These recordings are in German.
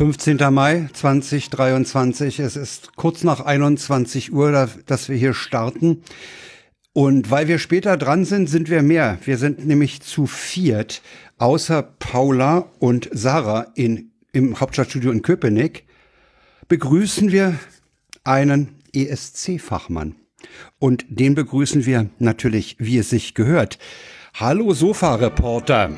Fünfzehnter Mai 2023. Es ist kurz nach 21 Uhr, dass wir hier starten. Und weil wir später dran sind, sind wir mehr. Wir sind nämlich zu viert, außer Paula und Sarah in, im Hauptstadtstudio in Köpenick, begrüßen wir einen ESC-Fachmann. Und den begrüßen wir natürlich, wie es sich gehört. Hallo Sofa-Reporter.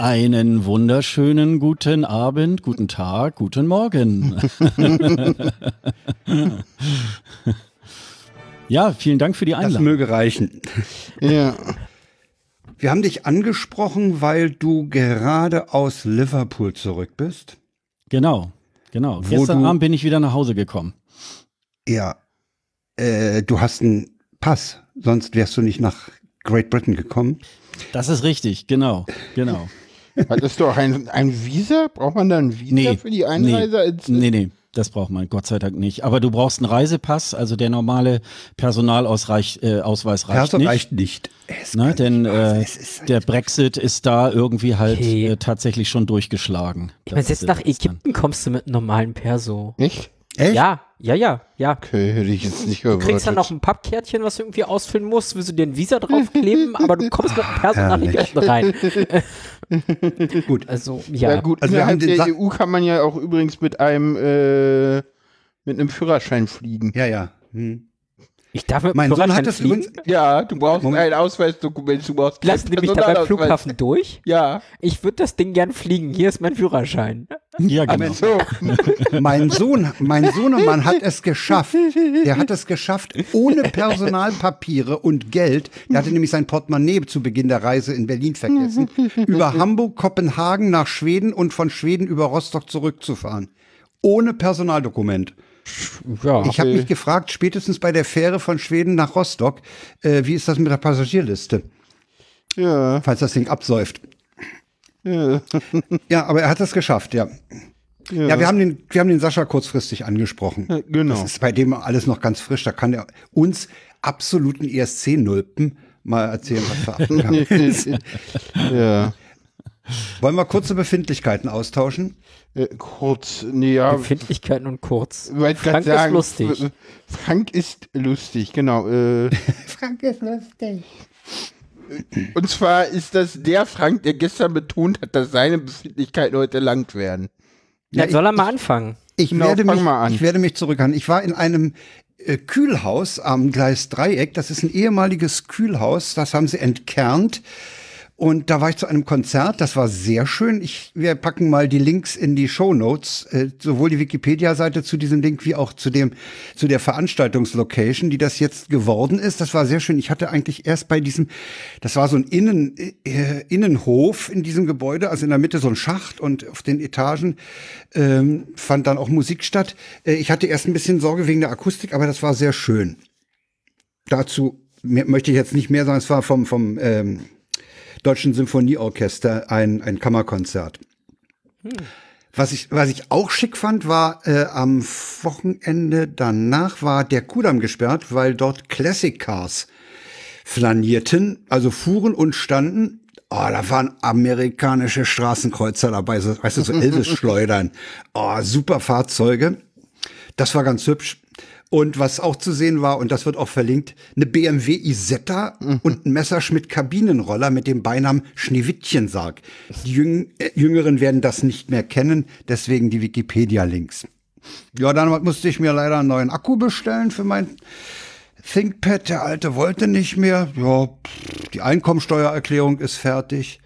Einen wunderschönen guten Abend, guten Tag, guten Morgen. ja, vielen Dank für die Einladung. Das möge reichen. Ja. Wir haben dich angesprochen, weil du gerade aus Liverpool zurück bist. Genau, genau. Wo Gestern du- Abend bin ich wieder nach Hause gekommen. Ja, äh, du hast einen Pass, sonst wärst du nicht nach Great Britain gekommen. Das ist richtig, genau, genau. Hattest du auch ein, ein Visa? Braucht man da ein Visa Nee, für die Einreise? nee, nee, nee, das braucht man Gott sei Dank nicht. Aber du brauchst einen Reisepass, also der normale Personalausweis äh, Ausweis reicht Perso nicht. reicht nicht. Es Ne, denn äh, der Brexit ist da irgendwie halt Okay. äh, tatsächlich schon durchgeschlagen. Ich meine, selbst nach. Ägypten kommst du mit einem normalen Perso. Nicht? Echt? Ja, ja, ja, ja. Okay, hätte ich jetzt nicht Du kriegst dann noch erwartet. ein Pappkärtchen, was du irgendwie ausfüllen musst, willst du dir ein Visa draufkleben, aber du kommst mit einem Perso nach Herrlich. Ägypten rein. Gut. Also, Ja, ja. gut, Also innerhalb den der Sa- EU kann man ja auch übrigens mit einem äh, mit einem Führerschein fliegen. Ja, ja. Hm. Ich darf mit Mein Sohn hat das fliegen. übrigens. Ja, du brauchst Moment. ein Ausweisdokument, du brauchst kein Lassen die mich da beim. Flughafen durch? Ja. Ich würde das Ding gern fliegen. Hier ist mein Führerschein. Ja, genau. So. Mein Sohn, mein Sohnemann hat es geschafft. Der hat es geschafft, ohne Personalpapiere und Geld. Der hatte nämlich sein Portemonnaie zu Beginn der Reise in Berlin vergessen, über Hamburg, Kopenhagen nach Schweden und von Schweden über Rostock zurückzufahren. Ohne Personaldokument. Ja. Ich habe mich gefragt, spätestens bei der Fähre von Schweden nach Rostock, äh, wie ist das mit der Passagierliste, Ja. falls das Ding absäuft. Ja. Ja, aber er hat es geschafft, ja. Ja, wir, haben den, wir haben den Sascha kurzfristig angesprochen. Ja, genau. Das ist bei dem alles noch ganz frisch. Da kann er uns absoluten ESC-Nulpen mal erzählen, was abgegangen ist. ja. Wollen wir kurze Befindlichkeiten austauschen? Äh, kurz, nee, ja. Befindlichkeiten und kurz. Frank sagen, ist lustig. Frank ist lustig, genau. Äh, Frank ist lustig. und zwar ist das der Frank, der gestern betont hat, dass seine Befindlichkeiten heute langt werden. Ja, ich- soll er mal anfangen? Ich, Genau, werde mich, mal an. ich werde mich zurückhalten. Ich war in einem äh, Kühlhaus am Gleis Dreieck. Das ist ein ehemaliges Kühlhaus. Das haben sie entkernt. Und da war ich zu einem Konzert, das war sehr schön. Ich, wir packen mal die Links in die Show Notes, äh, sowohl die Wikipedia-Seite zu diesem Link wie auch zu dem zu der Veranstaltungslocation, die das jetzt geworden ist. Das war sehr schön. Ich hatte eigentlich erst bei diesem, das war so ein Innen, äh, Innenhof in diesem Gebäude, also in der Mitte so ein Schacht und auf den Etagen ähm, fand dann auch Musik statt. Äh, ich hatte erst ein bisschen Sorge wegen der Akustik, aber das war sehr schön. Dazu möchte ich jetzt nicht mehr sagen. Es war vom vom ähm, Deutschen Symphonieorchester ein, ein Kammerkonzert. Was ich, was ich auch schick fand, war äh, am Wochenende danach war der Kudamm gesperrt, weil dort Classic Cars flanierten, also fuhren und standen. Oh, da waren amerikanische Straßenkreuzer dabei, so, weißt du, so Elvis-Schleudern. Oh, super Fahrzeuge. Das war ganz hübsch. Und was auch zu sehen war, und das wird auch verlinkt, eine BMW Isetta und ein Messerschmitt Kabinenroller mit dem Beinamen Schneewittchensarg. Die Jüng äh, Jüngeren werden das nicht mehr kennen, deswegen die Wikipedia-Links. Ja, dann musste ich mir leider einen neuen Akku bestellen für mein ThinkPad. Der alte wollte nicht mehr. Ja, die Einkommensteuererklärung ist fertig.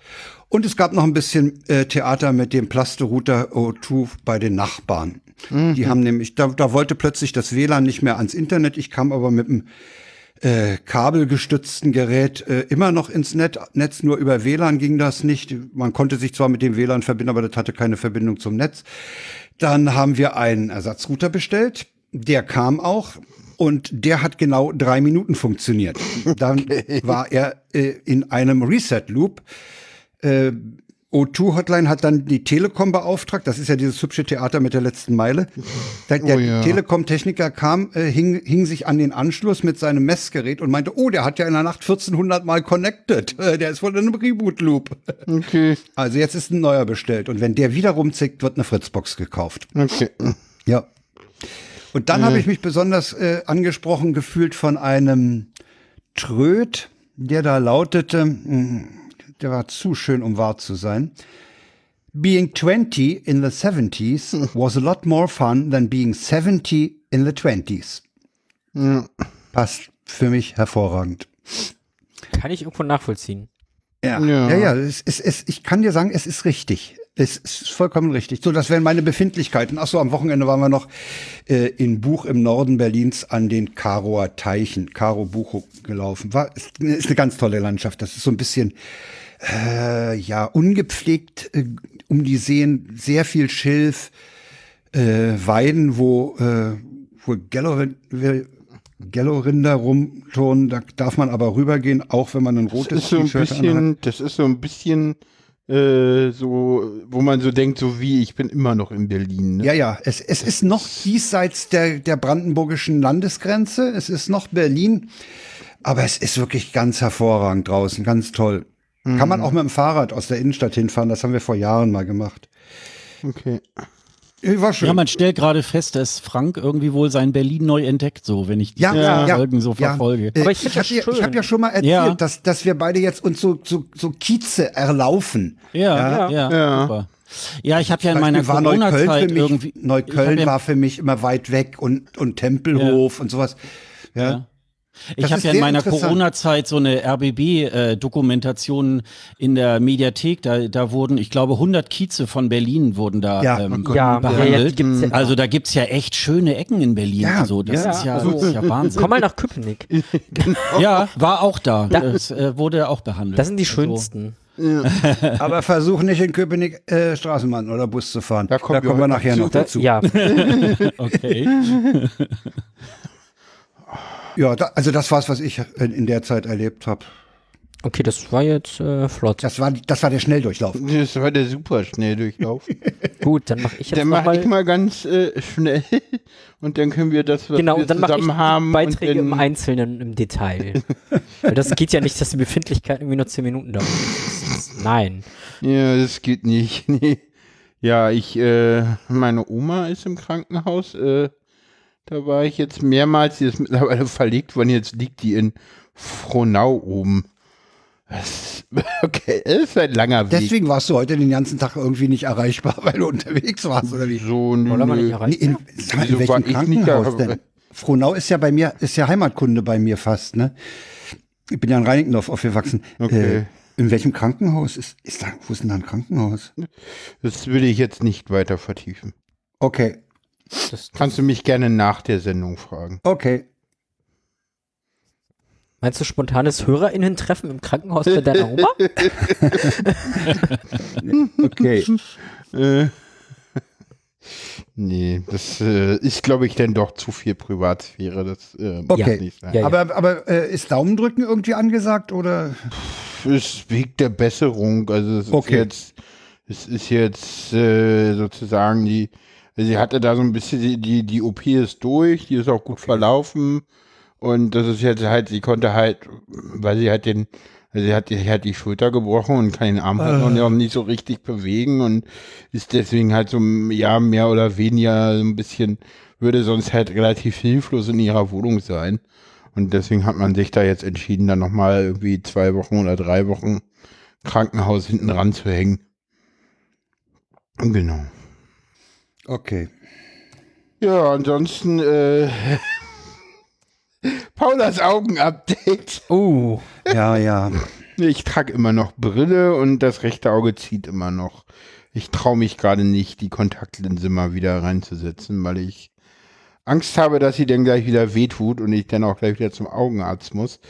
Und es gab noch ein bisschen äh, Theater mit dem Plasterouter O2 bei den Nachbarn. Die haben nämlich, da, da wollte plötzlich das WLAN nicht mehr ans Internet. Ich kam aber mit dem äh, kabelgestützten Gerät äh, immer noch ins Net, Netz, nur über WLAN ging das nicht. Man konnte sich zwar mit dem WLAN verbinden, aber das hatte keine Verbindung zum Netz. Dann haben wir einen Ersatzrouter bestellt. Der kam auch. Und der hat genau drei Minuten funktioniert. Dann war er äh, in einem Reset-Loop. Äh, O2 Hotline hat dann die Telekom beauftragt. Das ist ja dieses hübsche Theater mit der letzten Meile. Der, der Oh ja. Telekom-Techniker kam, äh, hing, hing sich an den Anschluss mit seinem Messgerät und meinte, oh, der hat ja in der Nacht 1400 Mal connected. Äh, Der ist wohl in einem Reboot-Loop. Okay, Also jetzt ist ein neuer bestellt. Und wenn der wieder rumzickt, wird eine Fritzbox gekauft. okay. Ja. Und dann habe ich mich besonders äh, angesprochen gefühlt von einem Tröd, der da lautete, mh, der war zu schön, um wahr zu sein. Being 20 in the 70s was a lot more fun than being 70 in the 20s. Passt für mich hervorragend. Kann ich irgendwo nachvollziehen. Ja, Ja. ja, ja. Es, es, es, ich kann dir sagen, es ist richtig. Es ist vollkommen richtig. So, das wären meine Befindlichkeiten. Ach so, am Wochenende waren wir noch äh, in Buch im Norden Berlins an den Karoer Teichen, Karo Bucho gelaufen. War ist, ist eine ganz tolle Landschaft. Das ist so ein bisschen äh, ja ungepflegt äh, um die Seen, sehr viel Schilf, äh, Weiden, wo äh, wo Gellorin, Gellorinder rumturnen. Da darf man aber rübergehen, auch wenn man ein Das rotes ist so ein anhat. das ist so ein bisschen äh, so, wo man so denkt, so wie ich bin immer noch in Berlin. Ne? Ja, ja, es, es ist noch diesseits der, der brandenburgischen Landesgrenze. Es ist noch Berlin. Aber es ist wirklich ganz hervorragend draußen, ganz toll. Kann man auch mit dem Fahrrad aus der Innenstadt hinfahren. Das haben wir vor Jahren mal gemacht. Okay. Äh, War schön. Ja, man stellt gerade fest, dass Frank irgendwie wohl sein Berlin neu entdeckt, so, wenn ich die Ja, ja, ja. Folgen so Ja. verfolge. Äh, Aber ich ich habe ja, hab ja schon mal erzählt, Ja. dass, dass wir beide jetzt uns so, so, so Kieze erlaufen. Ja, ja, ja, Ja. super. Ja, ich habe ja in meiner Corona-Zeit für mich, irgendwie. Neukölln ja, war für mich immer weit weg und, und Tempelhof und sowas. Ja. Ich habe ja in meiner. Corona-Zeit so eine RBB-Dokumentation in der Mediathek. Da, da wurden, ich glaube, 100 Kieze von Berlin wurden da Ja. ähm, Oh Ja, behandelt. ja. also da gibt's ja echt schöne Ecken in Berlin. Ja, so. Das ja. ist ja, Also, das ist ja Wahnsinn. Komm mal nach Köpenick. Ja, war auch da. Das äh, wurde auch behandelt. Das sind die Also, schönsten. Aber versuch nicht in Köpenick äh, Straßenbahn oder Bus zu fahren. Da kommen wir kommen wir nachher noch noch zu. dazu. Ja, Okay. Ja, da, also das war's, was ich in, in der Zeit erlebt habe. okay, das war jetzt äh, flott. Das war, das war der Schnelldurchlauf. Das war der super Schnelldurchlauf. Gut, dann mache ich jetzt Dann noch mache ich mal. ganz äh, schnell und dann können wir das, was Genau, wir und dann mache ich zusammen die haben. Beiträge und im Einzelnen im Detail. Weil das geht ja nicht, dass die Befindlichkeit irgendwie nur 10 Minuten dauert. Nein. Ja, das geht nicht. Nee. Ja, ich, äh, meine Oma ist im Krankenhaus. Äh, da war ich jetzt mehrmals. Die ist mittlerweile verlegt worden. Jetzt liegt die in Frohnau oben. Das, okay, das ist ein langer Weg. Deswegen warst du heute den ganzen Tag irgendwie nicht erreichbar, weil du unterwegs warst, oder wie? so, nö, Wollen wir nicht erreichen? in, sag mal, in Wieso war welchem ich nicht Krankenhaus denn? Frohnau ist ja bei mir, ist ja Heimatkunde bei mir fast, ne? Ich bin ja in Reinickendorf aufgewachsen. Okay. Äh, in welchem Krankenhaus ist, ist da, wo ist denn da ein Krankenhaus? Das will ich jetzt nicht weiter vertiefen. Okay, Das, Kannst du mich gerne nach der Sendung fragen. okay. meinst du spontanes HörerInnen-Treffen im Krankenhaus bei deiner Oma? Okay. Äh, nee, das äh, ist, glaube ich, dann doch zu viel Privatsphäre. Das äh, muss Okay. nicht sein. Ja, ja. Aber, aber äh, ist Daumendrücken irgendwie angesagt oder? Es Weg der Besserung. Also es Okay. ist jetzt, es ist jetzt äh, sozusagen die, sie hatte da so ein bisschen die, die, die OP ist durch, die ist auch gut verlaufen. Und das ist jetzt halt, sie konnte halt, weil sie halt den, also sie hat, sie hat die Schulter gebrochen und kann den Arm halt noch- noch nicht so richtig bewegen und ist deswegen halt so, ja, mehr oder weniger so ein bisschen, würde sonst halt relativ hilflos in ihrer Wohnung sein. Und deswegen hat man sich da jetzt entschieden, dann nochmal irgendwie zwei Wochen oder drei Wochen Krankenhaus hinten ran zu hängen. Genau. Okay. Ja, ansonsten, äh, Paulas Augen-Update. Uh, Ja, ja. Ich trage immer noch Brille und das rechte Auge zieht immer noch. Ich traue mich gerade nicht, die Kontaktlinse mal wieder reinzusetzen, weil ich Angst habe, dass sie dann gleich wieder wehtut und ich dann auch gleich wieder zum Augenarzt muss.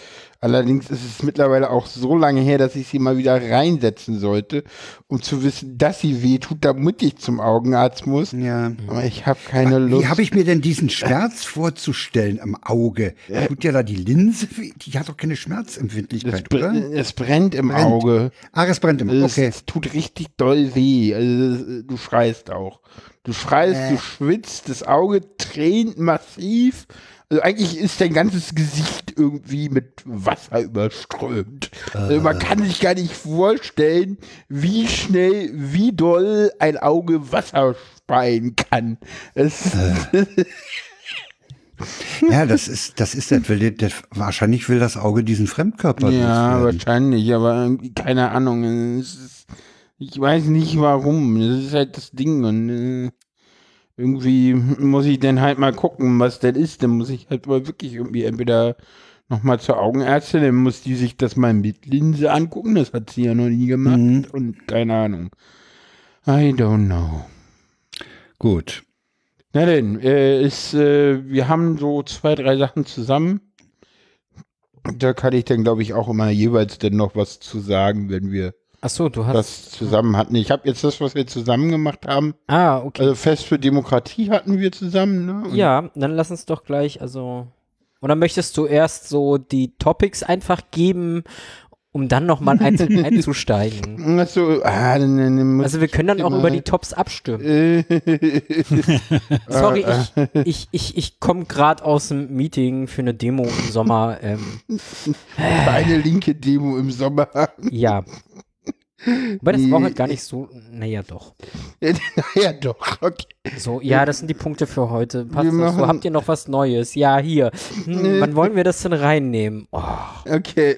Allerdings ist es mittlerweile auch so lange her, dass ich sie mal wieder reinsetzen sollte, um zu wissen, dass sie wehtut, damit ich zum Augenarzt muss. Ja. Aber ich habe keine Lust. Wie habe ich mir denn diesen Schmerz vorzustellen am Auge? Tut ja da die Linse, weh? die hat doch keine es, Schmerzempfindlichkeit, br oder? es brennt im Brennt. Auge. Ah, es brennt immer. Es, Okay. es tut richtig doll weh. Also, es- du schreist auch. Du schreist, Äh. du schwitzt, das Auge tränt massiv. Also eigentlich ist dein ganzes Gesicht irgendwie mit Wasser überströmt. Also man kann sich gar nicht vorstellen, wie schnell, wie doll ein Auge Wasser speien kann. Es, Ja, das ist, das ist, das will, das, wahrscheinlich will das Auge diesen Fremdkörper ja, wahrscheinlich, aber keine Ahnung. Es ist, ich weiß nicht warum. Das ist halt das Ding und äh, irgendwie muss ich dann halt mal gucken, was das ist. Dann muss ich halt mal wirklich irgendwie entweder nochmal zur Augenärztin, dann muss die sich das mal mit Linse angucken. Das hat sie ja noch nie gemacht Mhm. und keine Ahnung. I don't know. Gut. Na denn, äh, ist, äh, wir haben so zwei, drei Sachen zusammen. Da kann ich dann, glaube ich, auch immer jeweils dann noch was zu sagen, wenn wir Ach so, du hast. das zusammen hatten. Ich habe jetzt das, was wir zusammen gemacht haben. ah, okay. Also Fest für Demokratie hatten wir zusammen, ne? Und ja, dann lass uns doch gleich, also. Oder möchtest du erst so die Topics einfach geben, um dann nochmal einzeln einzusteigen? Ach so, ah, dann muss Also wir können dann auch über die Tops abstimmen. Sorry, ich, ich, ich, ich komme gerade aus dem Meeting für eine Demo im Sommer. Ähm, eine linke Demo im Sommer. ja. Aber das war halt gar nicht so. Naja, doch. ja, doch, okay. So, ja, das sind die Punkte für heute. Passt Wir das so? Habt ihr noch was Neues? Ja, hier. Hm, wann wollen wir das denn reinnehmen? Oh, Okay,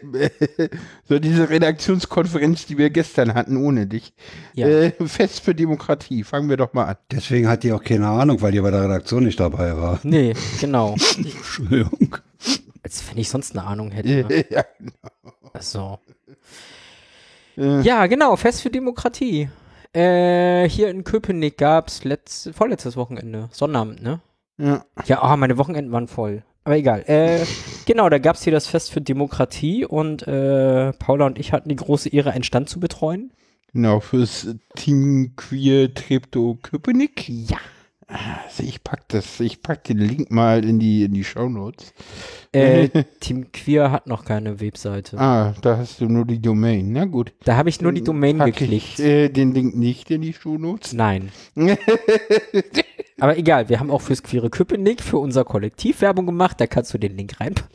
so diese Redaktionskonferenz, die wir gestern hatten, ohne dich. Ja. Äh, Fest für Demokratie, fangen wir doch mal an. Deswegen hat die auch keine Ahnung, weil die bei der Redaktion nicht dabei war. nee, genau. Entschuldigung. Als wenn ich sonst eine Ahnung hätte. ja, So. Äh. Ja, genau, Fest für Demokratie. Äh, hier in Köpenick gab's letzt, vorletztes Wochenende, Sonnabend, ne? ja. Ja, oh, meine Wochenenden waren voll. Aber egal. Äh, genau, da gab's hier das Fest für Demokratie und äh, Paula und ich hatten die große Ehre, einen Stand zu betreuen. Genau, fürs Team Queer Treptow Köpenick. Ja. Also ich pack das, ich pack den Link mal in die, in die Shownotes. Äh, Team Queer hat noch keine Webseite. Ah, da hast du nur die Domain. Na gut. Da habe ich nur die Domain Pack geklickt. Ich, äh, den Link nicht in die Shownotes. Nein. Aber egal, wir haben auch fürs Queere Köpenick für unser Kollektiv Werbung gemacht. Da kannst du den Link reinpacken.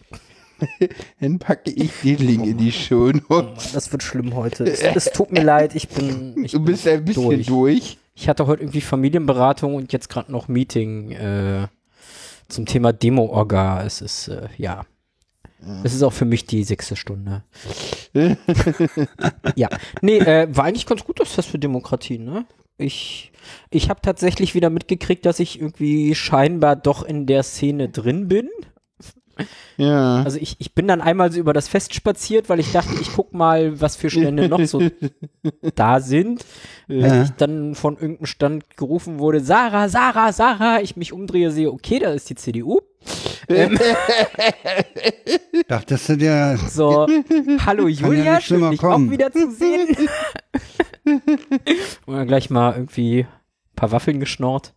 Dann packe ich den Link in die Shownotes. Das wird schlimm heute. Es, es tut mir leid, ich bin. Ich, Du bist ein bisschen durch. durch. Ich hatte heute irgendwie Familienberatung und jetzt gerade noch Meeting äh, zum Thema Demo-Orga. Es ist, äh, ja. Es ist auch für mich die sechste Stunde. ja. Nee, äh, war eigentlich ganz gut das Fest für Demokratie, ne? Ich, ich habe tatsächlich wieder mitgekriegt, dass ich irgendwie scheinbar doch in der Szene drin bin. Ja. Also ich, ich bin dann einmal so über das Fest spaziert, weil ich dachte, ich guck mal, was für Stände noch so da sind. Als ich dann von irgendeinem Stand gerufen wurde, Sarah, Sarah, Sarah, ich mich umdrehe, sehe, okay, da ist die CDU. Ähm, Dachtest du dir, so, hallo ja Julia, nicht schön dich kommen. auch wieder zu sehen. Und dann gleich mal irgendwie ein paar Waffeln geschnorrt.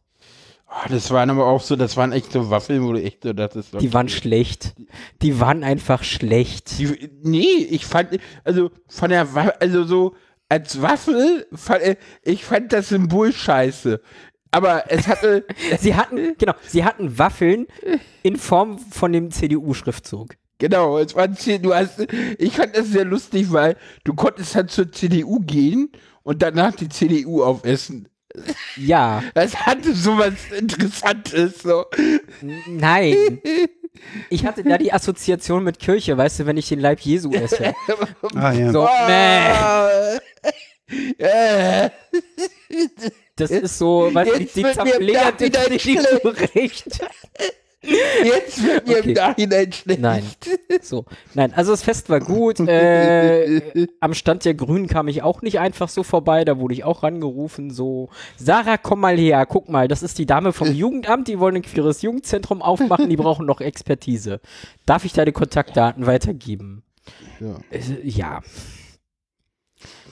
Oh, das waren aber auch so, das waren echt so Waffeln, wo du echt so dachtest. Die waren schlecht. Die waren einfach schlecht. Die, nee, ich fand, also von der Wa also so als Waffel, äh, ich fand das Symbol scheiße. Aber es hatte, Sie hatten, genau, sie hatten Waffeln in Form von dem CDU-Schriftzug. genau, es war, du hast, ich fand das sehr lustig, weil du konntest halt zur CDU gehen und danach die CDU aufessen. Ja, Das hatte sowas Interessantes, so. nein. Ich hatte da die Assoziation mit Kirche, weißt du, wenn ich den Leib Jesu esse. ah ja, So, nee. Äh, Das ist so, weißt du, die, zerflederte wieder CDU recht. Jetzt wird mir Okay. im Nachhinein schlecht. Nein. So. Nein, also das Fest war gut. Äh, am Stand der Grünen kam ich auch nicht einfach so vorbei. Da wurde ich auch rangerufen. So, Sarah, komm mal her. Guck mal, das ist die Dame vom Jugendamt. Die wollen ein queeres Jugendzentrum aufmachen. Die brauchen noch Expertise. Darf ich deine Kontaktdaten weitergeben? Ja. Äh, ja.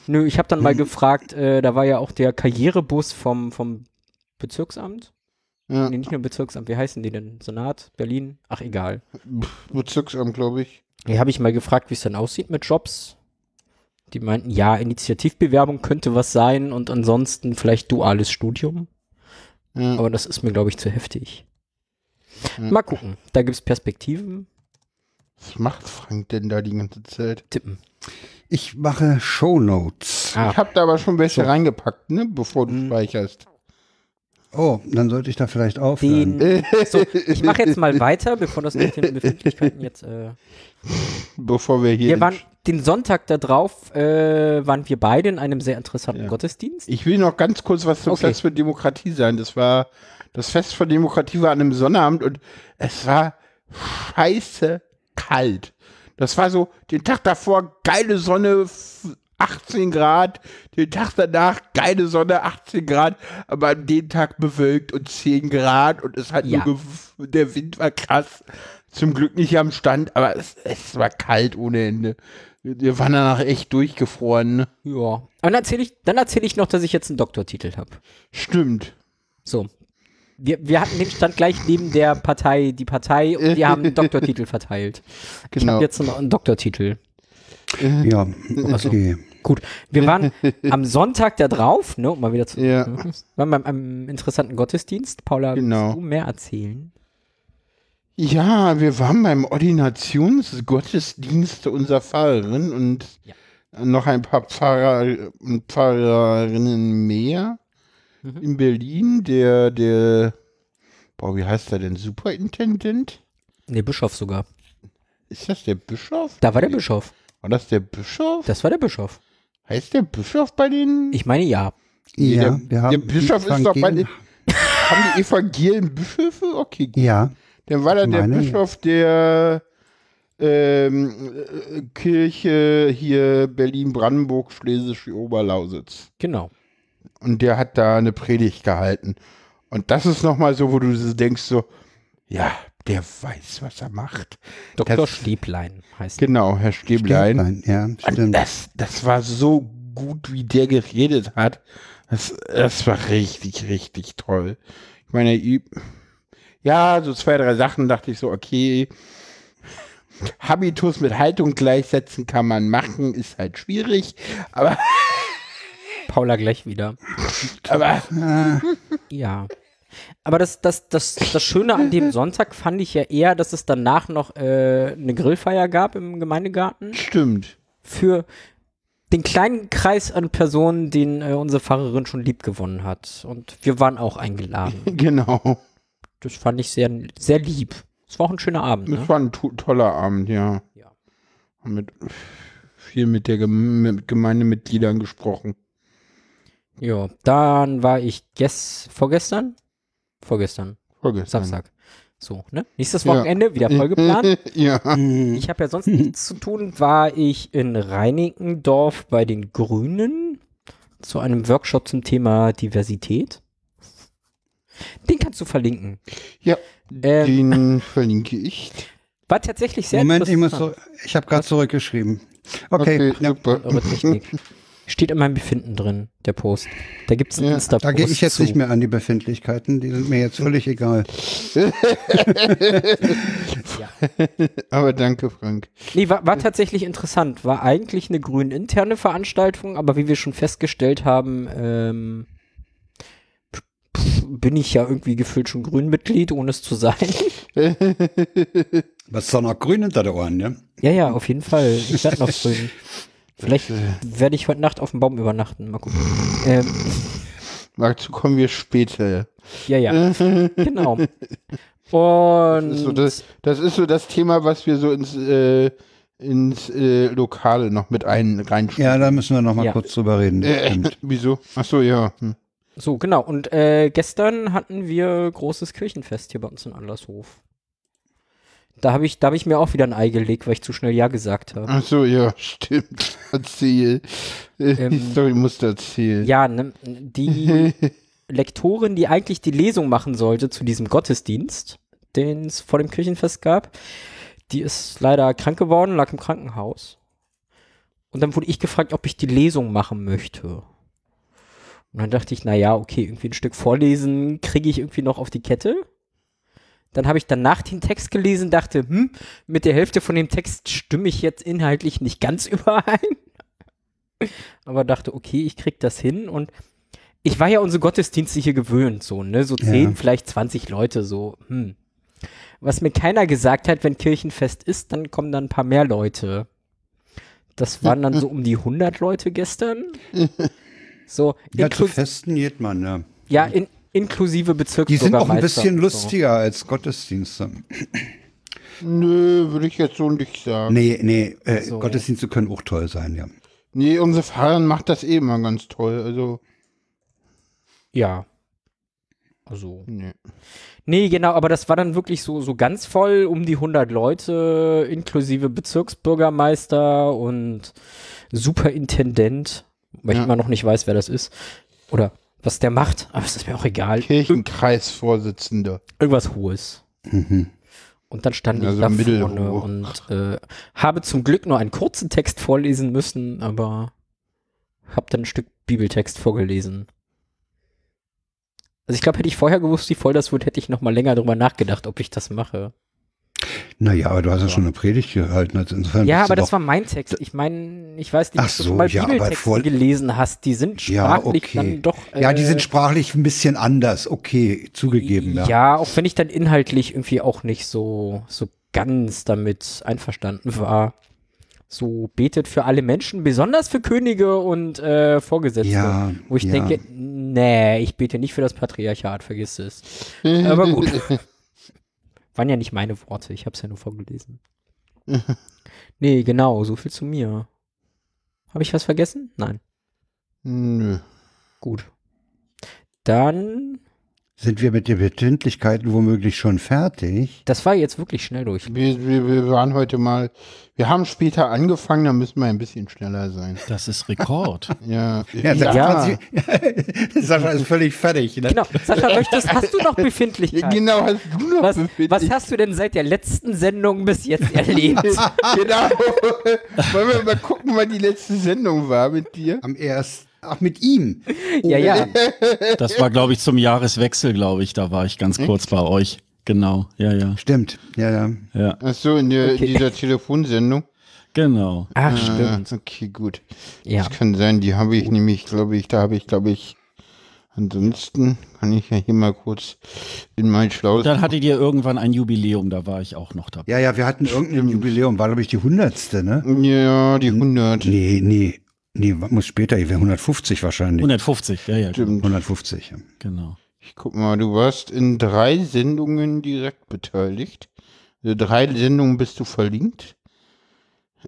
Nö, ich habe dann mal gefragt, äh, da war ja auch der Karrierebus vom, vom Bezirksamt. Ja. Nee, nicht nur Bezirksamt, wie heißen die denn? Senat, Berlin? Ach, egal. Bezirksamt, glaube ich. Hier habe ich mal gefragt, wie es dann aussieht mit Jobs. Die meinten, ja, Initiativbewerbung könnte was sein und ansonsten vielleicht duales Studium. Ja. Aber das ist mir, glaube ich, zu heftig. Ja. Mal gucken. Da gibt es Perspektiven. Was macht Frank denn da die ganze Zeit? Tippen. Ich mache Shownotes. Ah, Ich habe da aber schon welche reingepackt, ne, bevor du speicherst. Oh, dann sollte ich da vielleicht aufhören. den. So, ich mache jetzt mal weiter, bevor das mit den Befindlichkeiten jetzt. Äh, Bevor wir hier. wir waren den Sonntag da drauf, äh, waren wir beide in einem sehr interessanten Ja. Gottesdienst. ich will noch ganz kurz was zum Okay. Fest für Demokratie sagen. Das war das Fest für Demokratie war an einem Sonnabend und es war scheiße kalt. Das war so den Tag davor geile Sonne, 18 Grad, den Tag danach geile Sonne, 18 Grad, aber an dem Tag bewölkt und 10 Grad und es hat Ja. nur der Wind war krass. Zum Glück nicht am Stand, aber es, es war kalt ohne Ende. Wir wir waren danach echt durchgefroren. Ne? Ja. Und dann erzähle ich, dann erzähl ich noch, dass ich jetzt einen Doktortitel habe. Stimmt. So. Wir, wir hatten den Stand gleich neben der Partei, die Partei, und die haben einen Doktortitel verteilt. Ich Genau. habe jetzt einen, einen Doktortitel. Ja, okay. Gut, wir waren am Sonntag da drauf, ne, um mal wieder zu. Ja. Waren beim einem interessanten Gottesdienst. Paula, Genau. willst du mehr erzählen? Ja, wir waren beim Ordinationsgottesdienst unserer Pfarrerin und Ja. noch ein paar Pfarrer und Pfarrerinnen mehr Mhm. in Berlin. Der, der, boah, wie heißt der denn? Superintendent? Nee, Bischof sogar. Ist das der Bischof? Da war der Bischof. War das der Bischof? Das war der Bischof. Heißt der Bischof bei den? Ich meine ja. Nee, Ja, der, wir haben der Bischof ist doch bei den. haben die Evangelien Bischöfe? Okay, gut. Ja, Dann war da der meine, ja. Bischof der ähm, äh, Kirche hier Berlin-Brandenburg, Schlesische Oberlausitz. Genau. Und der hat da eine Predigt gehalten. Und das ist nochmal so, wo du denkst, so, ja, der weiß, was er macht. Dr. Das- Stäblein heißt er. Genau, Herr Stäblein. Stäblein, ja, Und stimmt. das, das war so gut, wie der geredet hat. Das, das war richtig, richtig toll. Ich meine, ja, so zwei, drei Sachen dachte ich so, okay, Habitus mit Haltung gleichsetzen kann man machen, ist halt schwierig, aber, Paula gleich wieder. aber Ja. Aber das, das, das, das Schöne an dem Sonntag fand ich ja eher, dass es danach noch äh, eine Grillfeier gab im Gemeindegarten stimmt. für den kleinen Kreis an Personen, den äh, unsere Pfarrerin schon lieb gewonnen hat. Und wir waren auch eingeladen. Genau. Das fand ich sehr, sehr lieb. Es war auch ein schöner Abend. Das Ne? war ein to toller Abend, ja. Ja. Haben Mit, viel mit der Gem mit Gemeindemitgliedern gesprochen. Ja, dann war ich gest vorgestern? Vorgestern, Vorgestern. Samstag. So, ne? Nächstes Ja. Wochenende, wieder vollgeplant. ja. Ich habe ja sonst nichts zu tun. War ich in Reinickendorf bei den Grünen zu einem Workshop zum Thema Diversität. Den kannst du verlinken. Ja, Ähm. den verlinke ich. War tatsächlich sehr Moment, ich muss interessant. so, ich habe gerade zurückgeschrieben. Okay, ja, super. Eure Technik. Steht in meinem Befinden drin, der Post. Da gibt es einen Ja, Insta-Post da gehe ich jetzt zu. nicht mehr an die Befindlichkeiten, die sind mir jetzt völlig egal. Aber danke, Frank. Nee, war, war tatsächlich interessant. War eigentlich eine grün interne Veranstaltung, aber wie wir schon festgestellt haben, ähm, bin ich ja irgendwie gefühlt schon Grünmitglied, ohne es zu sein. Was ist doch noch grün hinter der Ohren, ne? Ja, ja, auf jeden Fall. Ich werde noch grün. Vielleicht werde ich heute Nacht auf dem Baum übernachten. Mal gucken. Ähm, Dazu kommen wir später. ja, ja, genau. Das ist, so Und das, das ist so das Thema, was wir so ins, äh, ins äh, Lokale noch mit ein, reinschreiben. Ja, da müssen wir noch mal Ja. kurz drüber reden. Äh, stimmt. wieso? Ach so, ja. Hm. so, genau. Und äh, gestern hatten wir großes Kirchenfest hier bei uns in Adlershof. Da habe ich, da hab ich mir auch wieder ein Ei gelegt, weil ich zu schnell Ja gesagt habe. Ach so, ja, stimmt. Erzähl. Äh, die Ähm, Story musst du erzählen. Ja, ne, die Lektorin, die eigentlich die Lesung machen sollte zu diesem Gottesdienst, den es vor dem Kirchenfest gab, die ist leider krank geworden, lag im Krankenhaus. Und dann wurde ich gefragt, ob ich die Lesung machen möchte. Und dann dachte ich, na ja, okay, irgendwie ein Stück vorlesen kriege ich irgendwie noch auf die Kette. Dann habe ich danach den Text gelesen, dachte, hm, mit der Hälfte von dem Text stimme ich jetzt inhaltlich nicht ganz überein. Aber dachte, okay, ich krieg das hin und ich war ja unsere Gottesdienste hier gewöhnt, so, ne, so 10, Ja. vielleicht 20 Leute, so, hm. Was mir keiner gesagt hat, wenn Kirchenfest ist, dann kommen dann ein paar mehr Leute. Das waren dann so um die 100 Leute gestern. So, Ja, zu Festen geht man, ja. ja in, inklusive Die sind auch ein Bezirksbürgermeister. bisschen lustiger als Gottesdienste. Nö, würde ich jetzt so nicht sagen. Nee, nee, äh, So. Gottesdienste können auch toll sein, ja. Nee, unsere Fahrerin macht das eh immer ganz toll. Also, So. Ja. Also. nee. Nee, genau, aber das war dann wirklich so, so ganz voll um die 100 Leute, inklusive Bezirksbürgermeister und Superintendent, weil Ja. ich immer noch nicht weiß, wer das ist. Oder was der macht, aber es ist mir auch egal. Kirchenkreisvorsitzender. Irgendwas Hohes. Mhm. Und dann stand Also ich da mittelhoch. vorne und äh, habe zum Glück nur einen kurzen Text vorlesen müssen, aber habe dann ein Stück Bibeltext vorgelesen. Also ich glaube, hätte ich vorher gewusst, wie voll das wird, hätte ich noch mal länger drüber nachgedacht, ob ich das mache. Naja, aber du hast ja schon eine Predigt gehalten. Also insofern Ja, du aber das war mein Text. Ich meine, ich weiß nicht, ob du so, schon mal ja, Bibeltexte voll- gelesen hast. Die sind Ja, sprachlich okay. dann doch. ja, die äh, sind sprachlich ein bisschen anders. Okay, zugegeben, ja. Ja, auch wenn ich dann inhaltlich irgendwie auch nicht so, so ganz damit einverstanden war. So betet für alle Menschen, besonders für Könige und äh, Vorgesetzte. Ja, wo ich ja. denke, nee, ich bete nicht für das Patriarchat, vergiss es. Aber gut. Waren ja nicht meine Worte, ich habe es ja nur vorgelesen. nee, genau, so viel zu mir. Habe ich was vergessen? Nein. Nö. Gut. Dann, Sind wir mit den Befindlichkeiten womöglich schon fertig? das war jetzt wirklich schnell durch. Wir, wir, wir waren heute mal, wir haben später angefangen, da müssen wir ein bisschen schneller sein. Das ist Rekord. Ja, Ja, Ja. 26 Sascha ist völlig fertig. Ne? Genau, Sascha, möchtest, hast du noch Befindlichkeit? genau, hast du noch Was, befindlich- was hast du denn seit der letzten Sendung bis jetzt erlebt? Genau. Wollen wir mal gucken, wann die letzte Sendung war mit dir? Am ersten. Ach, mit ihm. ja, ja. Das war, glaube ich, zum Jahreswechsel, glaube ich. Da war ich ganz kurz bei euch. Genau, ja, ja, Stimmt. Ja, ja. ja, Ach so, in der, Okay. dieser Telefonsendung. genau. Ach, Ah, stimmt. okay, gut. Ja. Das kann sein, die habe ich nämlich, glaube ich, da habe ich, glaube ich, ansonsten kann ich ja hier mal kurz in mein schlaues Dann hattet ihr irgendwann ein Jubiläum, da war ich auch noch dabei. Ja, ja, wir hatten irgendein Jubiläum, war, glaube ich, die hundertste, ne? Ja, die 100. Nee, nee. Nee, muss später, ich wäre 150 wahrscheinlich. 150, ja, ja, Stimmt. 150. ja. genau. Ich guck mal, du warst in drei Sendungen direkt beteiligt. Also drei Sendungen bist du verlinkt.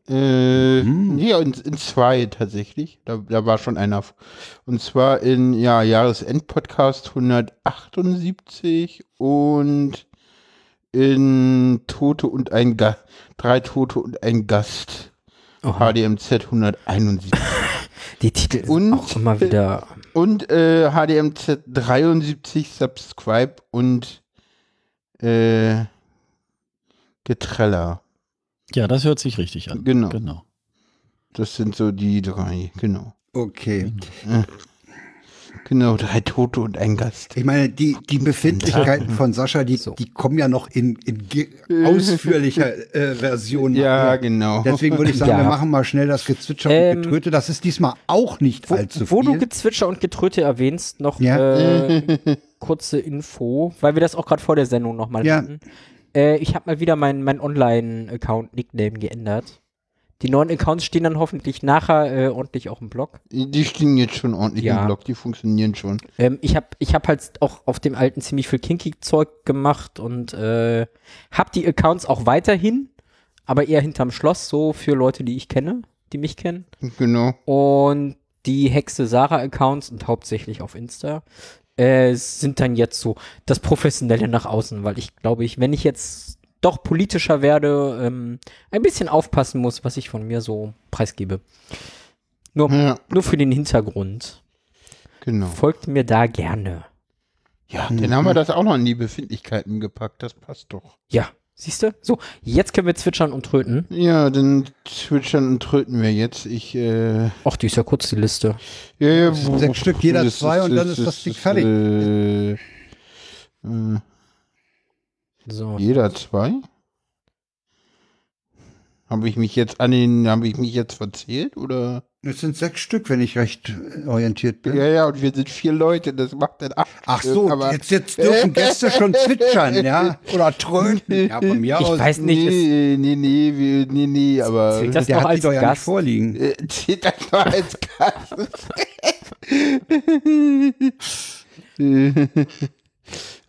Äh, Hm. Ja, in, in zwei tatsächlich. Da, da war schon einer. Und zwar in ja, Jahresendpodcast 178 und in Tote und ein Gast. Drei Tote und ein Gast. Oha. HDMZ 171. Die Titel Und- sind auch immer wieder. Und äh, HDMZ 73 Subscribe und äh, Getreller. Ja, das hört sich richtig an. Genau. Genau. Das sind so die drei, genau. Okay. Genau, drei Tote und ein Gast. Ich meine, die, die Befindlichkeiten von Sascha, die, So. die kommen ja noch in, in ausführlicher äh, Version. Ja, genau. Deswegen würde ich sagen, Ja. wir machen mal schnell das Gezwitscher Ähm, und Getröte. Das ist diesmal auch nicht Wo, allzu wo du viel. Gezwitscher und Getröte erwähnst, noch Ja. äh, kurze Info, weil wir das auch gerade vor der Sendung nochmal Ja. hatten. Äh, ich habe mal wieder meinen mein Online-Account-Nickname geändert. Die neuen Accounts stehen dann hoffentlich nachher äh, ordentlich auch im Blog. Die stehen jetzt schon ordentlich Ja. im Blog, die funktionieren schon. Ähm, ich habe ich hab halt auch auf dem alten ziemlich viel Kinky-Zeug gemacht und äh, habe die Accounts auch weiterhin, aber eher hinterm Schloss, so für Leute, die ich kenne, die mich kennen. Genau. Und die Hexe Sarah-Accounts und hauptsächlich auf Insta äh, sind dann jetzt so das Professionelle nach außen, weil ich glaube ich, wenn ich jetzt doch politischer werde, ähm, ein bisschen aufpassen muss, was ich von mir so preisgebe. Nur, Ja, nur für den Hintergrund. genau. Folgt mir da gerne. Ja, dann haben wir das auch noch in die Befindlichkeiten gepackt. Das passt doch. Ja, siehst du? So, jetzt können wir zwitschern und tröten. Ja, dann zwitschern und tröten wir jetzt. Ich, äh, Ach, die ist ja kurz die Liste. ja, ja, sechs Stück, jeder zwei und dann ist das Ding fertig. Äh, äh, So. jeder zwei? Habe ich mich jetzt an den, habe ich mich jetzt verzählt oder? Es sind sechs Stück, wenn ich recht orientiert bin. Ja, ja, und wir sind vier Leute, das macht dann acht. Ach so, aber jetzt, jetzt dürfen Gäste schon zwitschern, ja? Oder tröten. Ja, von mir Ich aus. weiß nicht, nee, nee, nee, wir- nee, nee, aber Zählt das Der noch als doch ja nicht Gast? vorliegen. äh, zählt das noch als Gast?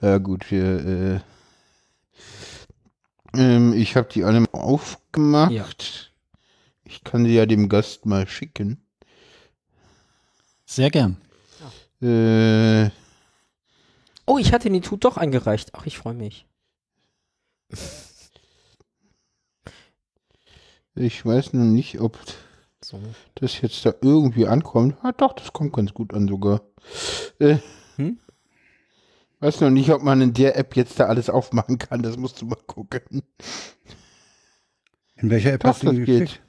ja gut, wir, äh, ähm, ich habe die alle mal aufgemacht. Ja. Ich kann sie ja dem Gast mal schicken. Sehr gern. Äh, Oh, ich hatte den Tut doch eingereicht. Ach, ich freue mich. ich weiß noch nicht, ob So. das jetzt da irgendwie ankommt. Ah, doch, das kommt ganz gut an sogar. Äh, Hm? Weiß noch nicht, ob man in der App jetzt da alles aufmachen kann. Das musst du mal gucken. In welcher App Doch, hast du das die geht. geschickt?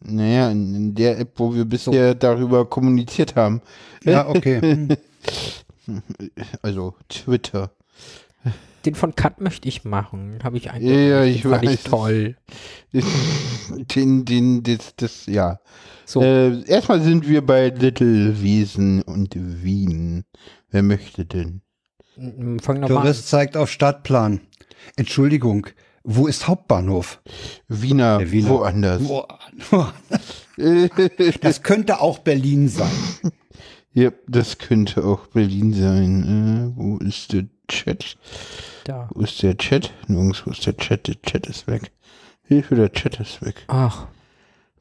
Naja, in, in der App, wo wir bisher darüber kommuniziert haben. Ja, okay. Hm. Also Twitter. Den von Cut möchte ich machen. Habe ich eigentlich. Ja, ja, ich fand ich weiß. toll. Den, den, das, das, ja. So. Äh, erstmal sind wir bei Little Wiesen und Wien. Wer möchte denn? M- Fang. Tourist zeigt auf Stadtplan. Entschuldigung, wo ist Hauptbahnhof? Wiener, Der Wiener. woanders. Wo- Das könnte auch Berlin sein. Ja, das könnte auch Berlin sein. Äh, wo ist der Chat? Da. Wo ist der Chat? Nirgends, wo ist der Chat? Der Chat ist weg. Hilfe, der Chat ist weg. Ach.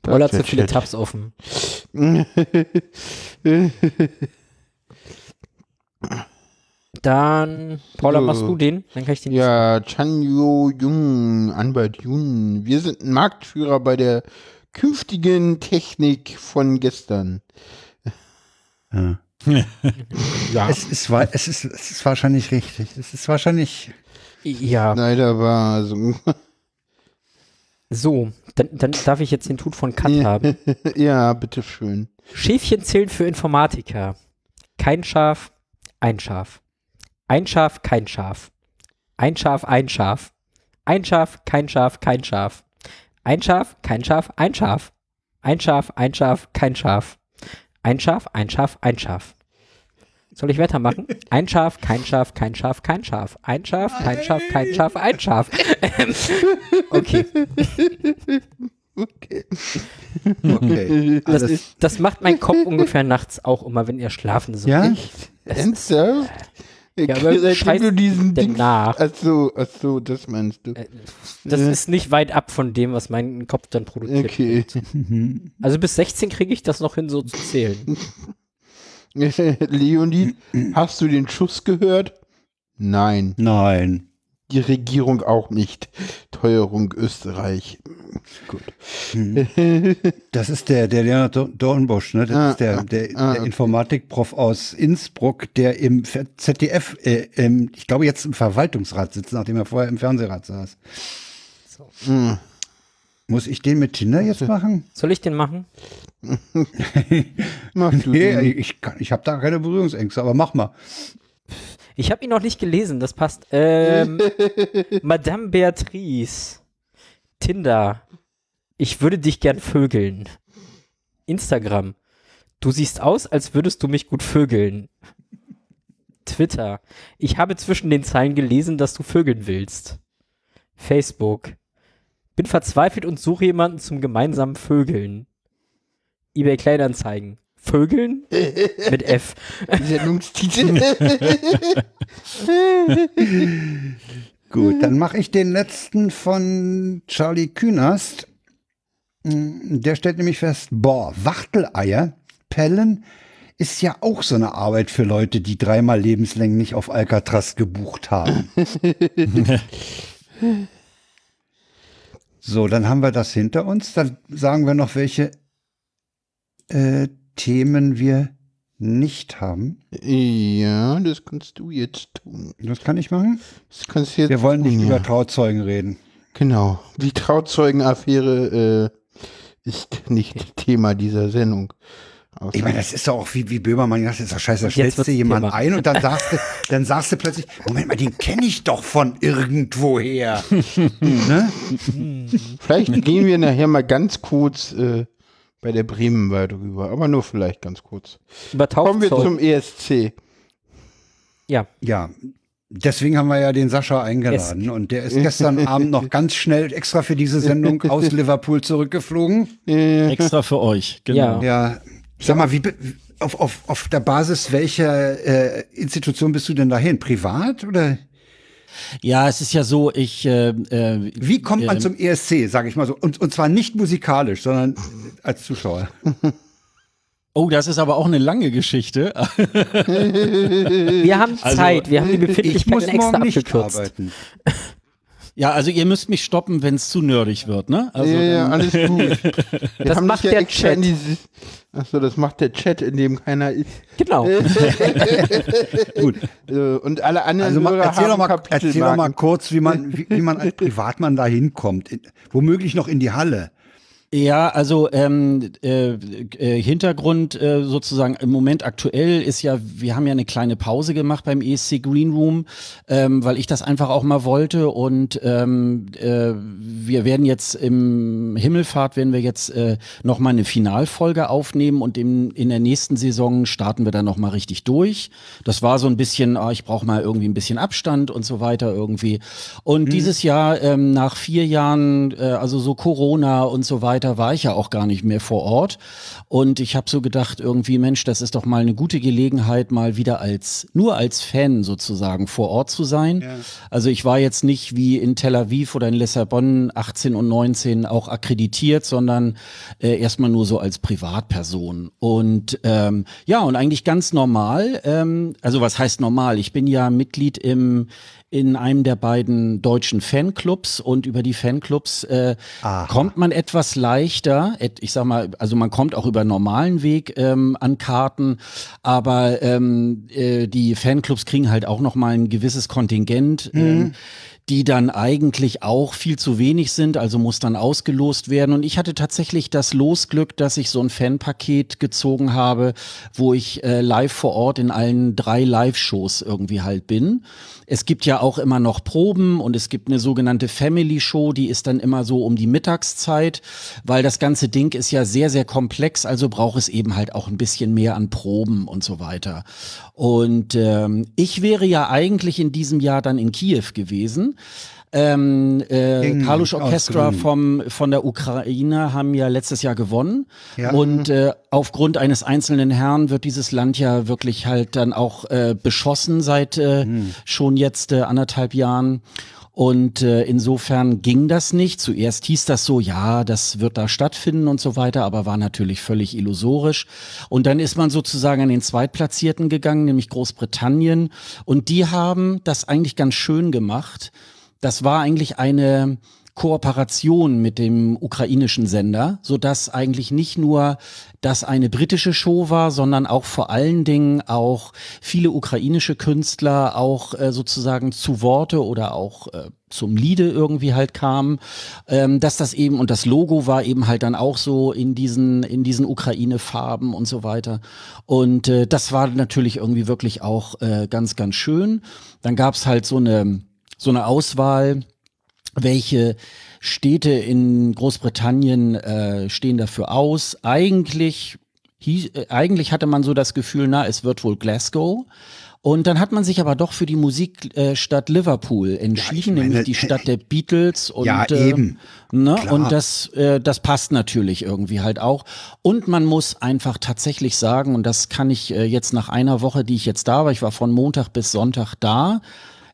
Da Paul hat so viele Chat. Tabs offen. Dann, Paula, So. machst du den? Dann kann ich den. ja, Chanyo Jung, Anwalt Jung. Wir sind ein Marktführer bei der künftigen Technik von gestern. Ja. Ja. Es, ist, es, ist, es ist wahrscheinlich richtig. Es ist wahrscheinlich. ja. Leider war so. So, dann, dann darf ich jetzt den Tut von Cut haben. ja, bitteschön. Schäfchen zählen für Informatiker. Kein Schaf, ein Schaf. Ein Schaf, kein Schaf. Ein Schaf, ein Schaf. Ein Schaf, kein Schaf, kein Schaf. Ein Schaf, kein Schaf, ein Schaf. Ein Schaf, ein Schaf, kein Schaf. Ein Schaf, ein Schaf, ein Schaf. Soll ich weitermachen? Ein Schaf, kein Schaf, kein Schaf, kein Schaf. Ein Schaf, kein Schaf, kein Schaf, ein Schaf. Ähm, okay. Okay. Okay. Das, das macht mein Kopf ungefähr nachts auch immer, wenn ihr schlafen sollt. ja? Ernsthaft? Ja, aber scheiß du diesen Ding. nach? Ach so, ach so, das meinst du. Äh, Das ist nicht weit ab von dem, was mein Kopf dann produziert. Okay. Also bis 16 kriege ich das noch hin, so zu zählen. Leonid, hast du den Schuss gehört? Nein, Nein. Die Regierung auch nicht. Teuerung Österreich. Gut. Das ist der, der Leonard Dor- Dornbusch, ne? Das Ah, ist der, ah, der, ah, der. Informatikprof aus Innsbruck, der im ZDF, äh, ähm, ich glaube jetzt im Verwaltungsrat sitzt, nachdem er vorher im Fernsehrat saß. Hm. Muss ich den mit Tinder jetzt machen? Soll ich den machen? Mach du Nee, den. ich, kann- ich habe da keine Berührungsängste, aber mach mal. Ich habe ihn noch nicht gelesen, das passt. Ähm, Madame Beatrice. Tinder. Ich würde dich gern vögeln. Instagram. Du siehst aus, als würdest du mich gut vögeln. Twitter. Ich habe zwischen den Zeilen gelesen, dass du vögeln willst. Facebook. Bin verzweifelt und suche jemanden zum gemeinsamen Vögeln. eBay Kleinanzeigen. Vögeln? Mit F. Sendungstitel. Gut, dann mache ich den letzten von Charlie Künast. Mm, Der stellt nämlich fest, boah, Wachteleier pellen ist ja auch so eine Arbeit für Leute, die dreimal lebenslänglich auf Alcatraz gebucht haben. So, dann haben wir das hinter uns. Dann sagen wir noch, welche äh, Themen wir nicht haben. Ja, das kannst du jetzt tun. Das kann ich machen. Das kannst du jetzt Wir wollen nicht tun, über ja. Trauzeugen reden. Genau. Die Trauzeugenaffäre äh, ist nicht Thema dieser Sendung. Außer- Ich meine, das ist doch auch wie, wie Böhmermann, das ist doch scheiße, da Jetzt stellst du jemanden Thema. ein und dann sagst du, dann sagst du plötzlich, Moment mal, den kenne ich doch von irgendwoher. ne? Vielleicht gehen wir nachher mal ganz kurz äh, bei der Bremen-Wahl drüber, aber nur vielleicht ganz kurz. Über Kommen wir zum ESC. Ja, Ja, deswegen haben wir ja den Sascha eingeladen und der ist gestern Abend noch ganz schnell extra für diese Sendung aus Liverpool zurückgeflogen. Äh, Extra für euch, genau. Ja. Ja, sag mal, wie, auf, auf, auf der Basis welcher äh, Institution bist du denn dahin? Privat oder? Ja, es ist ja so, ich. Äh, äh, Wie kommt man ähm, zum ESC, sage ich mal so? Und, und zwar nicht musikalisch, sondern als Zuschauer. Oh, das ist aber auch eine lange Geschichte. wir haben Also, Zeit, wir haben die Ich muss Befindlichkeiten extra abgekürzt. arbeiten. ja, also ihr müsst mich stoppen, wenn es zu nerdig wird, ne? Also, ja, ja, alles gut. Wir Das haben macht ja der Chat. in Ach so, das macht der Chat, in dem keiner ist. Genau. Gut, Äh, Und alle anderen also mal, Hörer erzähl, doch haben mal, erzähl doch mal kurz, wie man, wie, wie man als Privatmann da hinkommt. In- Womöglich noch in die Halle. Ja, also ähm, äh, äh, Hintergrund äh, sozusagen im Moment aktuell ist ja, wir haben ja eine kleine Pause gemacht beim ESC Green Room, ähm, weil ich das einfach auch mal wollte und ähm, äh, wir werden jetzt im Himmelfahrt werden wir jetzt äh, noch mal eine Finalfolge aufnehmen und im, in der nächsten Saison starten wir dann noch mal richtig durch. Das war so ein bisschen, ah, ich brauche mal irgendwie ein bisschen Abstand und so weiter irgendwie. Und dieses Jahr ähm, nach vier Jahren, äh, also so Corona und so weiter, war ich ja auch gar nicht mehr vor Ort. Und ich habe so gedacht, irgendwie, Mensch, das ist doch mal eine gute Gelegenheit, mal wieder als, nur als Fan sozusagen vor Ort zu sein. Also ich war jetzt nicht wie in Tel Aviv oder in Lissabon 18 und 19 auch akkreditiert, sondern äh, erstmal nur so als Privatperson. Und ähm, ja, und eigentlich ganz normal. Ähm, also was heißt normal? Ich bin ja Mitglied im in einem der beiden deutschen Fanclubs und über die Fanclubs äh, kommt man etwas leichter. Ich sag mal, also man kommt auch über normalen Weg ähm, an Karten, aber ähm, äh, die Fanclubs kriegen halt auch noch mal ein gewisses Kontingent. Ähm, die dann eigentlich auch viel zu wenig sind, also muss dann ausgelost werden. Und ich hatte tatsächlich das Losglück, dass ich so ein Fanpaket gezogen habe, wo ich äh, live vor Ort in allen drei Live-Shows irgendwie halt bin. Es gibt ja auch immer noch Proben und es gibt eine sogenannte Family Show, die ist dann immer so um die Mittagszeit, weil das ganze Ding ist ja sehr, sehr komplex, also braucht es eben halt auch ein bisschen mehr an Proben und so weiter. Und ähm, ich wäre ja eigentlich in diesem Jahr dann in Kiew gewesen. Ähm, äh, Kalusch Orchestra vom, von der Ukraine haben ja letztes Jahr gewonnen. Ja. Und äh, aufgrund eines einzelnen Herrn wird dieses Land ja wirklich halt dann auch äh, beschossen seit äh, schon jetzt äh, anderthalb Jahren. Und äh, insofern ging das nicht. Zuerst hieß das so, ja, das wird da stattfinden und so weiter, aber war natürlich völlig illusorisch. Und dann ist man sozusagen an den Zweitplatzierten gegangen, nämlich Großbritannien. Und die haben das eigentlich ganz schön gemacht. Das war eigentlich eine Kooperation mit dem ukrainischen Sender, so dass eigentlich nicht nur das eine britische Show war, sondern auch vor allen Dingen auch viele ukrainische Künstler auch äh, sozusagen zu Worte oder auch äh, zum Liede irgendwie halt kamen, ähm, dass das eben und das Logo war eben halt dann auch so in diesen in diesen Ukraine-Farben und so weiter. Und äh, das war natürlich irgendwie wirklich auch äh, ganz ganz schön. Dann gab's halt so eine so eine Auswahl welche Städte in Großbritannien äh, stehen dafür aus? Eigentlich, hieß, äh, eigentlich hatte man so das Gefühl, na, es wird wohl Glasgow. Und dann hat man sich aber doch für die Musikstadt Liverpool entschieden, meine, nämlich die Stadt der Beatles. Und, Ja, äh, eben. Ne? Klar. Und das, äh, das passt natürlich irgendwie halt auch. Und man muss einfach tatsächlich sagen, und das kann ich äh, jetzt nach einer Woche, die ich jetzt da war, ich war von Montag bis Sonntag da,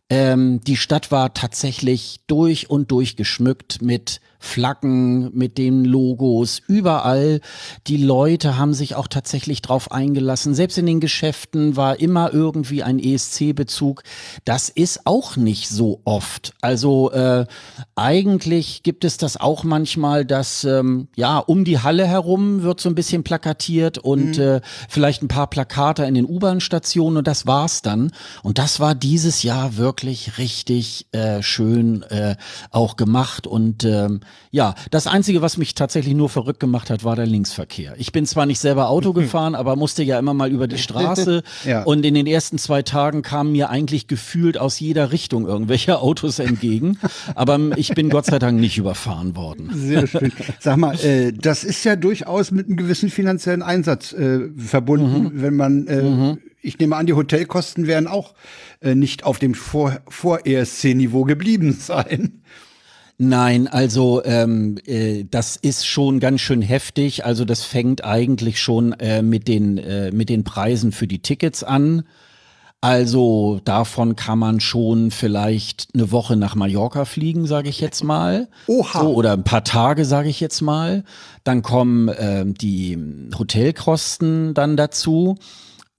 ähm, die Stadt war tatsächlich durch und durch geschmückt mit Flaggen mit den Logos, überall. Die Leute haben sich auch tatsächlich drauf eingelassen. Selbst in den Geschäften war immer irgendwie ein ESC-Bezug. Das ist auch nicht so oft. Also äh, eigentlich gibt es das auch manchmal, dass ähm, ja um die Halle herum wird so ein bisschen plakatiert und mhm. äh, vielleicht ein paar Plakate in den U-Bahn-Stationen und das war's dann. Und das war dieses Jahr wirklich richtig äh, schön äh, auch gemacht und ähm, ja, das Einzige, was mich tatsächlich nur verrückt gemacht hat, war der Linksverkehr. Ich bin zwar nicht selber Auto gefahren, aber musste ja immer mal über die Straße. ja. Und in den ersten zwei Tagen kamen mir eigentlich gefühlt aus jeder Richtung irgendwelche Autos entgegen. Aber ich bin Gott sei Dank nicht überfahren worden. Sehr schön. Sag mal, äh, das ist ja durchaus mit einem gewissen finanziellen Einsatz äh, verbunden, mhm. wenn man äh, mhm ich nehme an, die Hotelkosten werden auch äh, nicht auf dem Vor-ESC-Niveau vor geblieben sein. Nein, also ähm, äh, das ist schon ganz schön heftig. Also das fängt eigentlich schon äh, mit den äh, mit den Preisen für die Tickets an. Also davon kann man schon vielleicht eine Woche nach Mallorca fliegen, sage ich jetzt mal. Oha. So, oder ein paar Tage, sage ich jetzt mal. Dann kommen äh, die Hotelkosten dann dazu.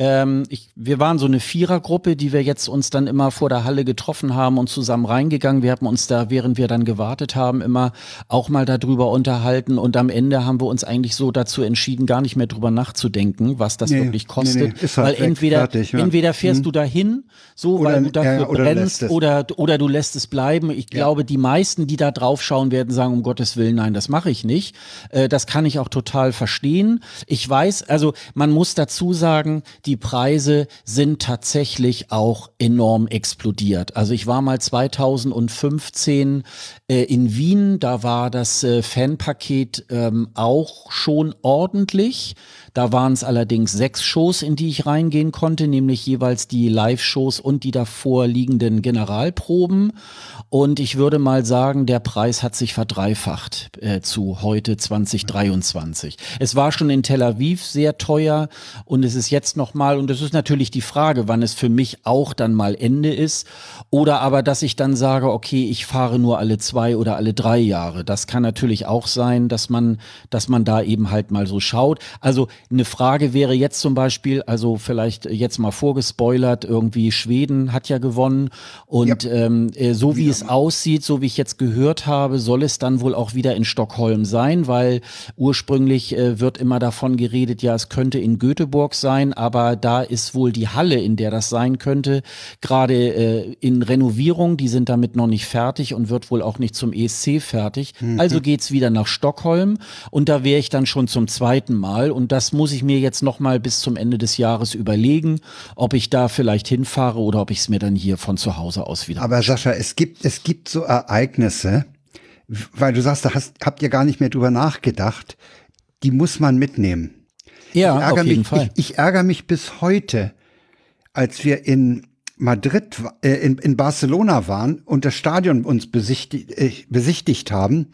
Ähm, ich, wir waren so eine Vierergruppe, die wir jetzt uns dann immer vor der Halle getroffen haben und zusammen reingegangen. Wir haben uns da, während wir dann gewartet haben, immer auch mal darüber unterhalten und am Ende haben wir uns eigentlich so dazu entschieden, gar nicht mehr drüber nachzudenken, was das nee, wirklich kostet. Nee, nee, halt Weil entweder, fertig, ja. entweder fährst mhm. du dahin, so oder, weil du dafür ja, oder brennst, oder, oder du lässt es bleiben. Ich ja. glaube, die meisten, die da drauf schauen, werden sagen, um Gottes Willen, nein, das mache ich nicht. Äh, das kann ich auch total verstehen. Ich weiß, also man muss dazu sagen, die Preise sind tatsächlich auch enorm explodiert. Also ich war mal 2015 äh, in Wien, da war das äh, Fanpaket ähm, auch schon ordentlich. Da waren es allerdings sechs Shows, in die ich reingehen konnte, nämlich jeweils die Live-Shows und die davor liegenden Generalproben. Und ich würde mal sagen, der Preis hat sich verdreifacht äh, zu heute 2023. Es war schon in Tel Aviv sehr teuer und es ist jetzt nochmal, und es ist natürlich die Frage, wann es für mich auch dann mal Ende ist. Oder aber, dass ich dann sage, okay, ich fahre nur alle zwei oder alle drei Jahre. Das kann natürlich auch sein, dass man, dass man da eben halt mal so schaut. Also eine Frage wäre jetzt zum Beispiel, also vielleicht jetzt mal vorgespoilert, irgendwie Schweden hat ja gewonnen und ja. ähm, äh, so wie wieder es mal. aussieht, so wie ich jetzt gehört habe, soll es dann wohl auch wieder in Stockholm sein, weil ursprünglich äh, wird immer davon geredet, ja, es könnte in Göteborg sein, aber da ist wohl die Halle, in der das sein könnte, gerade äh, in Renovierung, die sind damit noch nicht fertig und wird wohl auch nicht zum ESC fertig. Mhm. Also geht's wieder nach Stockholm und da wäre ich dann schon zum zweiten Mal und das muss ich mir jetzt noch mal bis zum Ende des Jahres überlegen, ob ich da vielleicht hinfahre oder ob ich es mir dann hier von zu Hause aus wieder. Aber Sascha, es gibt es gibt so Ereignisse, weil du sagst, da hast, habt ihr gar nicht mehr drüber nachgedacht. Die muss man mitnehmen. Ja, auf jeden mich, Fall. Ich, ich ärgere mich bis heute, als wir in Madrid, äh, in, in Barcelona waren und das Stadion uns besichtigt, äh, besichtigt haben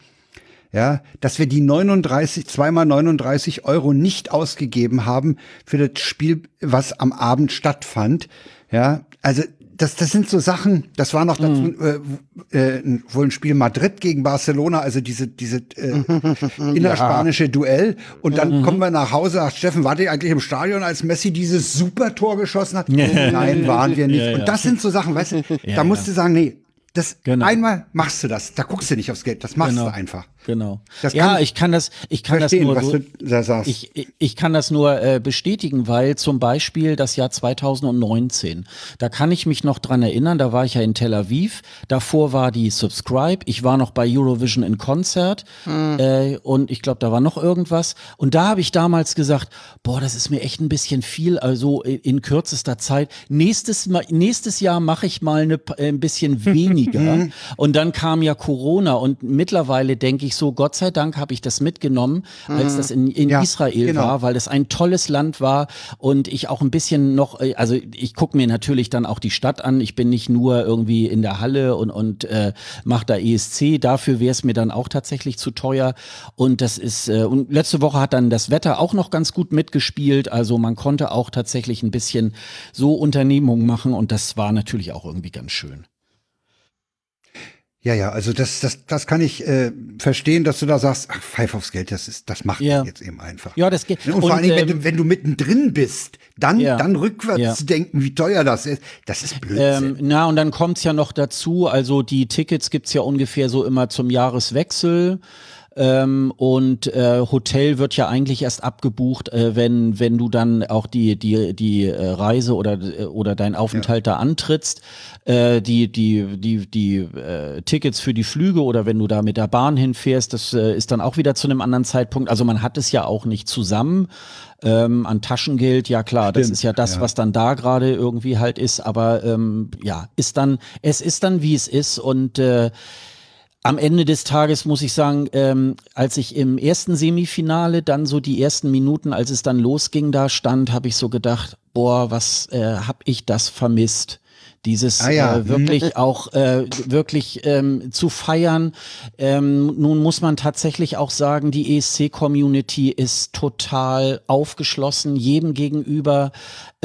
ja, dass wir die 39, zweimal 39 Euro nicht ausgegeben haben für das Spiel, was am Abend stattfand. Ja, also das, das sind so Sachen, das war noch dazu, mhm. äh, äh, wohl ein Spiel Madrid gegen Barcelona, also diese, diese äh, innerspanische ja. Duell. Und dann mhm. kommen wir nach Hause, sagt Steffen, wart ihr eigentlich im Stadion, als Messi dieses super Tor geschossen hat? Nein, waren wir nicht. Ja, ja. Und das sind so Sachen, weißt du, da musst du sagen, nee, das genau. einmal machst du das, da guckst du nicht aufs Geld, das machst genau. du einfach. Genau. ja, ich kann das, ich kann das nur so, da ich, ich kann das nur äh, bestätigen, weil zum Beispiel das Jahr 2019, da kann ich mich noch dran erinnern, da war ich ja in Tel Aviv, davor war die Subscribe, ich war noch bei Eurovision in Konzert mhm. äh, und ich glaube, da war noch irgendwas und da habe ich damals gesagt, boah, das ist mir echt ein bisschen viel, also in, in kürzester Zeit. Nächstes, nächstes Jahr mache ich mal eine, äh, ein bisschen weniger mhm. und dann kam ja Corona und mittlerweile denke ich so, Gott sei Dank habe ich das mitgenommen, als mhm. das in, in ja, Israel genau. war, weil das ein tolles Land war und ich auch ein bisschen noch, äh, also ich gucke mir natürlich dann auch die Stadt an. Ich bin nicht nur irgendwie in der Halle und, und äh, mache da ESC. Dafür wäre es mir dann auch tatsächlich zu teuer. Und das ist, äh, und letzte Woche hat dann das Wetter auch noch ganz gut mitgespielt. Also man konnte auch tatsächlich ein bisschen so Unternehmungen machen und das war natürlich auch irgendwie ganz schön. Ja, ja, also das, das, das kann ich äh, verstehen, dass du da sagst, ach, pfeif aufs Geld, das ist, das macht Ja. jetzt eben einfach. Ja, das geht. Und, vor allen Dingen, wenn, ähm, du, wenn du mittendrin bist, dann, Ja. dann rückwärts Ja. zu denken, wie teuer das ist, das ist Blödsinn. Ähm, na, und dann kommt's ja noch dazu, also die Tickets gibt's ja ungefähr so immer zum Jahreswechsel. Ähm, und äh, Hotel wird ja eigentlich erst abgebucht, äh, wenn wenn du dann auch die die die äh, Reise oder äh, oder dein Aufenthalt da antrittst, äh, die die die die äh, Tickets für die Flüge oder wenn du da mit der Bahn hinfährst, das äh, ist dann auch wieder zu einem anderen Zeitpunkt. Also man hat es ja auch nicht zusammen ähm, an Taschengeld. Ja klar, das Stimmt, ist ja das, ja. was dann da gerade irgendwie halt ist. Aber ähm, ja, ist dann es ist dann wie es ist und äh, am Ende des Tages muss ich sagen, ähm, als ich im ersten Semifinale dann so die ersten Minuten, als es dann losging, da stand, habe ich so gedacht, boah, was äh, hab ich das vermisst? Dieses Ah ja, äh, wirklich auch äh, wirklich ähm, zu feiern. Ähm, nun muss man tatsächlich auch sagen, die ESC-Community ist total aufgeschlossen, jedem gegenüber,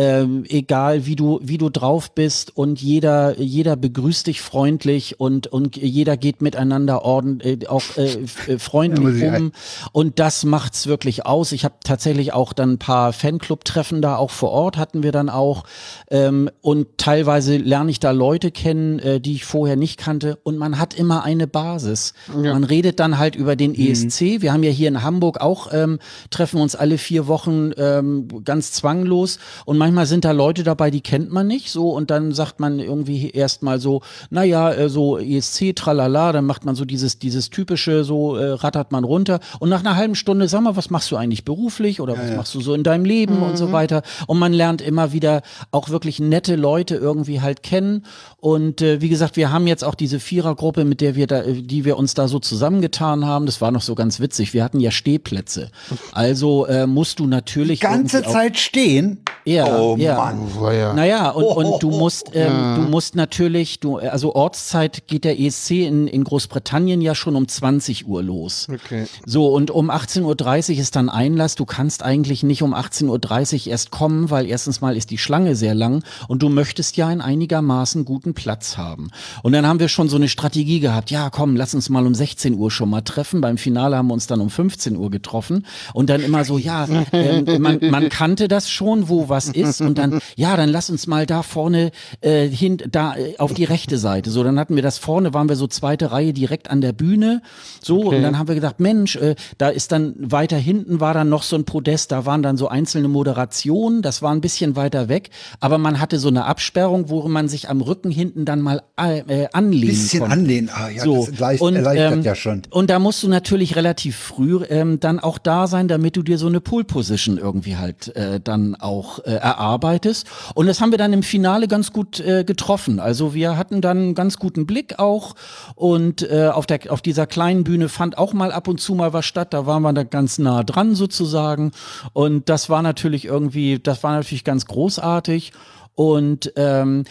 ähm, egal wie du wie du drauf bist und jeder jeder begrüßt dich freundlich und und jeder geht miteinander ordn, äh, auch äh, äh, Ja, freundlich ich um und das macht's wirklich aus. Ich habe tatsächlich auch dann ein paar Fanclub-Treffen da auch vor Ort hatten wir dann auch ähm, und teilweise lerne ich da Leute kennen, äh, die ich vorher nicht kannte und man hat immer eine Basis. Man redet dann halt über den ESC. Wir haben ja hier in Hamburg auch ähm, treffen uns alle vier Wochen ähm, ganz zwanglos und manchmal sind da Leute dabei, die kennt man nicht so und dann sagt man irgendwie erstmal so, naja, äh, so ESC, tralala, dann macht man so dieses, dieses typische, so äh, rattert man runter. Und nach einer halben Stunde, sag mal, was machst du eigentlich beruflich oder was machst du so in deinem Leben und so weiter? Und man lernt immer wieder auch wirklich nette Leute irgendwie halt kennen. Und äh, wie gesagt, wir haben jetzt auch diese Vierergruppe, mit der wir da, äh, die wir uns da so zusammengetan haben, das war noch so ganz witzig, wir hatten ja Stehplätze, also äh, musst du natürlich Ganze irgendwie auch- Zeit stehen. Ja, oh ja. Mann. War ja. naja, und, und du musst, ähm, du musst natürlich, du, also Ortszeit geht der ESC in, in Großbritannien ja schon um 20 Uhr los. Okay. So, und um 18.30 Uhr ist dann Einlass. Du kannst eigentlich nicht um 18.30 Uhr erst kommen, weil erstens mal ist die Schlange sehr lang und du möchtest ja einen einigermaßen guten Platz haben. Und dann haben wir schon so eine Strategie gehabt. Ja, komm, lass uns mal um 16 Uhr schon mal treffen. Beim Finale haben wir uns dann um 15 Uhr getroffen und dann immer so, ja, ähm, man, man kannte das schon, wo was ist und dann, ja, dann lass uns mal da vorne äh, hin, da äh, auf die rechte Seite. So, dann hatten wir das vorne, waren wir so zweite Reihe direkt an der Bühne. So, und dann haben wir gedacht, Mensch, äh, da ist dann weiter hinten war dann noch so ein Podest, da waren dann so einzelne Moderationen, das war ein bisschen weiter weg, aber man hatte so eine Absperrung, wo man sich am Rücken hinten dann mal äh, anlehnen Bisschen konnte. anlehnen. Ah, ja, So, das leicht, und, erleichtert ähm, ja schon. Und da musst du natürlich relativ früh ähm, dann auch da sein, damit du dir so eine Pole Position irgendwie halt äh, dann auch äh, erarbeitest. Und das haben wir dann im Finale ganz gut äh, getroffen. Also wir hatten dann einen ganz guten Blick auch und äh, auf der auf dieser kleinen Bühne fand auch mal ab und zu mal was statt. Da waren wir da ganz nah dran sozusagen. Und das war natürlich irgendwie, das war natürlich ganz großartig. Und ähm,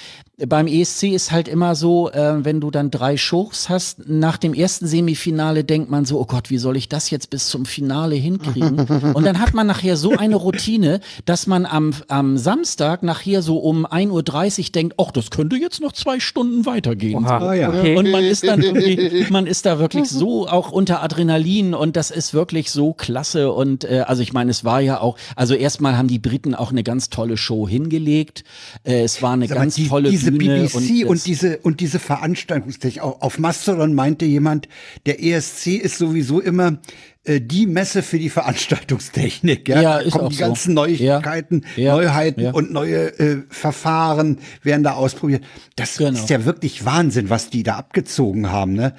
beim ESC ist halt immer so, äh, wenn du dann drei Shows hast, nach dem ersten Semifinale denkt man so, oh Gott, wie soll ich das jetzt bis zum Finale hinkriegen? Und dann hat man nachher so eine Routine, dass man am, am Samstag nachher so um 1.30 Uhr denkt, ach, das könnte jetzt noch zwei Stunden weitergehen. Ah, ja. okay. Und man ist dann irgendwie, man ist da wirklich so auch unter Adrenalin und das ist wirklich so klasse. Und äh, also ich meine, es war ja auch, also erstmal haben die Briten auch eine ganz tolle Show hingelegt. Äh, es war eine Sag mal, ganz die, tolle diese BBC und, und, diese und diese Veranstaltungstechnik. Auf, Mastodon meinte jemand, der ESC ist sowieso immer äh, die Messe für die Veranstaltungstechnik. Ja, Ja, Da ist kommen auch die so. ganzen Neuigkeiten, Ja, ja, Neuheiten ja. und neue äh, Verfahren werden da ausprobiert. Das Genau. ist ja wirklich Wahnsinn, was die da abgezogen haben. Ne?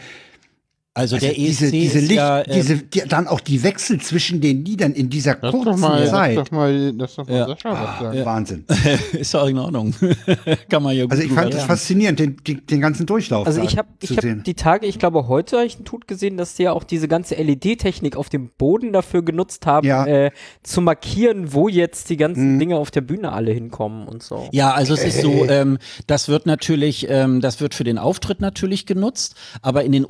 Also, der diese, ESC diese ist Licht, ja, ähm, diese, die, dann auch die Wechsel zwischen den Liedern in dieser doch kurzen mal, lass Zeit. doch mal, lass doch mal Ja. Sascha was sagen. Wahnsinn. ist doch in Ordnung. Kann man ja gut Also ich fand das faszinierend, den, den, den ganzen Durchlauf Also ich habe ich hab sehen. die Tage, ich glaube heute habe ich einen Tut gesehen, dass sie ja auch diese ganze LED-Technik auf dem Boden dafür genutzt haben, Ja. äh, zu markieren, wo jetzt die ganzen Mhm. Dinge auf der Bühne alle hinkommen und so. Ja, also es ist so, ähm, das wird natürlich, ähm, das wird für den Auftritt natürlich genutzt, aber in den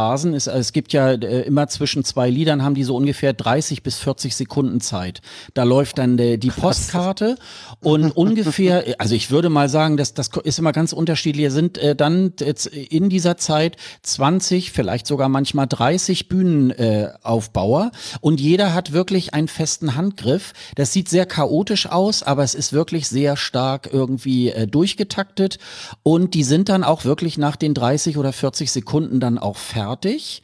Phasen. Es, es gibt ja äh, immer zwischen zwei Liedern haben die so ungefähr 30 bis 40 Sekunden Zeit. Da läuft dann äh, die Postkarte und ungefähr, also ich würde mal sagen, dass das ist immer ganz unterschiedlich. Sind äh, dann jetzt in dieser Zeit 20, vielleicht sogar manchmal 30 Bühnenaufbauer äh, und jeder hat wirklich einen festen Handgriff. Das sieht sehr chaotisch aus, aber es ist wirklich sehr stark irgendwie äh, durchgetaktet und die sind dann auch wirklich nach den 30 oder 40 Sekunden dann auch fertig fertig.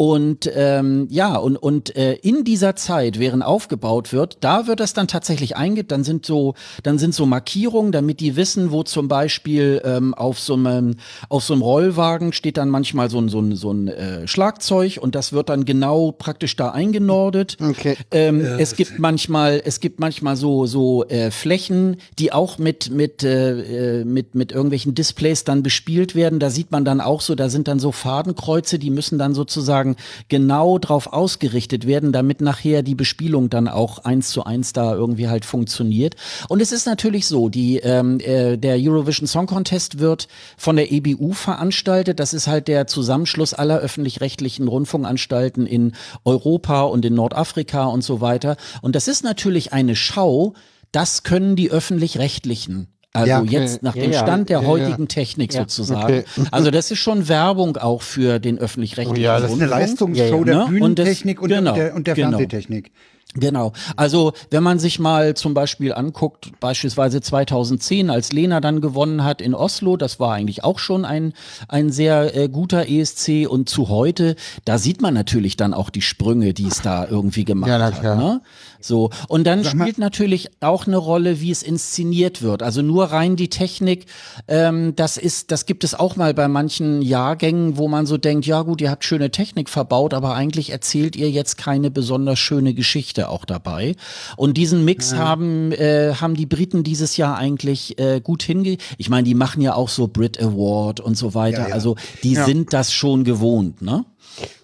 Und ähm, ja, und, und äh, in dieser Zeit, während aufgebaut wird, da wird das dann tatsächlich eingeht, dann sind so, dann sind so Markierungen, damit die wissen, wo zum Beispiel ähm, auf so einem, auf so einem Rollwagen steht dann manchmal so ein, so ein, so ein äh, Schlagzeug und das wird dann genau praktisch da eingenordet. Okay. Ähm, ja, es gibt manchmal, es gibt manchmal so, so äh, Flächen, die auch mit, mit, äh, mit, mit irgendwelchen Displays dann bespielt werden. Da sieht man dann auch so, da sind dann so Fadenkreuze, die müssen dann sozusagen sozusagen genau drauf ausgerichtet werden, damit nachher die Bespielung dann auch eins zu eins da irgendwie halt funktioniert. Und es ist natürlich so, die, ähm, äh, der Eurovision Song Contest wird von der EBU veranstaltet. Das ist halt der Zusammenschluss aller öffentlich-rechtlichen Rundfunkanstalten in Europa und in Nordafrika und so weiter. Und das ist natürlich eine Schau, das können die öffentlich-rechtlichen. Also Ja, okay. jetzt nach Ja, dem ja. Stand der Ja, ja. heutigen Technik Ja. sozusagen. Okay. Also das ist schon Werbung auch für den öffentlich-rechtlichen Oh ja, das Das ist eine Rundfunk. Leistungsshow Ja, ja. der Ne? Und das- Bühnentechnik und, genau, der, und der genau. Fernsehtechnik. Genau. Also wenn man sich mal zum Beispiel anguckt, beispielsweise 2010, als Lena dann gewonnen hat in Oslo, das war eigentlich auch schon ein, ein sehr äh, guter ESC und zu heute, da sieht man natürlich dann auch die Sprünge, die es da irgendwie gemacht Ja, hat. Ne? So. Und dann Sag mal- spielt natürlich auch eine Rolle, wie es inszeniert wird. Also nur rein die Technik, ähm, das ist, das gibt es auch mal bei manchen Jahrgängen, wo man so denkt, ja gut, ihr habt schöne Technik verbaut, aber eigentlich erzählt ihr jetzt keine besonders schöne Geschichte auch dabei. Und diesen Mix haben, äh, haben die Briten dieses Jahr eigentlich äh, gut hinge... Ich meine, die machen ja auch so Brit Award und so weiter. Ja, ja. Also die sind das schon gewohnt, ne?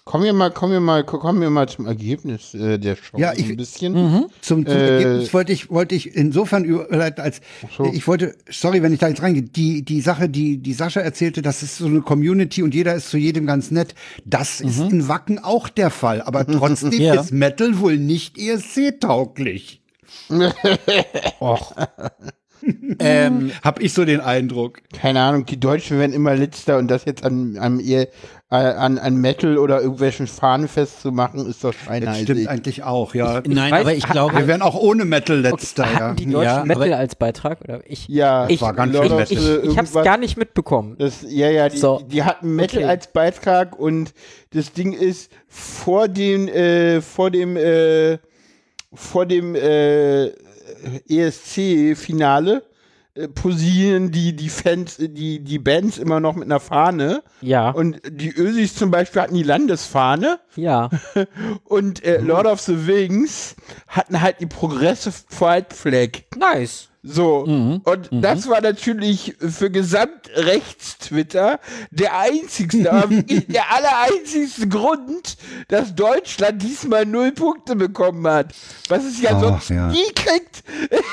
Kommen wir mal, kommen wir mal, kommen wir mal zum Ergebnis äh, der Show Ja, ich- ein bisschen. Zum, zum Äh, Ergebnis wollte ich, wollte ich insofern überleiten, als so. ich wollte, sorry, wenn ich da jetzt reingehe, die, die Sache, die, die Sascha erzählte, das ist so eine Community und jeder ist zu jedem ganz nett. Das ist in Wacken auch der Fall, aber trotzdem Ja. ist Metal wohl nicht ESC-tauglich. Ähm, Hab ich so den Eindruck. Keine Ahnung, die Deutschen werden immer letzter und das jetzt an, an, ihr, äh, an, an Metal oder irgendwelchen Fahnen festzumachen, ist doch Das scheinheilig. stimmt eigentlich auch, ja. nein, weiß- aber ich glaube, Wir wären auch ohne Metal letzter, ja. Hatten die Deutschen Ja, Metal als Beitrag? Oder ich Ja, ich, war ganz schön of Metal. the ich, ich hab's gar nicht mitbekommen. Das, ja, ja, die, So. die hatten Metal Okay. als Beitrag und das Ding ist vor dem, äh, vor dem, äh, vor dem äh, ESC-Finale äh, posieren die, die Fans, äh, die, die Bands immer noch mit einer Fahne. Ja, Und die Ösis zum Beispiel hatten die Landesfahne ja. und äh, Lord of the Rings hatten halt die Progressive Pride Flag. Nice. So, und das war natürlich für Gesamtrechts-Twitter der einzigste, der allereinzigste Grund, dass Deutschland diesmal null Punkte bekommen hat. Was es ja Ach, sonst ja. nie kriegt.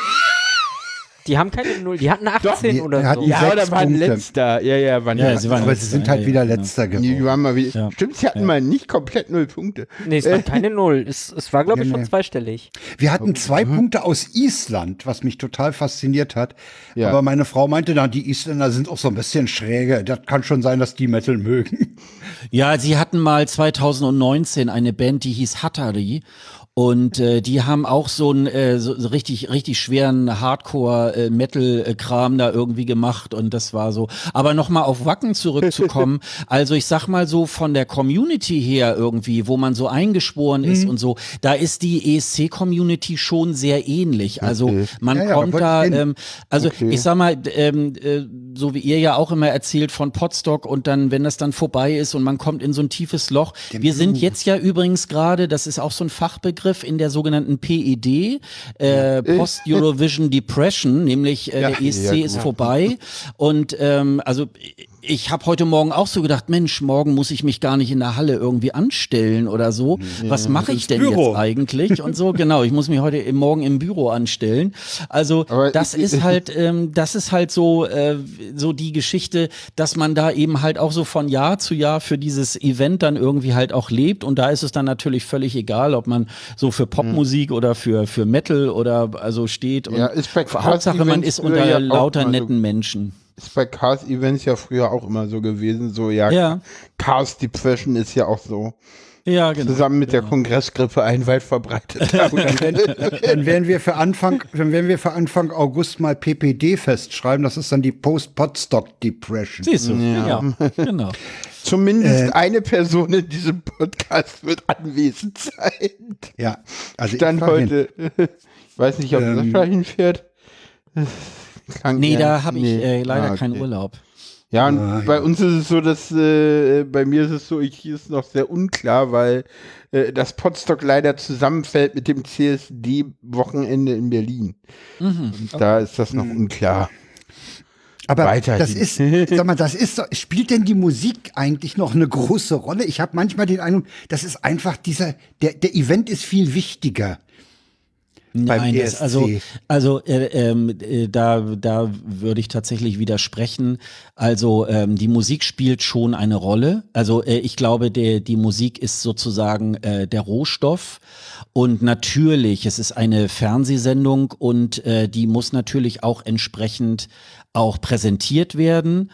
Die haben keine Null, die hatten 18 die oder hatten so. Ja, da waren Punkte. letzter. Ja, ja, waren Ja, ja, sie waren Aber letzter, sie sind halt ja, wieder ja. letzter die geworden. waren mal wieder. Ja. Stimmt, sie hatten mal nicht komplett null Punkte. Nee, es war keine Null. Es, es war, glaube ich, schon nee. zweistellig. Wir hatten zwei Punkte aus Island, was mich total fasziniert hat. Ja. Aber meine Frau meinte dann, die Isländer sind auch so ein bisschen schräge. Das kann schon sein, dass die Metal mögen. Ja, sie hatten mal 2019 eine Band, die hieß Hattari. Und äh, die haben auch so einen äh, so, so richtig richtig schweren Hardcore-Metal-Kram da irgendwie gemacht und das war so. Aber nochmal auf Wacken zurückzukommen, also ich sag mal so von der Community her irgendwie, wo man so eingeschworen Mhm. ist und so, da ist die ESC-Community schon sehr ähnlich. Also man Ja, kommt da ähm, also ich sag mal, ähm, äh, so wie ihr ja auch immer erzählt von Potstock und dann, wenn das dann vorbei ist und man kommt in so ein tiefes Loch. Wir sind jetzt ja übrigens gerade, das ist auch so ein Fachbegriff in der sogenannten PED, äh, Post-Eurovision Depression, nämlich äh, Ja. der ESC Ja, ist vorbei. Und ähm, also ich habe heute Morgen auch so gedacht, Mensch, morgen muss ich mich gar nicht in der Halle irgendwie anstellen oder so. Was mache ich denn Büro. jetzt eigentlich? Und so, genau, ich muss mich heute im, morgen im Büro anstellen. Also Aber das ich- ist halt, ähm, das ist halt so, äh, so die Geschichte, dass man da eben halt auch so von Jahr zu Jahr für dieses Event dann irgendwie halt auch lebt. Und da ist es dann natürlich völlig egal, ob man so für Popmusik oder für, für Metal oder also steht. Und Ja, Hauptsache, man ist unter ja lauter netten Menschen. Ist bei Cars Events ja früher auch immer so gewesen. So, ja, Ja. Cars Depression ist ja auch so. Ja, genau. Zusammen mit der Kongressgrippe ein weit verbreitet. Dann werden wir für Anfang, dann werden wir für Anfang August mal PPD festschreiben. Das ist dann die Post-Podstock Depression. Siehst du, ja, genau. Zumindest Äh. eine Person in diesem Podcast wird anwesend sein. Ja, also Stand ich fahr hin. heute. Ich weiß nicht, ob Ähm. Sascha hinfährt. Klang Nee, da habe ich nee. äh, leider Ah, keinen okay. Urlaub. Ja, und Ah, bei ja. uns ist es so, dass äh, bei mir ist es so, ich hier ist noch sehr unklar, weil äh, das Podstock leider zusammenfällt mit dem CSD-Wochenende in Berlin. Mhm. Und da ist das Mhm. noch unklar. Aber Weiter das ist, sag mal, das ist, spielt denn die Musik eigentlich noch eine große Rolle? Ich habe manchmal den Eindruck, das ist einfach dieser, der, der Event ist viel wichtiger. Nein, das, also, also äh, ähm, äh, da, da würde ich tatsächlich widersprechen. Also ähm, die Musik spielt schon eine Rolle. Also äh, ich glaube, der, die Musik ist sozusagen äh, der Rohstoff. Und natürlich, es ist eine Fernsehsendung und äh, die muss natürlich auch entsprechend auch präsentiert werden.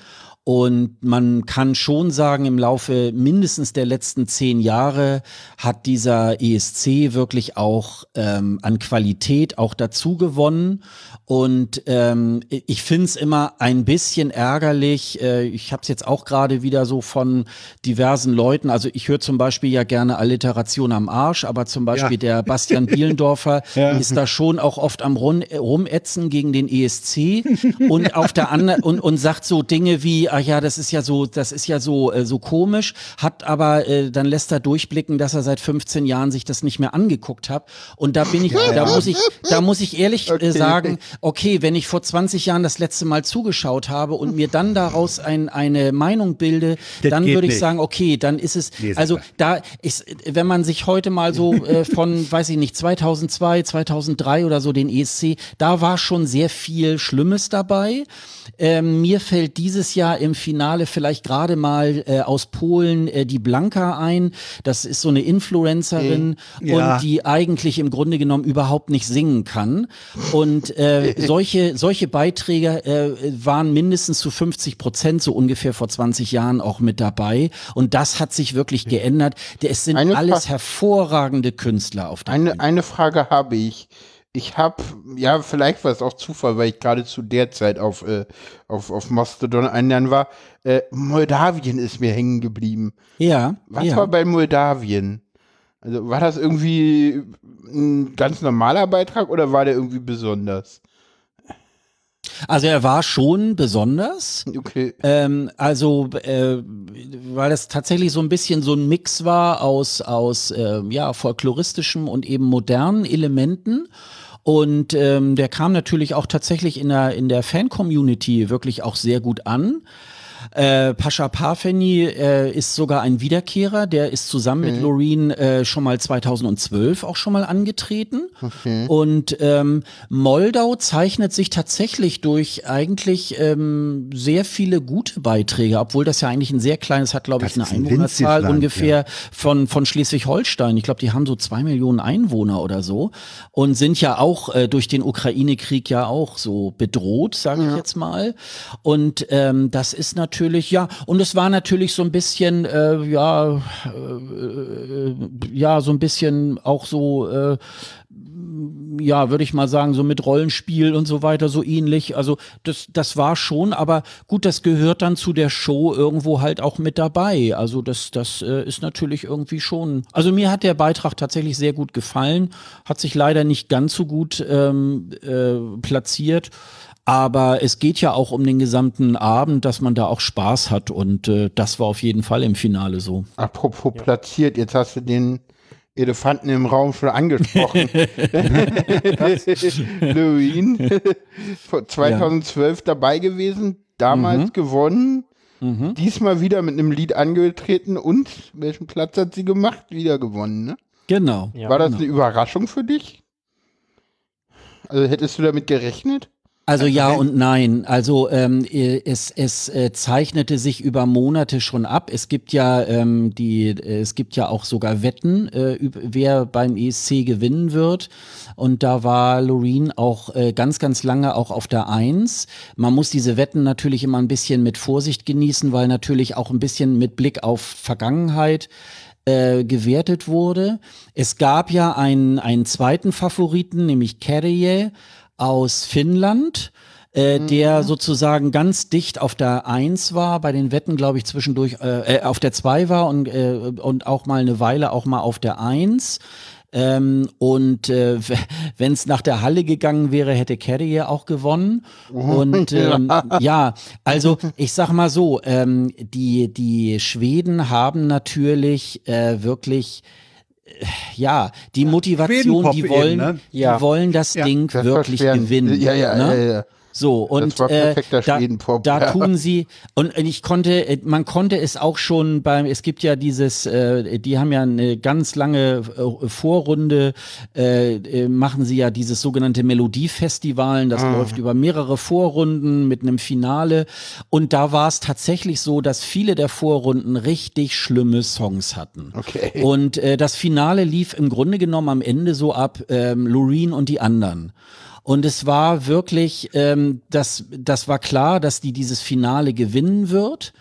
Und man kann schon sagen, im Laufe mindestens der letzten zehn Jahre hat dieser ESC wirklich auch ähm, an Qualität auch dazu gewonnen. Und ähm, ich finde es immer ein bisschen ärgerlich. Äh, ich habe es jetzt auch gerade wieder so von diversen Leuten. Also ich höre zum Beispiel ja gerne Alliteration am Arsch, aber zum Beispiel der Bastian Bielendorfer ist da schon auch oft am Rum, Rumätzen gegen den ESC und auf der anderen und, und sagt so Dinge wie, ach ja, das ist ja so, das ist ja so äh, so komisch, hat aber äh, dann lässt er durchblicken, dass er seit 15 Jahren sich das nicht mehr angeguckt hat. Und da bin ich, da muss ich, da muss ich ehrlich Okay. äh, sagen, okay, wenn ich vor 20 Jahren das letzte Mal zugeschaut habe und mir dann daraus ein, eine Meinung bilde, Das dann würde ich nicht. sagen, okay, dann ist es, also da ist, wenn man sich heute mal so äh, von, weiß ich nicht, 2002, 2003 oder so den ESC, da war schon sehr viel Schlimmes dabei. Ähm, mir fällt dieses Jahr im Finale vielleicht gerade mal äh, aus Polen äh, die Blanka ein. Das ist so eine Influencerin Ja. und die eigentlich im Grunde genommen überhaupt nicht singen kann. Und äh, solche, solche Beiträge äh, waren mindestens zu 50 Prozent so ungefähr vor 20 Jahren auch mit dabei. Und das hat sich wirklich geändert. Es sind Eine alles Fra- hervorragende Künstler auf der Bühne. Eine, eine Frage habe ich. Ich habe, ja, vielleicht war es auch Zufall, weil ich gerade zu der Zeit auf, äh, auf, auf Mastodon einladen war. Äh, Moldawien ist mir hängen geblieben. Ja, Was ja. war bei Moldawien? Also war das irgendwie ein ganz normaler Beitrag oder war der irgendwie besonders? Also er war schon besonders. Okay. Ähm, also, äh, weil es tatsächlich so ein bisschen so ein Mix war aus, aus äh, ja, folkloristischem und eben modernen Elementen. Und ähm, der kam natürlich auch tatsächlich in der, in der Fan-Community wirklich auch sehr gut an. Äh, Pascha Parfeni äh, ist sogar ein Wiederkehrer, der ist zusammen mit Loreen äh, schon mal 2012 auch schon mal angetreten. Und ähm, Moldau zeichnet sich tatsächlich durch eigentlich ähm, sehr viele gute Beiträge, obwohl das ja eigentlich ein sehr kleines hat, glaube ich, eine ein Einwohnerzahl ungefähr von, von Schleswig-Holstein. Ich glaube, die haben so zwei Millionen Einwohner oder so und sind ja auch äh, durch den Ukraine-Krieg ja auch so bedroht, sage ich jetzt mal. Und ähm, das ist natürlich, ja, und es war natürlich so ein bisschen, äh, ja, äh, ja, so ein bisschen auch so, äh, ja, würde ich mal sagen, so mit Rollenspiel und so weiter, so ähnlich. Also das, das war schon, aber gut, das gehört dann zu der Show irgendwo halt auch mit dabei. Also das, das äh, ist natürlich irgendwie schon. Also mir hat der Beitrag tatsächlich sehr gut gefallen, hat sich leider nicht ganz so gut ähm, äh, platziert. Aber es geht ja auch um den gesamten Abend, dass man da auch Spaß hat und äh, das war auf jeden Fall im Finale so. Apropos platziert, jetzt hast du den Elefanten im Raum schon angesprochen. Vor 2012 dabei gewesen, damals gewonnen. Mhm. Diesmal wieder mit einem Lied angetreten und welchen Platz hat sie gemacht? Wieder gewonnen, ne? Genau. Ja, War das genau. eine Überraschung für dich? Also hättest du damit gerechnet? Also ja und nein. Also ähm, äh, es, es äh, zeichnete sich über Monate schon ab. Es gibt ja ähm, die, äh, es gibt ja auch sogar Wetten, äh, wer beim ESC gewinnen wird. Und da war Loreen auch äh, ganz, ganz lange auch auf der Eins. Man muss diese Wetten natürlich immer ein bisschen mit Vorsicht genießen, weil natürlich auch ein bisschen mit Blick auf Vergangenheit äh, gewertet wurde. Es gab ja einen, einen zweiten Favoriten, nämlich Kerje aus Finnland. Äh, der sozusagen ganz dicht auf der Eins war, bei den Wetten, glaube ich, zwischendurch äh, äh, auf der Zwei war und, äh, und auch mal eine Weile auch mal auf der Eins. Ähm, und äh, wenn es nach der Halle gegangen wäre, hätte Kerry auch gewonnen. Und ähm, ja, also ich sag mal so, ähm, die, die Schweden haben natürlich äh, wirklich ja, die Motivation, die eben, wollen, ne? Ja. die wollen das Ja, Ding Das wirklich schwer. gewinnen. Ja, ja, ne? ja, ja. So, und äh, da, da tun sie, und ich konnte, äh, man konnte es auch schon beim, es gibt ja dieses, äh, die haben ja eine ganz lange äh, Vorrunde, äh, äh, machen sie ja dieses sogenannte Melodiefestival, das Ah. läuft über mehrere Vorrunden mit einem Finale. Und da war es tatsächlich so, dass viele der Vorrunden richtig schlimme Songs hatten. Okay. Und äh, das Finale lief im Grunde genommen am Ende so ab, ähm, Loreen und die anderen. Und es war wirklich, ähm, das, das war klar, dass die dieses Finale gewinnen wird.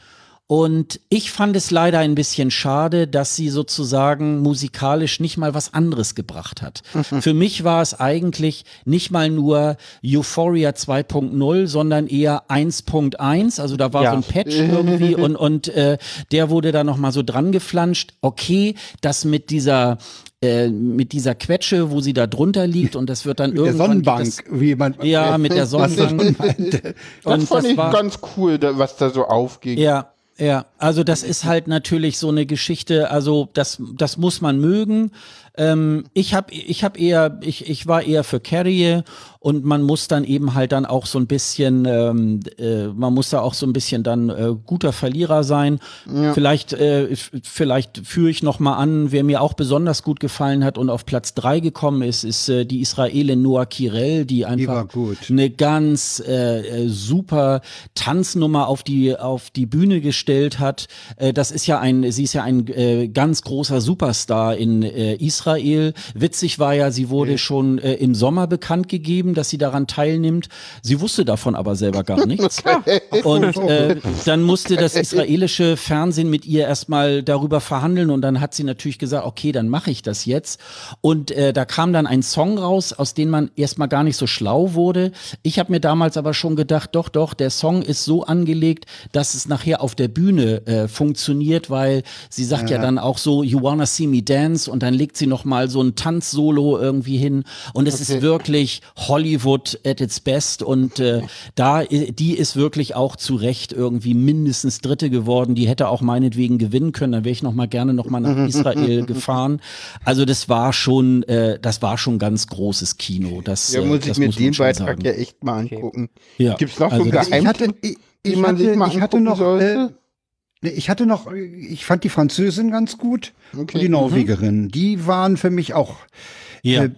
Und ich fand es leider ein bisschen schade, dass sie sozusagen musikalisch nicht mal was anderes gebracht hat. Für mich war es eigentlich nicht mal nur Euphoria 2.0, sondern eher 1.1. Also da war Ja. so ein Patch irgendwie und, und äh, der wurde da nochmal so dran geflanscht. Okay, das mit dieser äh, mit dieser Quetsche, wo sie da drunter liegt und das wird dann Der irgendwann Sonnenbank, Das, wie man. ja, mit der er Sonnenbank. Das und fand das ich war- ganz cool, da, was da so aufging. Ja, ja, also das ist halt natürlich so eine Geschichte, also das, das muss man mögen. Ähm, ich habe ich hab eher, ich, ich war eher für Carrie und man muss dann eben halt dann auch so ein bisschen, ähm, äh, man muss da auch so ein bisschen dann äh, guter Verlierer sein. Vielleicht, äh, vielleicht führe ich noch mal an, wer mir auch besonders gut gefallen hat und auf Platz drei gekommen ist, ist äh, die Israelin Noah Kirel, die einfach gut. eine ganz äh, äh, super Tanznummer auf die auf die Bühne gestellt hat. Äh, das ist ja ein, sie ist ja ein äh, ganz großer Superstar in äh, Israel. Witzig war ja, sie wurde schon äh, im Sommer bekannt gegeben, dass sie daran teilnimmt. Sie wusste davon aber selber gar nichts. Und äh, dann musste das israelische Fernsehen mit ihr erstmal darüber verhandeln und dann hat sie natürlich gesagt, okay, dann mache ich das jetzt. Und äh, da kam dann ein Song raus, aus dem man erstmal gar nicht so schlau wurde. Ich habe mir damals aber schon gedacht, doch, doch, der Song ist so angelegt, dass es nachher auf der Bühne äh, funktioniert, weil sie sagt ja. dann auch so, you wanna see me dance und dann legt sie noch mal so ein Tanzsolo irgendwie hin und es ist wirklich Hollywood at its best und äh, da die ist wirklich auch zu Recht irgendwie mindestens Dritte geworden. Die hätte auch meinetwegen gewinnen können. Dann wäre ich noch mal gerne noch mal nach Israel gefahren. Also das war schon, äh, das war schon ganz großes Kino. Das, Ja, äh, muss ich das mir man den Beitrag sagen. ja echt mal angucken. Ja. Gibt's noch Also so einen Ich ich, ich man sich hatte, mal ich hatte noch, äh, ich hatte noch, ich fand die Französin ganz gut Okay. und die Norwegerin. Die waren für mich auch Ja. äh,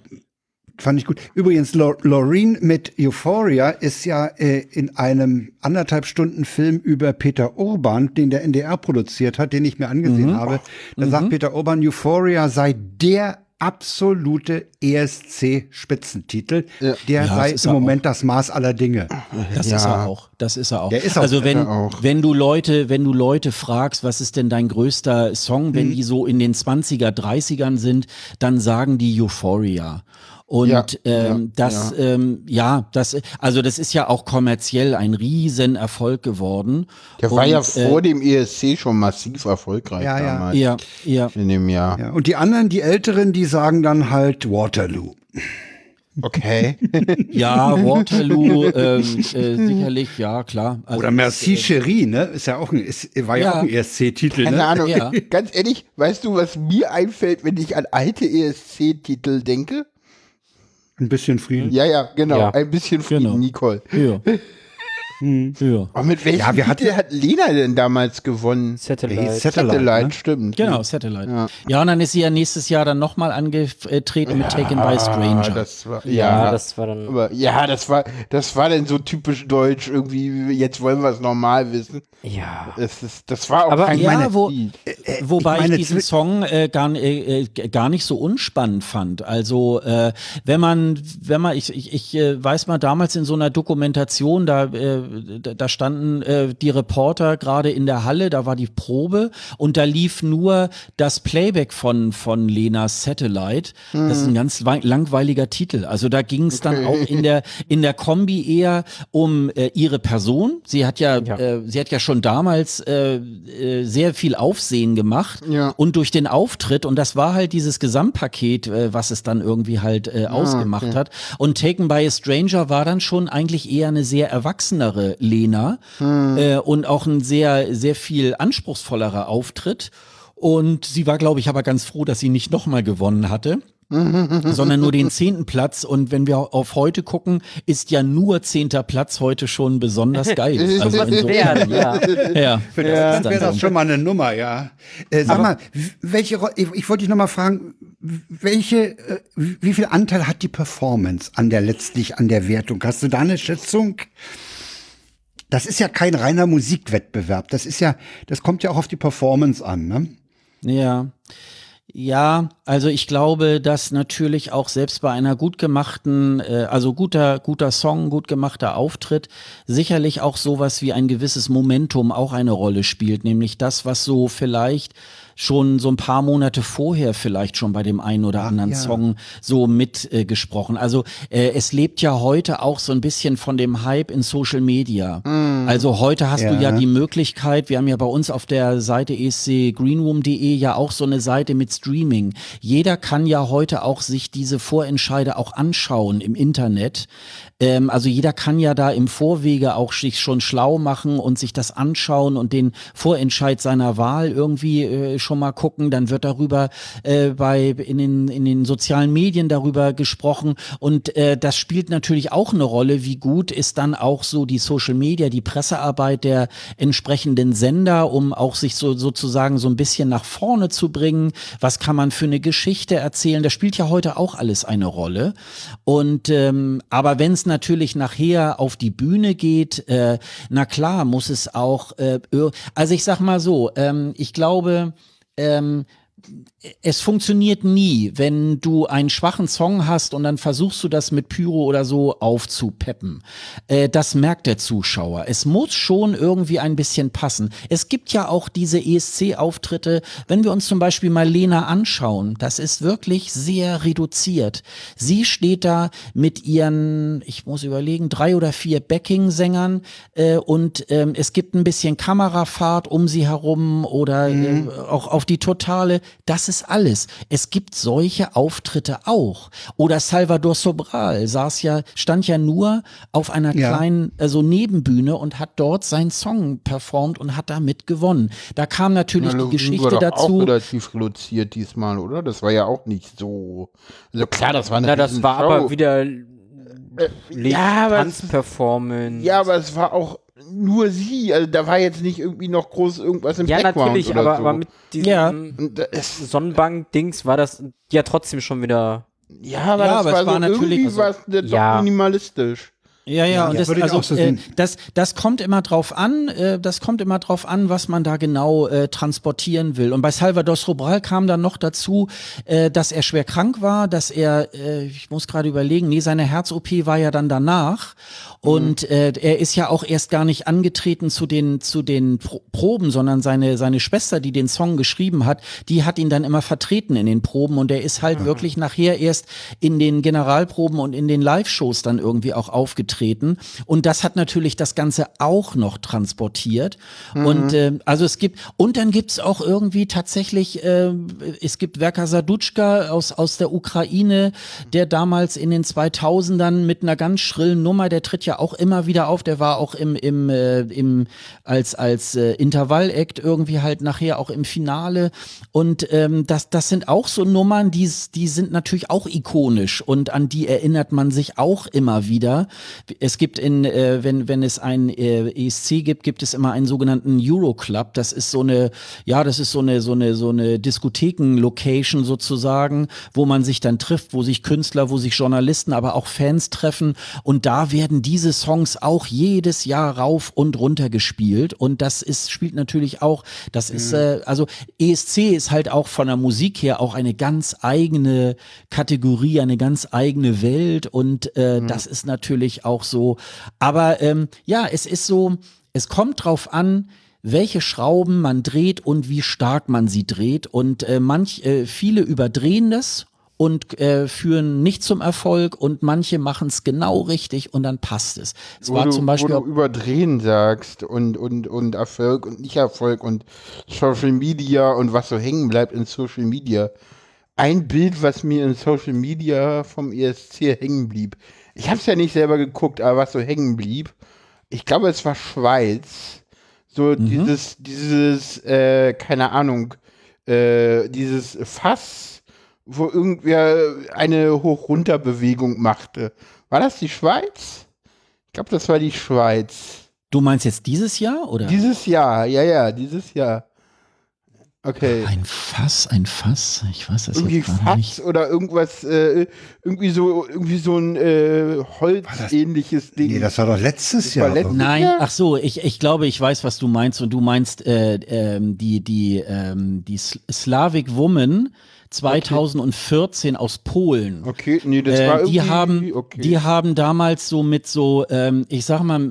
Fand ich gut. Übrigens, Loreen mit Euphoria ist ja äh, in einem anderthalb Stunden Film über Peter Urban, den der NDR produziert hat, den ich mir angesehen habe. Da sagt Peter Urban, Euphoria sei der absolute ESC-Spitzentitel. Der Ja, sei im Moment das Maß aller Dinge. Das ist er auch. Das ist er auch. Der ist auch- also wenn, auch. wenn du Leute, wenn du Leute fragst, was ist denn dein größter Song, Mhm. wenn die so in den 20er, 30ern sind, dann sagen die Euphoria. Und Ja, ähm, ja, das, ähm, ja, das, also das ist ja auch kommerziell ein riesen Erfolg geworden. Der war ja Und, äh, vor dem ESC schon massiv erfolgreich Ja, ja. damals. Ja, ja. In dem Jahr. Ja, und die anderen, die Älteren, die sagen dann halt Waterloo. Okay. Ja, Waterloo, ähm, äh, sicherlich, ja, klar. Also, Oder Merci Cherie, ne? Ist ja auch ein, ist, war ja, Ja. auch ein ESC-Titel, Keine ne? Ahnung. Ja. Ganz ehrlich, weißt du, was mir einfällt, wenn ich an alte ESC-Titel denke? Ein bisschen Frieden. Ja, ja, genau. Ja. Ein bisschen Frieden, Genau. Nicole. ja. Hm. Ja. Aber mit welchem ja, wir Titel hat Lena denn damals gewonnen? Satellite. Satellite, Satellite ne? stimmt. Genau, Satellite. Ja. ja. und dann ist sie ja nächstes Jahr dann nochmal angetreten mit Taken by Stranger. Das war, ja, ja, das war dann. Aber, ja, das war, das war dann so typisch deutsch irgendwie. Jetzt wollen wir es normal wissen. Ja. Das, ist, das war auch aber kein ja, wo, äh, äh, Wobei ich, ich diesen Song äh, gar, äh, gar nicht so unspannend fand. Also äh, wenn man, wenn man, ich, ich, ich äh, weiß mal damals in so einer Dokumentation, da, äh, da standen äh, die Reporter gerade in der Halle, da war die Probe und da lief nur das Playback von, von Lenas Satellite. Mhm. Das ist ein ganz langweiliger Titel. Also da ging es okay. dann auch in der, in der Kombi eher um äh, ihre Person. Sie hat ja, ja. Äh, sie hat ja schon damals äh, äh, sehr viel Aufsehen gemacht ja. und durch den Auftritt und das war halt dieses Gesamtpaket, äh, was es dann irgendwie halt äh, ah, ausgemacht okay. hat. Und Taken by a Stranger war dann schon eigentlich eher eine sehr erwachsenere Lena hm. äh, und auch ein sehr, sehr viel anspruchsvollerer Auftritt. Und sie war, glaube ich, aber ganz froh, dass sie nicht nochmal gewonnen hatte. sondern nur den zehnten Platz. Und wenn wir auf heute gucken, ist ja nur zehnter Platz heute schon besonders geil. Also insofern, ja. ja. Für das ja. wäre das schon mal eine Nummer, ja. Äh, sag Aber mal, welche, ich, ich wollte dich noch mal fragen, welche, äh, wie viel Anteil hat die Performance an der letztlich an der Wertung? Hast du da eine Schätzung? Das ist ja kein reiner Musikwettbewerb. Das ist ja, das kommt ja auch auf die Performance an, ne? Ja. Ja, also ich glaube, dass natürlich auch selbst bei einer gut gemachten, äh, also guter, guter Song, gut gemachter Auftritt, sicherlich auch sowas wie ein gewisses Momentum auch eine Rolle spielt, nämlich das, was so vielleicht schon so ein paar Monate vorher vielleicht schon bei dem einen oder anderen ja. Song so mitgesprochen. Äh, also äh, es lebt ja heute auch so ein bisschen von dem Hype in Social Media. Mm. Also heute hast ja. du ja die Möglichkeit, wir haben ja bei uns auf der Seite escgreenroom.de ja auch so eine Seite mit Streaming. Jeder kann ja heute auch sich diese Vorentscheide auch anschauen im Internet. Ähm, also jeder kann ja da im Vorwege auch sich schon schlau machen und sich das anschauen und den Vorentscheid seiner Wahl irgendwie äh, schon mal gucken. Dann wird darüber äh, bei in den in den sozialen Medien darüber gesprochen und äh, das spielt natürlich auch eine Rolle. Wie gut ist dann auch so die Social Media, die Pressearbeit der entsprechenden Sender, um auch sich so sozusagen so ein bisschen nach vorne zu bringen. Was kann man für eine Geschichte erzählen? Das spielt ja heute auch alles eine Rolle. Und ähm, aber wenn es natürlich nachher auf die Bühne geht, äh, na klar, muss es auch, äh, also ich sag mal so, ähm, ich glaube, ähm, es funktioniert nie, wenn du einen schwachen Song hast und dann versuchst du das mit Pyro oder so aufzupeppen. Äh, das merkt der Zuschauer. Es muss schon irgendwie ein bisschen passen. Es gibt ja auch diese ESC-Auftritte, wenn wir uns zum Beispiel mal Lena anschauen, das ist wirklich sehr reduziert. Sie steht da mit ihren, ich muss überlegen, drei oder vier Backing-Sängern äh, und ähm, es gibt ein bisschen Kamerafahrt um sie herum oder mhm. äh, auch auf die totale. Das ist alles. Es gibt solche Auftritte auch. Oder Salvador Sobral saß ja, stand ja nur auf einer ja. kleinen, also Nebenbühne und hat dort seinen Song performt und hat damit gewonnen. Da kam natürlich ja, die Geschichte dazu. Auch relativ reduziert diesmal, oder? Das war ja auch nicht so. Also klar, das war eine. Ja, das war Show. aber wieder äh, ja, Tanzperformance. Ja, aber es war auch nur sie. Also da war jetzt nicht irgendwie noch groß irgendwas im ja, Background natürlich, aber, so. aber mit diesem ja. Sonnenbank-Dings war das ja trotzdem schon wieder. Ja, aber ja, das aber war, war so natürlich irgendwie also, was, ja. minimalistisch. Ja, ja, und das, also, so äh, das, das kommt immer drauf an, äh, das kommt immer drauf an, was man da genau äh, transportieren will. Und bei Salvador Sobral kam dann noch dazu, äh, dass er schwer krank war, dass er, äh, ich muss gerade überlegen, nee, seine Herz-OP war ja dann danach. Und äh, er ist ja auch erst gar nicht angetreten zu den zu den Pro Proben, sondern seine seine Schwester, die den Song geschrieben hat, die hat ihn dann immer vertreten in den Proben und er ist halt mhm. wirklich nachher erst in den Generalproben und in den Live-Shows dann irgendwie auch aufgetreten. Und das hat natürlich das Ganze auch noch transportiert. Mhm. Und äh, also es gibt und dann gibt's auch irgendwie tatsächlich, äh, es gibt Verka Sadutschka aus aus der Ukraine, der damals in den 2000ern mit einer ganz schrillen Nummer, der tritt ja ja auch immer wieder auf. Der war auch im, im, äh, im als, als äh, Intervall-Act irgendwie halt nachher auch im Finale. Und ähm, das, das sind auch so Nummern, die, die sind natürlich auch ikonisch und an die erinnert man sich auch immer wieder. Es gibt in, äh, wenn, wenn es ein äh, ESC gibt, gibt es immer einen sogenannten Euroclub. Das ist so eine, ja, das ist so eine, so eine, so eine Diskotheken-Location sozusagen, wo man sich dann trifft, wo sich Künstler, wo sich Journalisten, aber auch Fans treffen. Und da werden diese Songs auch jedes Jahr rauf und runter gespielt. Und das ist, spielt natürlich auch, das ist, äh, also ESC ist halt auch von der Musik her auch eine ganz eigene Kategorie, eine ganz eigene Welt. Und äh, das ist natürlich auch so. Aber ähm, ja, es ist so, es kommt drauf an, welche Schrauben man dreht und wie stark man sie dreht. Und äh, manch, äh, viele überdrehen das und äh, führen nicht zum Erfolg und manche machen es genau richtig und dann passt es. Es wo war du, zum Beispiel wo auch- du überdrehen sagst und, und, und Erfolg und nicht Erfolg und Social Media und was so hängen bleibt in Social Media. Ein Bild, was mir in Social Media vom ESC hängen blieb. Ich habe es ja nicht selber geguckt, aber was so hängen blieb. Ich glaube, es war Schweiz. So Mhm. dieses, dieses, äh, keine Ahnung, äh, dieses Fass, wo irgendwer eine Hoch-Runter-Bewegung machte. War das die Schweiz? Ich glaube, das war die Schweiz. du meinst jetzt dieses Jahr oder? Dieses Jahr, ja, ja, dieses Jahr. Okay. ein Fass, ein Fass, ich weiß das Irgendwie jetzt gar Fass nicht. oder irgendwas, äh, irgendwie so, irgendwie so ein äh, Holzähnliches Ding. Nee, das war doch letztes war Jahr. letztes- Nein, Ja. ach so, ich, ich glaube, ich weiß, was du meinst und du meinst äh, ähm, die die ähm, die Sl- Slavic Woman 2014 aus Polen. Okay, nee, das war Äh, irgendwie, die haben, okay. die haben damals so mit so, ähm, ich sag mal,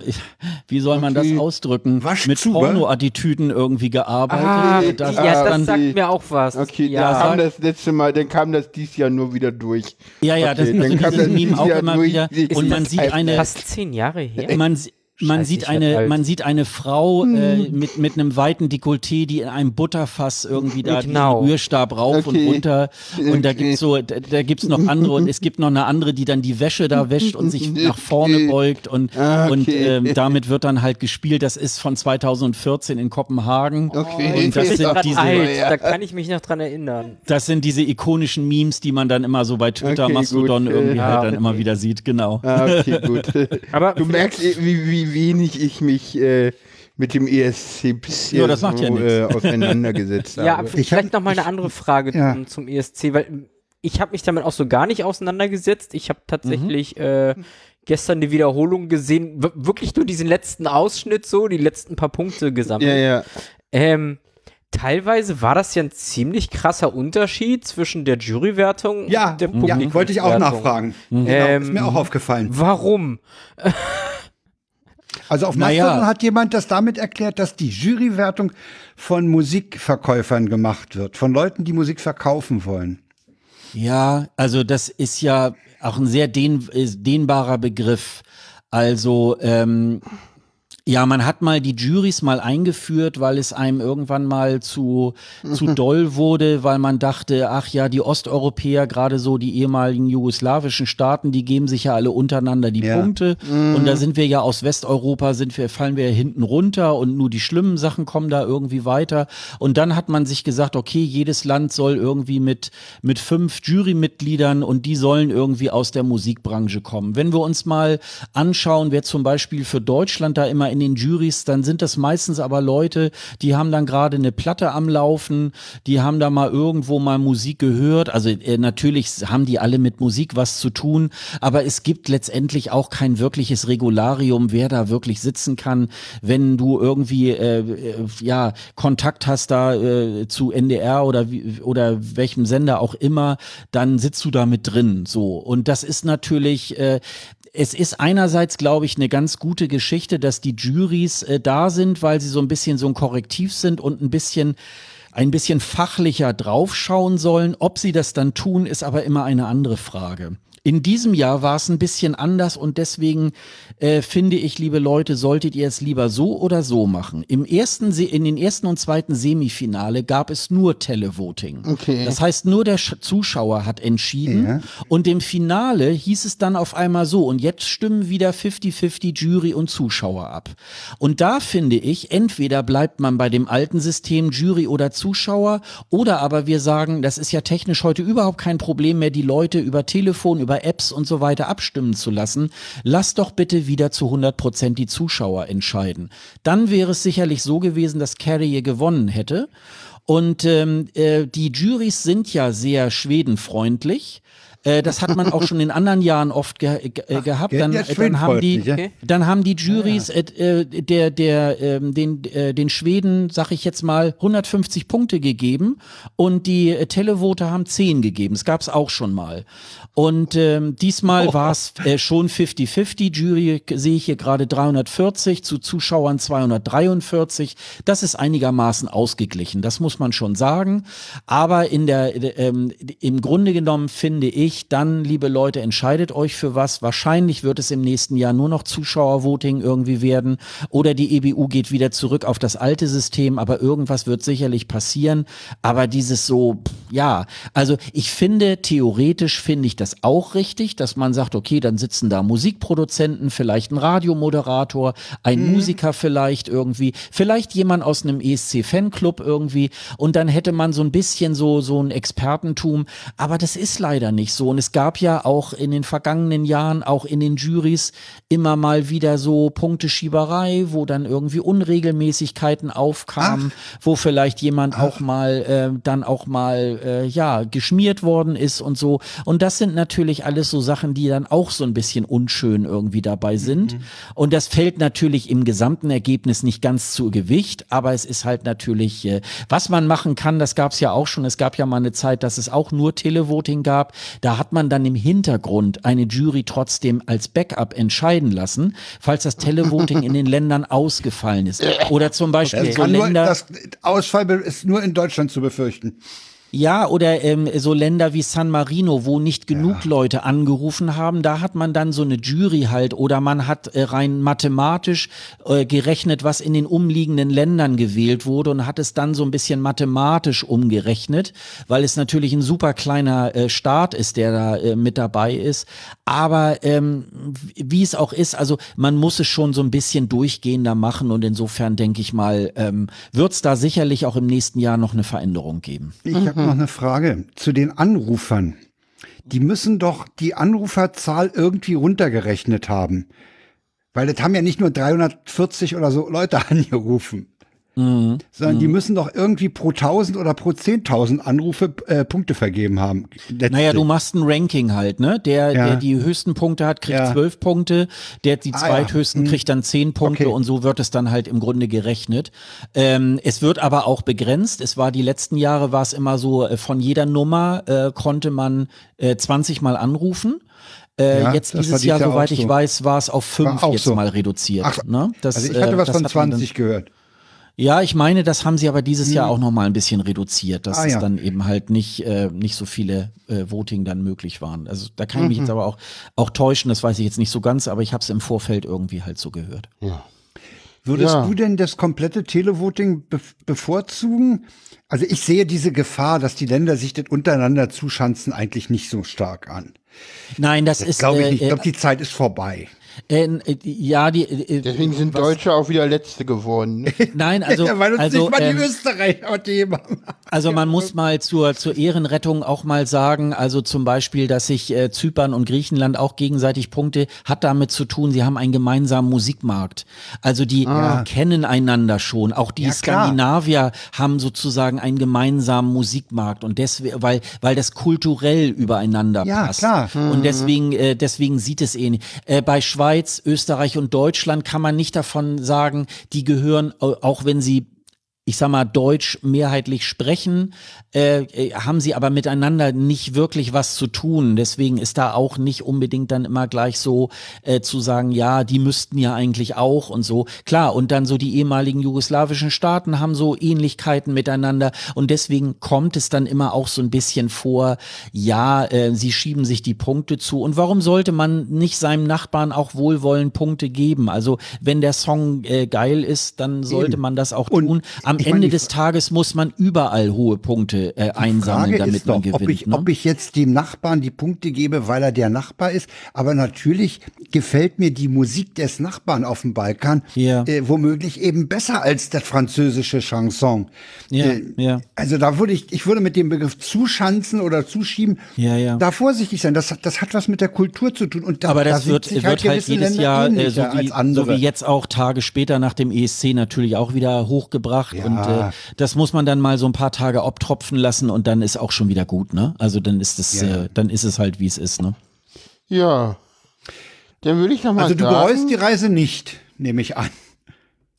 wie soll man Okay. das ausdrücken? Waschzuber? Mit Porno-Attitüden irgendwie gearbeitet. Ah, das ja, das dann, sagt mir auch was. Okay, ja. dann kam das letzte Mal, dann kam das dieses Jahr nur wieder durch. ja, ja, das okay, also dann kam das Meme auch Jahr immer durch. wieder. Und man sieht eine, Fast zehn Jahre her. man, man sieht eine, alt. man sieht eine Frau äh, Hm. mit, mit einem weiten Dekolleté, die in einem Butterfass irgendwie da Genau. diesen Rührstab rauf Okay. und runter. Und da Okay. gibt's so, da, da gibt's noch andere und es gibt noch eine andere, die dann die Wäsche da wäscht und sich nach vorne beugt und, Ah, und okay. ähm, damit wird dann halt gespielt. Das ist von 2014 in Kopenhagen. Okay. Und das sind diese, alt, da kann ich mich noch dran erinnern. das sind diese ikonischen Memes, die man dann immer so bei Twitter, Okay, Mastodon gut. irgendwie Äh, halt ja, dann immer wieder sieht, genau. Ah, okay, gut. Aber du merkst, eh, wie, wie wenig ich mich äh, mit dem ESC bisher Ja, so, ja äh, auseinandergesetzt Ja, habe. Ich vielleicht hab- noch mal eine andere Frage Ja. zum, zum ESC, weil ich habe mich damit auch so gar nicht auseinandergesetzt. Ich habe tatsächlich äh, gestern die Wiederholung gesehen, wirklich nur diesen letzten Ausschnitt so, die letzten paar Punkte gesammelt. ja, ja. Ähm, teilweise war das ja ein ziemlich krasser Unterschied zwischen der Jurywertung Ja, und der ja Publikumswertung. wollte ich auch nachfragen. Genau, Ähm, ist mir auch aufgefallen. Warum? Also auf Naja. Mastodon hat jemand das damit erklärt, dass die Jurywertung von Musikverkäufern gemacht wird, von Leuten, die Musik verkaufen wollen. Ja, also das ist ja auch ein sehr dehn, äh, dehnbarer Begriff. Also ähm, ja, man hat mal die Juries mal eingeführt, weil es einem irgendwann mal zu, zu doll wurde, weil man dachte, ach ja, die Osteuropäer, gerade so die ehemaligen jugoslawischen Staaten, die geben sich ja alle untereinander die Ja. Punkte. Und da sind wir ja aus Westeuropa, sind wir, fallen wir ja hinten runter und nur die schlimmen Sachen kommen da irgendwie weiter. Und dann hat man sich gesagt, okay, jedes Land soll irgendwie mit, mit fünf Jurymitgliedern und die sollen irgendwie aus der Musikbranche kommen. Wenn wir uns mal anschauen, wer zum Beispiel für Deutschland da immer in den Juries, dann sind das meistens aber Leute, die haben dann gerade eine Platte am Laufen, die haben da mal irgendwo mal Musik gehört. Also äh, natürlich haben die alle mit Musik was zu tun, aber es gibt letztendlich auch kein wirkliches Regularium, wer da wirklich sitzen kann, wenn du irgendwie äh, äh, ja Kontakt hast da äh, zu NDR oder wie, oder welchem Sender auch immer, dann sitzt du da mit drin. So und das ist natürlich äh, es ist einerseits, glaube ich, eine ganz gute Geschichte, dass die Juries äh, da sind, weil sie so ein bisschen so ein Korrektiv sind und ein bisschen ein bisschen fachlicher draufschauen sollen. Ob sie das dann tun, ist aber immer eine andere Frage. In diesem Jahr war es ein bisschen anders und deswegen äh, finde ich, liebe Leute, solltet ihr es lieber so oder so machen. Im ersten, Se in den ersten und zweiten Semifinale gab es nur Televoting. Okay. Das heißt, nur der Sch Zuschauer hat entschieden und im Finale hieß es dann auf einmal so und jetzt stimmen wieder 50-50 Jury und Zuschauer ab. Und da finde ich, entweder bleibt man bei dem alten System Jury oder Zuschauer oder aber wir sagen, das ist ja technisch heute überhaupt kein Problem mehr, die Leute über Telefon, über über Apps und so weiter abstimmen zu lassen. Lass doch bitte wieder zu 100 Prozent die Zuschauer entscheiden. Dann wäre es sicherlich so gewesen, dass Carrier gewonnen hätte. Und ähm, äh, die Juries sind ja sehr schwedenfreundlich. Äh, das hat man auch schon in anderen Jahren oft ge ge äh, gehabt. Dann, jetzt dann, haben die, schwedenfreundlich, dann haben die Juries äh, äh, der, der, ähm, den, äh, den Schweden, sag ich jetzt mal, 150 Punkte gegeben und die äh, Televoter haben 10 gegeben. Das gab es auch schon mal. Und ähm, diesmal Oh. war es äh, schon 50-50. Jury sehe ich hier gerade 340, zu Zuschauern 243. Das ist einigermaßen ausgeglichen, das muss man schon sagen. Aber in der, äh, ähm, im Grunde genommen finde ich, dann, liebe Leute, entscheidet euch für was. Wahrscheinlich wird es im nächsten Jahr nur noch Zuschauervoting irgendwie werden. Oder die EBU geht wieder zurück auf das alte System, aber irgendwas wird sicherlich passieren. Aber dieses so, ja, also ich finde, theoretisch finde ich das auch richtig, dass man sagt, okay, dann sitzen da Musikproduzenten, vielleicht ein Radiomoderator, ein Musiker vielleicht irgendwie, vielleicht jemand aus einem ESC-Fanclub irgendwie und dann hätte man so ein bisschen so, so ein Expertentum, aber das ist leider nicht so. Und es gab ja auch in den vergangenen Jahren, auch in den Juries immer mal wieder so Punkteschieberei, wo dann irgendwie Unregelmäßigkeiten aufkamen, wo vielleicht jemand auch mal äh, dann auch mal äh, ja geschmiert worden ist und so. Und das sind natürlich alles so Sachen, die dann auch so ein bisschen unschön irgendwie dabei sind. Und das fällt natürlich im gesamten Ergebnis nicht ganz zu Gewicht, aber es ist halt natürlich, äh, was man machen kann, das gab es ja auch schon. Es gab ja mal eine Zeit, dass es auch nur Televoting gab. Da hat man dann im Hintergrund eine Jury trotzdem als Backup entscheiden lassen, falls das Televoting in den Ländern ausgefallen ist. Oder zum Beispiel so kann nur, Länder. das Ausfall ist nur in Deutschland zu befürchten. Ja, oder ähm, so Länder wie San Marino, wo nicht genug Leute angerufen haben, da hat man dann so eine Jury halt oder man hat äh, rein mathematisch äh, gerechnet, was in den umliegenden Ländern gewählt wurde und hat es dann so ein bisschen mathematisch umgerechnet, weil es natürlich ein super kleiner äh, Staat ist, der da äh, mit dabei ist. Aber ähm, wie es auch ist, also man muss es schon so ein bisschen durchgehender machen und insofern denke ich mal, ähm, wird es da sicherlich auch im nächsten Jahr noch eine Veränderung geben. Ich habe noch eine Frage zu den Anrufern. Die müssen doch die Anruferzahl irgendwie runtergerechnet haben. Weil das haben ja nicht nur 340 oder so Leute angerufen. Sondern die müssen doch irgendwie pro 1000 oder pro 10.000 Anrufe äh, Punkte vergeben haben. letztlich. Naja, du machst ein Ranking halt, ne? Der, Ja. der die höchsten Punkte hat, kriegt Ja. zwölf Punkte, der die Ah, zweithöchsten ja. Hm. kriegt dann zehn Punkte Okay. und so wird es dann halt im Grunde gerechnet. Ähm, es wird aber auch begrenzt. Es war die letzten Jahre war es immer so, äh, von jeder Nummer äh, konnte man äh, 20 Mal anrufen. Äh, Ja, jetzt dieses Jahr, Jahr soweit ich so. weiß, war es auf fünf jetzt so. mal reduziert. Ach, ne? das, also ich hatte äh, was das von hat man dann- 20 gehört. Ja, ich meine, das haben sie aber dieses Jahr auch noch mal ein bisschen reduziert, dass Ah, es ja. dann eben halt nicht, äh, nicht so viele äh, Voting dann möglich waren. Also da kann ich mich Mhm. jetzt aber auch, auch täuschen, das weiß ich jetzt nicht so ganz, aber ich habe es im Vorfeld irgendwie halt so gehört. Würdest Ja. du denn das komplette Televoting be bevorzugen? Also ich sehe diese Gefahr, dass die Länder sich das untereinander zuschanzen, eigentlich nicht so stark an. Nein, das, ist, Glaube ich äh, nicht. Ich äh, glaube, die Zeit ist vorbei. Äh, äh, ja, die, äh, Deswegen sind was- Deutsche auch wieder Letzte geworden. Ne? Nein, also, ja, weil uns also, nicht mal ähm, die Österreicher Themen haben. Also man muss mal zur, zur Ehrenrettung auch mal sagen, also zum Beispiel, dass sich äh, Zypern und Griechenland auch gegenseitig Punkte, hat damit zu tun, sie haben einen gemeinsamen Musikmarkt. Also die kennen einander schon. Auch die Ja. Skandinavier haben sozusagen einen gemeinsamen Musikmarkt und deswegen, weil, weil das kulturell übereinander Ja, passt. klar. Und deswegen, äh, deswegen sieht es ähnlich. Äh, bei Schweiz, Österreich und Deutschland kann man nicht davon sagen, die gehören, au- auch wenn sie ich sag mal, Deutsch mehrheitlich sprechen, äh, äh, haben sie aber miteinander nicht wirklich was zu tun. Deswegen ist da auch nicht unbedingt dann immer gleich so äh, zu sagen, ja, die müssten ja eigentlich auch und so. Klar, und dann so die ehemaligen jugoslawischen Staaten haben so Ähnlichkeiten miteinander und deswegen kommt es dann immer auch so ein bisschen vor, ja, äh, sie schieben sich die Punkte zu. Und warum sollte man nicht seinem Nachbarn auch wohlwollend Punkte geben? Also wenn der Song äh, geil ist, dann sollte man das auch Und tun. Am Ende des Tages muss man überall hohe Punkte äh, einsammeln, damit doch, man gewinnt. Ob ich, ne? ob ich jetzt dem Nachbarn die Punkte gebe, weil er der Nachbar ist, aber natürlich gefällt mir die Musik des Nachbarn auf dem Balkan Ja. äh, womöglich eben besser als das französische Chanson. Ja, äh, ja. Also da würde ich, ich würde mit dem Begriff zuschanzen oder zuschieben, Ja, ja. da vorsichtig sein. Das, das hat was mit der Kultur zu tun. Und da, Aber da das sind wird, wird halt gewisse jedes Länder Jahr, äh, so, wie, so wie jetzt auch Tage später nach dem ESC natürlich auch wieder hochgebracht. Ja. Und äh, das muss man dann mal so ein paar Tage abtropfen lassen und dann ist auch schon wieder gut, ne? Also dann ist es, Ja, äh, dann ist es halt, wie es ist, ne? Ja. Dann würde ich noch mal Also du sagen, bereust die Reise nicht, nehme ich an.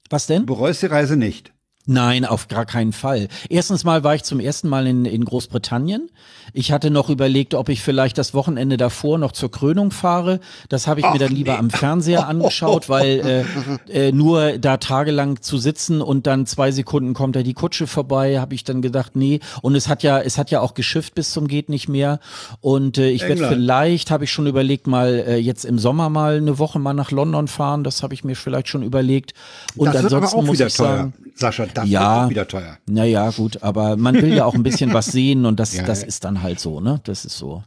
Was denn? Du bereust die Reise nicht. Nein, auf gar keinen Fall. Erstens mal war ich zum ersten Mal in, in Großbritannien. Ich hatte noch überlegt, ob ich vielleicht das Wochenende davor noch zur Krönung fahre. Das habe ich mir dann lieber am Fernseher angeschaut, weil äh, äh, nur da tagelang zu sitzen und dann zwei Sekunden kommt da die Kutsche vorbei, habe ich dann gedacht, nee. Und es hat ja, es hat ja auch geschifft bis zum geht nicht mehr. Und äh, ich werde vielleicht, habe ich schon überlegt, mal äh, jetzt im Sommer mal eine Woche mal nach London fahren. Das habe ich mir vielleicht schon überlegt. Und das ansonsten muss ich teuer. sagen, Sascha, das Ja. wird wieder teuer. naja, gut, aber man will ja auch ein bisschen was sehen und das, Ja, das ja. ist dann halt so, ne? Das ist so.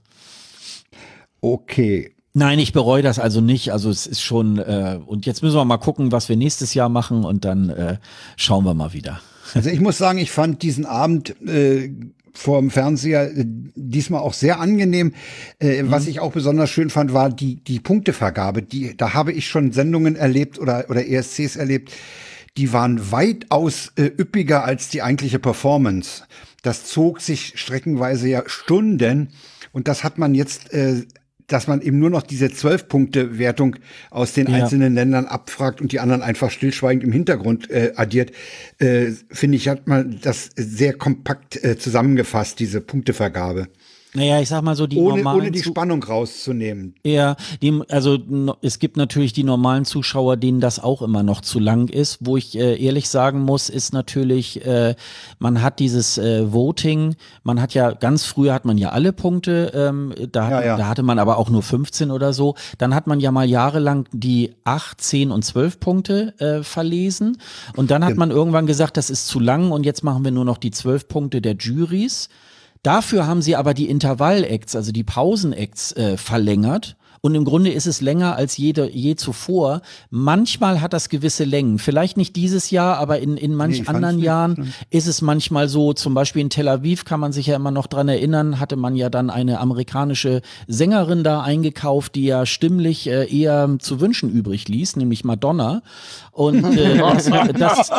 Okay. Nein, ich bereue das also nicht. Also es ist schon, äh, und jetzt müssen wir mal gucken, was wir nächstes Jahr machen und dann äh, schauen wir mal wieder. Also ich muss sagen, ich fand diesen Abend äh, vor dem Fernseher äh, diesmal auch sehr angenehm. Äh, Was ich auch besonders schön fand, war die, die Punktevergabe. Die, da habe ich schon Sendungen erlebt oder, oder ESCs erlebt, die waren weitaus äh, üppiger als die eigentliche Performance. Das zog sich streckenweise ja Stunden und das hat man jetzt äh, dass man eben nur noch diese Zwölf-Punkte-Wertung aus den Ja. einzelnen Ländern abfragt und die anderen einfach stillschweigend im Hintergrund äh, addiert, äh, finde ich, hat man das sehr kompakt äh, zusammengefasst, diese Punktevergabe. Naja, ich sag mal so, die Ohne, normalen ohne die Zu- Spannung rauszunehmen. Ja, die, also es gibt natürlich die normalen Zuschauer, denen das auch immer noch zu lang ist. Wo ich äh, ehrlich sagen muss, ist natürlich, äh, man hat dieses äh, Voting, man hat ja ganz früher hat man ja alle Punkte, ähm, da, Ja, ja. da hatte man aber auch nur 15 oder so. Dann hat man ja mal jahrelang die 8, 10 und 12 Punkte äh, verlesen. Und dann hat man irgendwann gesagt, das ist zu lang und jetzt machen wir nur noch die 12 Punkte der Juries. Dafür haben sie aber die Intervall-Acts, also die Pausen-Acts äh, verlängert. Und im Grunde ist es länger als jede, je zuvor. Manchmal hat das gewisse Längen. Vielleicht nicht dieses Jahr, aber in, in manch Nee, anderen nicht. Jahren ist es manchmal so. Zum Beispiel in Tel Aviv kann man sich ja immer noch dran erinnern, hatte man ja dann eine amerikanische Sängerin da eingekauft, die ja stimmlich äh, eher zu wünschen übrig ließ, nämlich Madonna. Und äh, das,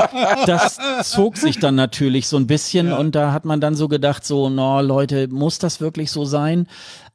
das, zog sich dann natürlich so ein bisschen und da hat man dann so gedacht, so, no, Leute, muss das wirklich so sein?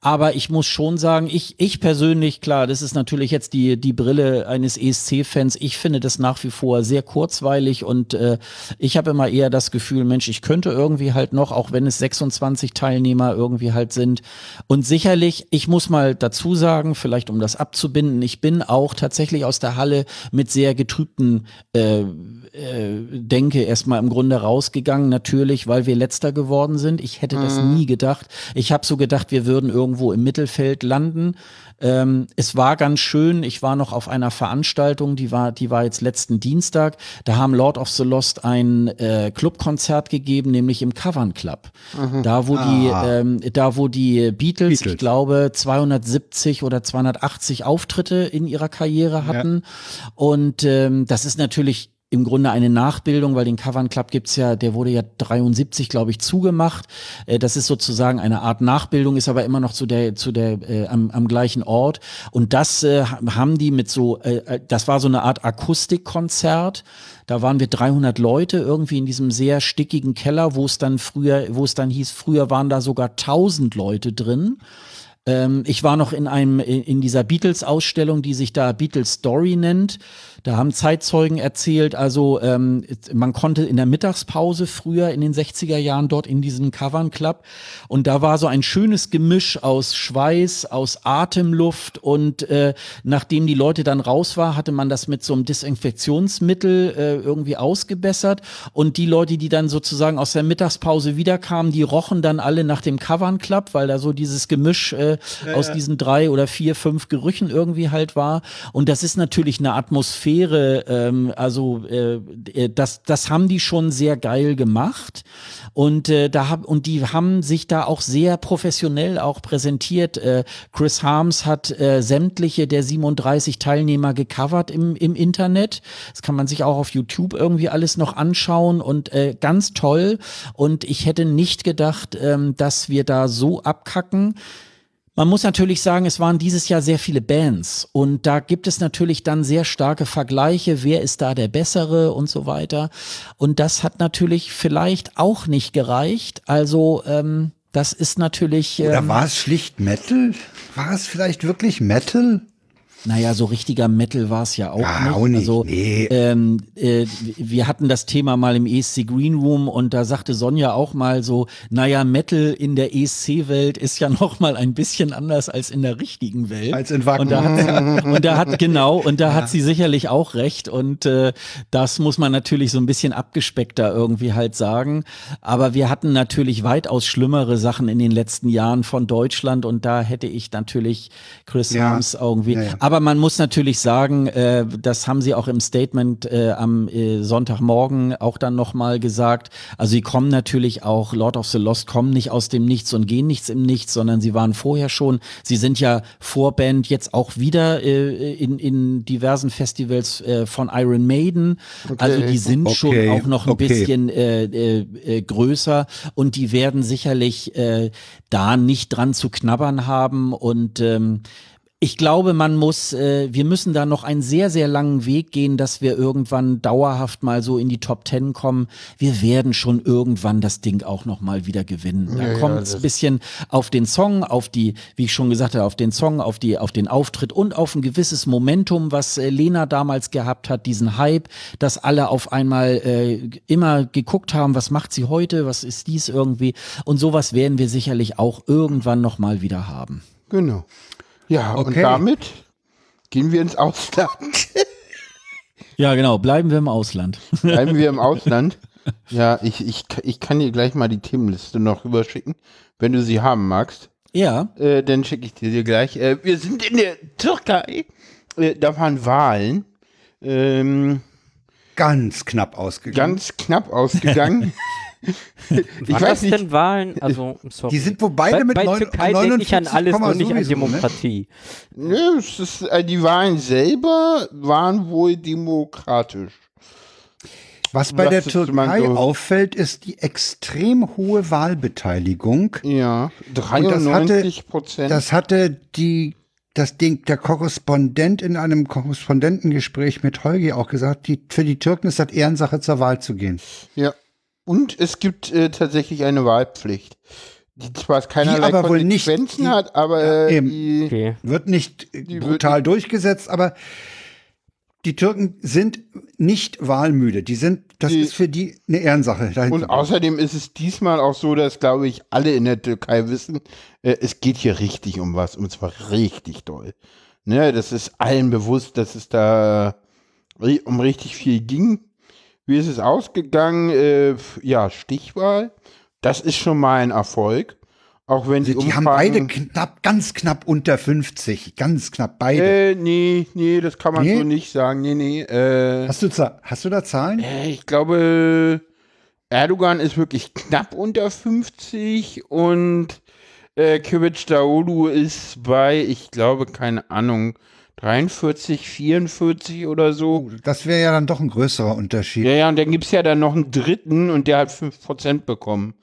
Aber ich muss schon sagen, ich, ich persönlich, klar, das ist natürlich jetzt die, die Brille eines ESC-Fans. Ich finde das nach wie vor sehr kurzweilig und äh, ich habe immer eher das Gefühl, Mensch, ich könnte irgendwie halt noch, auch wenn es 26 Teilnehmer irgendwie halt sind. Und sicherlich, ich muss mal dazu sagen, vielleicht um das abzubinden, ich bin auch tatsächlich aus der Halle mit sehr getrübten äh, äh, Denke erstmal im Grunde rausgegangen, natürlich, weil wir letzter geworden sind. Ich hätte das nie gedacht. Ich habe so gedacht, wir würden irgendwo im Mittelfeld landen. Ähm, es war ganz schön. Ich war noch auf einer Veranstaltung, die war, die war jetzt letzten Dienstag. Da haben Lord of the Lost ein äh, Clubkonzert gegeben, nämlich im Cavern Club. Da wo die, ähm, da wo die Beatles, ich Beatles. glaube 270 oder 280 Auftritte in ihrer Karriere hatten. Und ähm, das ist natürlich im Grunde eine Nachbildung, weil den Cavern Club gibt's ja, der wurde ja 73, glaube ich, zugemacht. Äh, das ist sozusagen eine Art Nachbildung, ist aber immer noch zu der, zu der, äh, am, am gleichen Ort. Und das äh, haben die mit so, äh, äh, das war so eine Art Akustikkonzert. Da waren wir 300 Leute irgendwie in diesem sehr stickigen Keller, wo es dann früher, wo es dann hieß, früher waren da sogar 1000 Leute drin. Ähm, ich war noch in einem, in, dieser Beatles-Ausstellung, die sich da Beatles Story nennt. Da haben Zeitzeugen erzählt, also ähm, man konnte in der Mittagspause früher in den 60er Jahren dort in diesen Cavern Club und da war so ein schönes Gemisch aus Schweiß, aus Atemluft und äh, nachdem die Leute dann raus war, hatte man das mit so einem Desinfektionsmittel äh, irgendwie ausgebessert und die Leute, die dann sozusagen aus der Mittagspause wiederkamen, die rochen dann alle nach dem Cavern Club, weil da so dieses Gemisch äh, äh, aus diesen drei oder vier, fünf Gerüchen irgendwie halt war. Und das ist natürlich eine Atmosphäre, ähm, also äh, das, das haben die schon sehr geil gemacht. Und äh, da hab, und die haben sich da auch sehr professionell auch präsentiert. Äh, Chris Harms hat äh, sämtliche der 37 Teilnehmer gecovert im, im Internet. Das kann man sich auch auf YouTube irgendwie alles noch anschauen und äh, ganz toll. Und ich hätte nicht gedacht, ähm, dass wir da so abkacken. Man muss natürlich sagen, es waren dieses Jahr sehr viele Bands und da gibt es natürlich dann sehr starke Vergleiche, wer ist da der Bessere und so weiter. Und das hat natürlich vielleicht auch nicht gereicht. Also ähm, das ist natürlich. Ähm, Oder war es schlicht Metal? War es vielleicht wirklich Metal? Naja, so richtiger Metal war es ja auch Ja, nicht. auch nicht, Also nee. ähm, äh, wir hatten das Thema mal im ESC Green Room und da sagte Sonja auch mal so, naja, Metal in der ESC-Welt ist ja noch mal ein bisschen anders als in der richtigen Welt. Als in Wacken. Und da hat, und da hat genau, und da hat sie sicherlich auch recht. Und äh, das muss man natürlich so ein bisschen abgespeckter irgendwie halt sagen. Aber wir hatten natürlich weitaus schlimmere Sachen in den letzten Jahren von Deutschland und da hätte ich natürlich Chris Ja. Harms irgendwie. Ja, ja. Aber man muss natürlich sagen, äh, das haben sie auch im Statement äh, am äh, Sonntagmorgen auch dann nochmal gesagt. Also sie kommen natürlich auch, Lord of the Lost kommen nicht aus dem Nichts und gehen nichts im Nichts, sondern sie waren vorher schon. Sie sind ja Vorband jetzt auch wieder äh, in, in diversen Festivals äh, von Iron Maiden. Also die sind Okay, schon auch noch ein okay. bisschen äh, äh, äh, größer und die werden sicherlich äh, da nicht dran zu knabbern haben und ähm, ich glaube, man muss, äh, wir müssen da noch einen sehr, sehr langen Weg gehen, dass wir irgendwann dauerhaft mal so in die Top Ten kommen. Wir werden schon irgendwann das Ding auch noch mal wieder gewinnen. Da Ja, ja, kommt es das- ein bisschen auf den Song, auf die, wie ich schon gesagt habe, auf den Song, auf die, auf den Auftritt und auf ein gewisses Momentum, was äh, Lena damals gehabt hat, diesen Hype, dass alle auf einmal äh, immer geguckt haben, was macht sie heute, was ist dies irgendwie und sowas werden wir sicherlich auch irgendwann noch mal wieder haben. Genau. Ja, und Okay. damit gehen wir ins Ausland. Ja, genau. Bleiben wir im Ausland. Bleiben wir im Ausland. Ja, ich, ich, ich kann dir gleich mal die Themenliste noch rüberschicken, wenn du sie haben magst. Ja. Äh, dann schicke ich dir die gleich. Äh, wir sind in der Türkei. Äh, da waren Wahlen. Ähm, Ganz knapp ausgegangen. ganz knapp ausgegangen. ich Waren weiß das nicht. denn Wahlen? Also, sorry. Die sind wohl beide bei, mit bei neun- Türkei denke ich an 49, alles, nur nicht an ne? Demokratie. Nö, es ist, äh, die Wahlen selber waren wohl demokratisch. Was bei der Das man Türkei so- auffällt, ist die extrem hohe Wahlbeteiligung. Ja, das hatte- 93 Prozent. Das hatte die, das Ding, der Korrespondent in einem Korrespondentengespräch mit Holgi auch gesagt, die, für die Türken ist das Ehrensache zur Wahl zu gehen. Ja. Und es gibt äh, tatsächlich eine Wahlpflicht, die zwar keinerlei aber wohl nicht- Konsequenzen die- hat, aber Ja, äh, die, Okay. Wird nicht Die brutal durchgesetzt, aber die Türken sind nicht wahlmüde. Die sind, das Die- ist für die eine Ehrensache. und außerdem ist es diesmal auch so, dass, glaube ich, alle in der Türkei wissen, äh, es geht hier richtig um was, und zwar richtig doll. Ne, das ist allen bewusst, dass es da um richtig viel ging. Wie ist es ausgegangen? Äh, ja, Stichwahl. Das ist schon mal ein Erfolg. Auch wenn die, die, die haben beide knapp, ganz knapp unter 50. Ganz knapp beide. Äh, nee, nee, das kann man Nee? so nicht sagen. Nee, nee. Äh, hast, du, hast du da Zahlen? äh, ich glaube, Erdogan ist wirklich knapp unter 50 und äh, Kivic Daoulu ist bei, ich glaube, keine Ahnung, 43, 44 oder so. Das wäre ja dann doch ein größerer Unterschied. Ja, ja, und dann gibt es ja dann noch einen dritten und der hat 5% bekommen.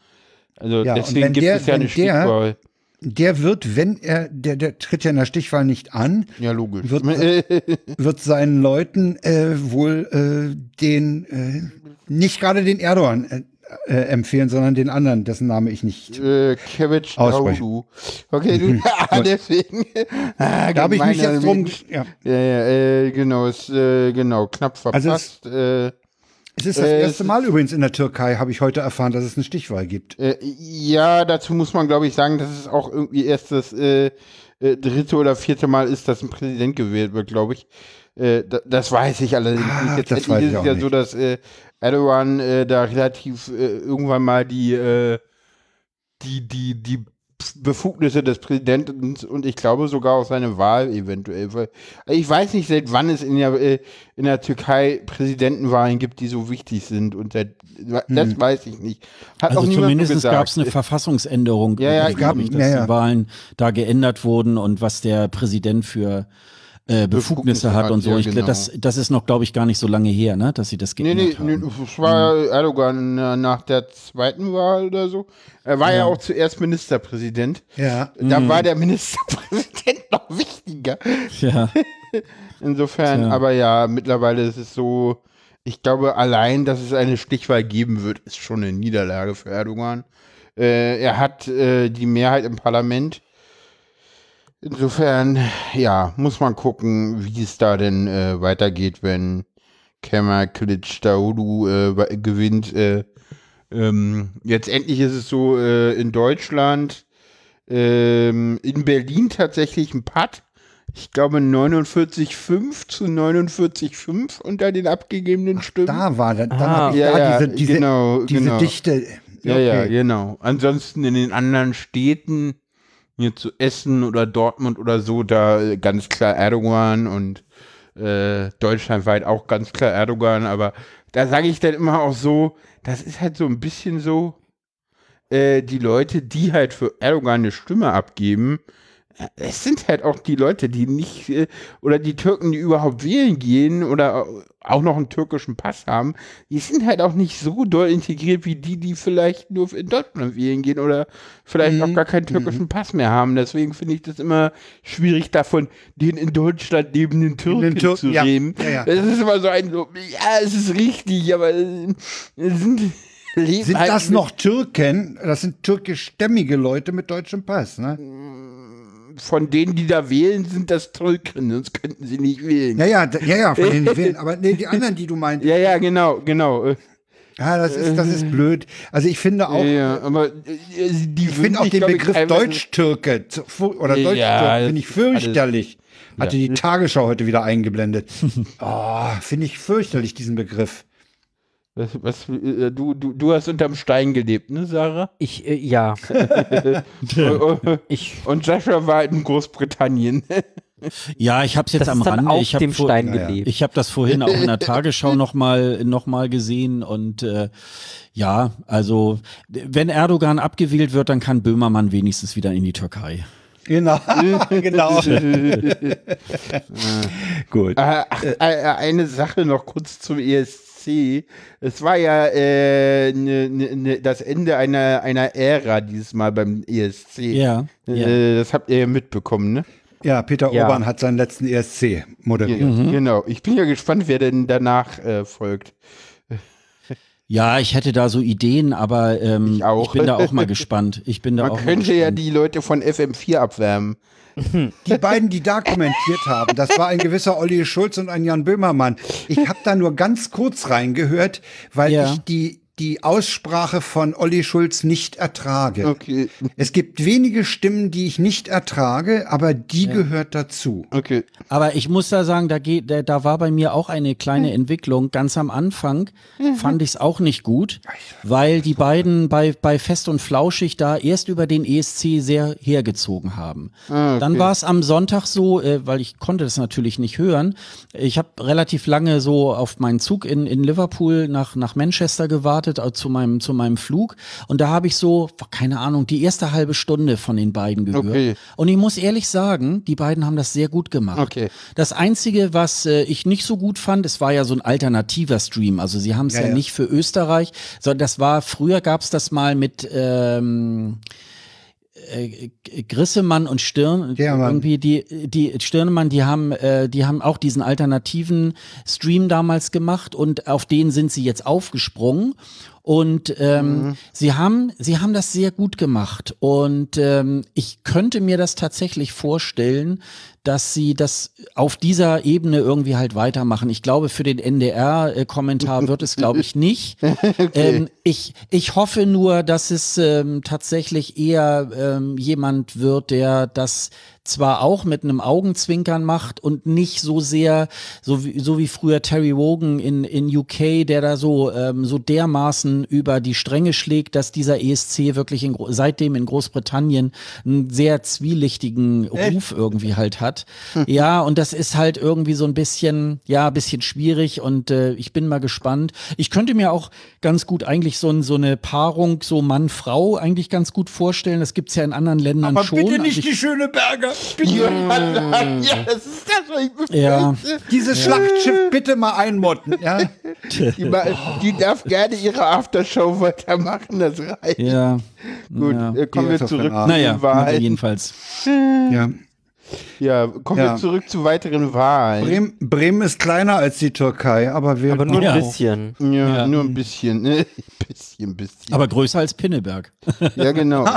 Also Ja, deswegen gibt der- es ja eine der- Stichwahl. Der wird, wenn er, der, der tritt ja in der Stichwahl nicht an, Ja, logisch. wird- wird seinen Leuten äh, wohl äh, den, äh, nicht gerade den Erdogan äh, empfehlen, sondern den anderen, dessen Name ich nicht. äh, Aussprechen. Daoulu. Okay, du, ah, deswegen. ah, Da habe ich mich jetzt drum. Ja. Ja, ja, äh, genau, ist, äh, genau, knapp Also verpasst. äh, Es ist das Äh, erste es Mal übrigens in der Türkei, habe ich heute erfahren, dass es eine Stichwahl gibt. äh, ja, dazu muss man, glaube ich, sagen, dass es auch irgendwie erst das dritte oder vierte Mal ist, dass ein Präsident gewählt wird, glaube ich. Da, das weiß ich allerdings Ah, nicht. Jetzt das ist es auch ja nicht. so, dass äh, Erdogan äh, da relativ äh, irgendwann mal die, äh, die, die, die Befugnisse des Präsidenten und ich glaube sogar auch seine Wahl eventuell. Weil- Ich weiß nicht, seit wann es in der, äh, in der Türkei Präsidentenwahlen gibt, die so wichtig sind. Und seit, das weiß ich nicht. Hat auch Also so zumindest gesagt. gab es eine Verfassungsänderung, Ja, ja, ich glaube ich, dass ja, ja. die Wahlen da geändert wurden und was der Präsident für äh, Befugnisse, hat und so. ja, ich, genau. das, das ist noch, glaube ich, gar nicht so lange her, ne, dass sie das Nee, geändert nee, nee, haben. es war Erdogan äh, nach der zweiten Wahl oder so. Er war ja, auch zuerst Ministerpräsident. Ja. Da war der Ministerpräsident noch wichtiger. Ja. Insofern, Tja. aber ja, mittlerweile ist es so, ich glaube, allein, dass es eine Stichwahl geben wird, ist schon eine Niederlage für Erdogan. Äh, er hat äh, die Mehrheit im Parlament. Insofern, ja, muss man gucken, wie es da denn äh, weitergeht, wenn Kemal Kılıçdaroğlu äh, we- gewinnt. Äh, ähm, jetzt endlich ist es so äh, in Deutschland, ähm, in Berlin tatsächlich ein Patt. Ich glaube 49,5 zu 49,5 unter den abgegebenen Stimmen. Da war dann, dann Ah. ich Ja, da ja, diese, diese, genau, diese genau. Dichte. Ja, ja, Okay. genau. Ansonsten in den anderen Städten, hier zu Essen oder Dortmund oder so, da äh, ganz klar Erdogan und äh, deutschlandweit auch ganz klar Erdogan, aber da sage ich dann immer auch so, das ist halt so ein bisschen so, äh, die Leute, die halt für Erdogan eine Stimme abgeben, es sind halt auch die Leute, die nicht, äh, oder die Türken, die überhaupt wählen gehen oder auch noch einen türkischen Pass haben, die sind halt auch nicht so doll integriert wie die, die vielleicht nur in Deutschland wählen gehen oder vielleicht auch gar keinen türkischen Pass mehr haben. Deswegen finde ich das immer schwierig davon, den in Deutschland lebenden Türken, Türken, zu ja. reden. Ja, ja. Es ist immer so ein, so, ja, es ist richtig, aber äh, sind, Sind halt das noch Türken? Das sind türkischstämmige Leute mit deutschem Pass, ne? Von denen, die da wählen, sind das Türken, sonst könnten sie nicht wählen. Ja, ja, ja, ja, von denen wählen. Aber nee, die anderen, die du meinst, Ja, ja, genau, genau. Ja, das ist, das ist blöd. Also ich finde auch, ja, ja, aber äh, die ich finde auch den Begriff Deutsch-Türke oder Ja, Deutsch-Türke finde ich alles- fürchterlich. Hatte die Tagesschau heute wieder eingeblendet. Oh, finde ich fürchterlich, diesen Begriff. Was, was, äh, du, du, du hast unterm Stein gelebt, ne, Sarah? Ich, äh, ja, Und- ich, Und Sascha war in Großbritannien. Ja, ich habe es jetzt das am ist Rande. auf ich hab dem vor- Stein Ja, ja. gelebt. Ich habe das vorhin auch in der Tagesschau nochmal noch mal gesehen und äh, ja, also wenn Erdogan abgewählt wird, dann kann Böhmermann wenigstens wieder in die Türkei. Genau, genau. Gut. Äh, ach, äh, eine Sache noch kurz zum ESC. Es war ja äh, ne, ne, ne, das Ende einer, einer Ära dieses Mal beim ESC. Ja, ja. Äh, das habt ihr ja mitbekommen, ne? Ja, Peter Ja. Orban hat seinen letzten ESC moderiert. Genau. Ich bin ja gespannt, wer denn danach äh, folgt. Ja, ich hätte da so Ideen, aber ähm, Ich auch. bin da auch mal gespannt. Ich bin da Man auch mal könnte ja die Leute von FM4 abwärmen. Die beiden, die da kommentiert haben, das war ein gewisser Olli Schulz und ein Jan Böhmermann. Ich habe da nur ganz kurz reingehört, weil Ja. ich die, die Aussprache von Olli Schulz nicht ertrage. Okay. Es gibt wenige Stimmen, die ich nicht ertrage, aber die gehört dazu. Okay. Aber ich muss da sagen, da, geht, da, da war bei mir auch eine kleine Entwicklung. Ganz am Anfang fand ich es auch nicht gut, weil die beiden bei, bei Fest und Flauschig da erst über den ESC sehr hergezogen haben. Dann war es am Sonntag so, äh, weil ich konnte das natürlich nicht hören. Ich habe relativ lange so auf meinen Zug in, in Liverpool nach, nach Manchester gewartet, äh, zu meinem, zu meinem Flug. Und da habe ich so, keine Ahnung, die erste halbe Stunde von den beiden gehört. Okay. Und ich muss ehrlich sagen, die beiden haben das sehr gut gemacht. Okay. Das Einzige, was äh, ich nicht so gut fand, es war ja so ein alternativer Stream. Also sie haben es Ja, ja, ja. nicht für Österreich, sondern das war, früher gab es das mal mit ähm, äh, Grissemann und Stirn, Ja, Mann. irgendwie die, die Stirnemann, die haben, äh, die haben auch diesen alternativen Stream damals gemacht und auf den sind sie jetzt aufgesprungen. Und ähm, sie haben, sie haben das sehr gut gemacht. Und ähm, ich könnte mir das tatsächlich vorstellen, dass sie das auf dieser Ebene irgendwie halt weitermachen. Ich glaube, für den NDR-Kommentar wird es, glaube ich, nicht. ähm, ich, ich hoffe nur, dass es ähm, tatsächlich eher ähm, jemand wird, der das zwar auch mit einem Augenzwinkern macht und nicht so sehr, so wie, so wie früher Terry Wogan in, in UK, der da so, ähm, so dermaßen über die Stränge schlägt, dass dieser ESC wirklich in, seitdem in Großbritannien einen sehr zwielichtigen Ruf irgendwie halt hat. Ja, und das ist halt irgendwie so ein bisschen, ja, ein bisschen schwierig und äh, ich bin mal gespannt. Ich könnte mir auch ganz gut eigentlich so, ein, so eine Paarung, so Mann-Frau eigentlich ganz gut vorstellen. Das gibt's ja in anderen Ländern Aber schon. bitte nicht Also ich- die schöne Berger. ja, das ist das, was ich befürchte. Ja. Dieses Schlachtschiff bitte mal einmotten. Ja? Die, die darf gerne ihre Aftershow weitermachen, das reicht. Ja. Gut, Ja. äh, kommen wir zurück zu Naja, den Wahlen. jedenfalls. ja. Ja, kommen Ja. wir zurück zu weiteren Wahlen. Bremen, Bremen ist kleiner als die Türkei, aber wir Aber nur Ja. ein bisschen. Ja, Ja. nur ein bisschen. Ne? bisschen, bisschen. Aber größer als Pinneberg. ja, genau.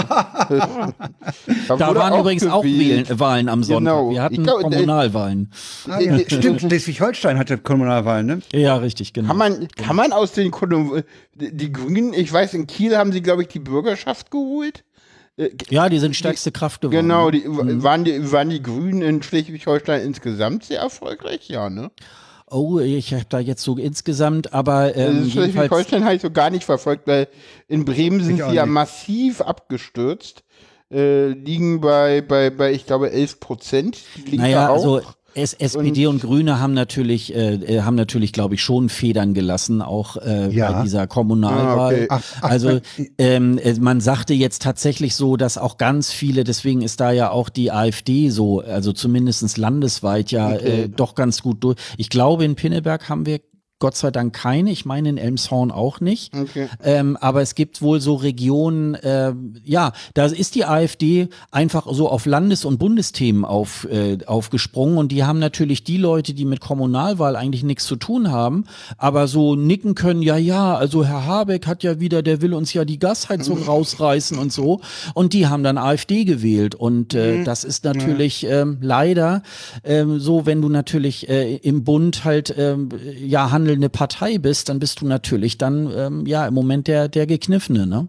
Da waren übrigens auch Wählen, Wahlen am Sonntag. Genau. Wir hatten glaub, äh, Kommunalwahlen. Ah, ja. Stimmt, Schleswig-Holstein hatte Kommunalwahlen, ne? Ja, richtig, genau. Kann man, kann man aus den die die Grünen, ich weiß, in Kiel haben sie, glaube ich, die Bürgerschaft geholt. Ja, die sind stärkste Kraft geworden. Genau, die, waren, die, waren die Grünen in Schleswig-Holstein insgesamt sehr erfolgreich? Ja, ne? Oh, ich habe da jetzt so insgesamt, aber ähm, Also. Schleswig-Holstein habe ich so gar nicht verfolgt, weil in Bremen sind sie ja nicht. massiv abgestürzt. Äh, liegen bei, bei, bei, ich glaube, 11 Prozent. Die Naja, also S SPD und, Grüne haben natürlich, äh, äh, haben natürlich, glaube ich, schon Federn gelassen, auch äh, Ja. bei dieser Kommunalwahl. Ah, okay. Ach, ach, also ähm, äh, man sagte jetzt tatsächlich so, dass auch ganz viele, deswegen ist da ja auch die AfD so, also zumindestens landesweit ja Okay. äh, doch ganz gut durch. Ich glaube, in Pinneberg haben wir Gott sei Dank keine. Ich meine in Elmshorn auch nicht. Okay. Ähm, aber es gibt wohl so Regionen, ähm, ja, da ist die AfD einfach so auf Landes- und Bundesthemen auf, äh, aufgesprungen und die haben natürlich die Leute, die mit Kommunalwahl eigentlich nichts zu tun haben, aber so nicken können, ja, ja, also Herr Habeck hat ja wieder, der will uns ja die Gasheizung rausreißen und so und die haben dann AfD gewählt und äh, das ist natürlich ähm, leider ähm, so, wenn du natürlich äh, im Bund halt ähm, ja handelnde Partei bist, dann bist du natürlich dann ähm, ja im Moment der der gekniffene, ne?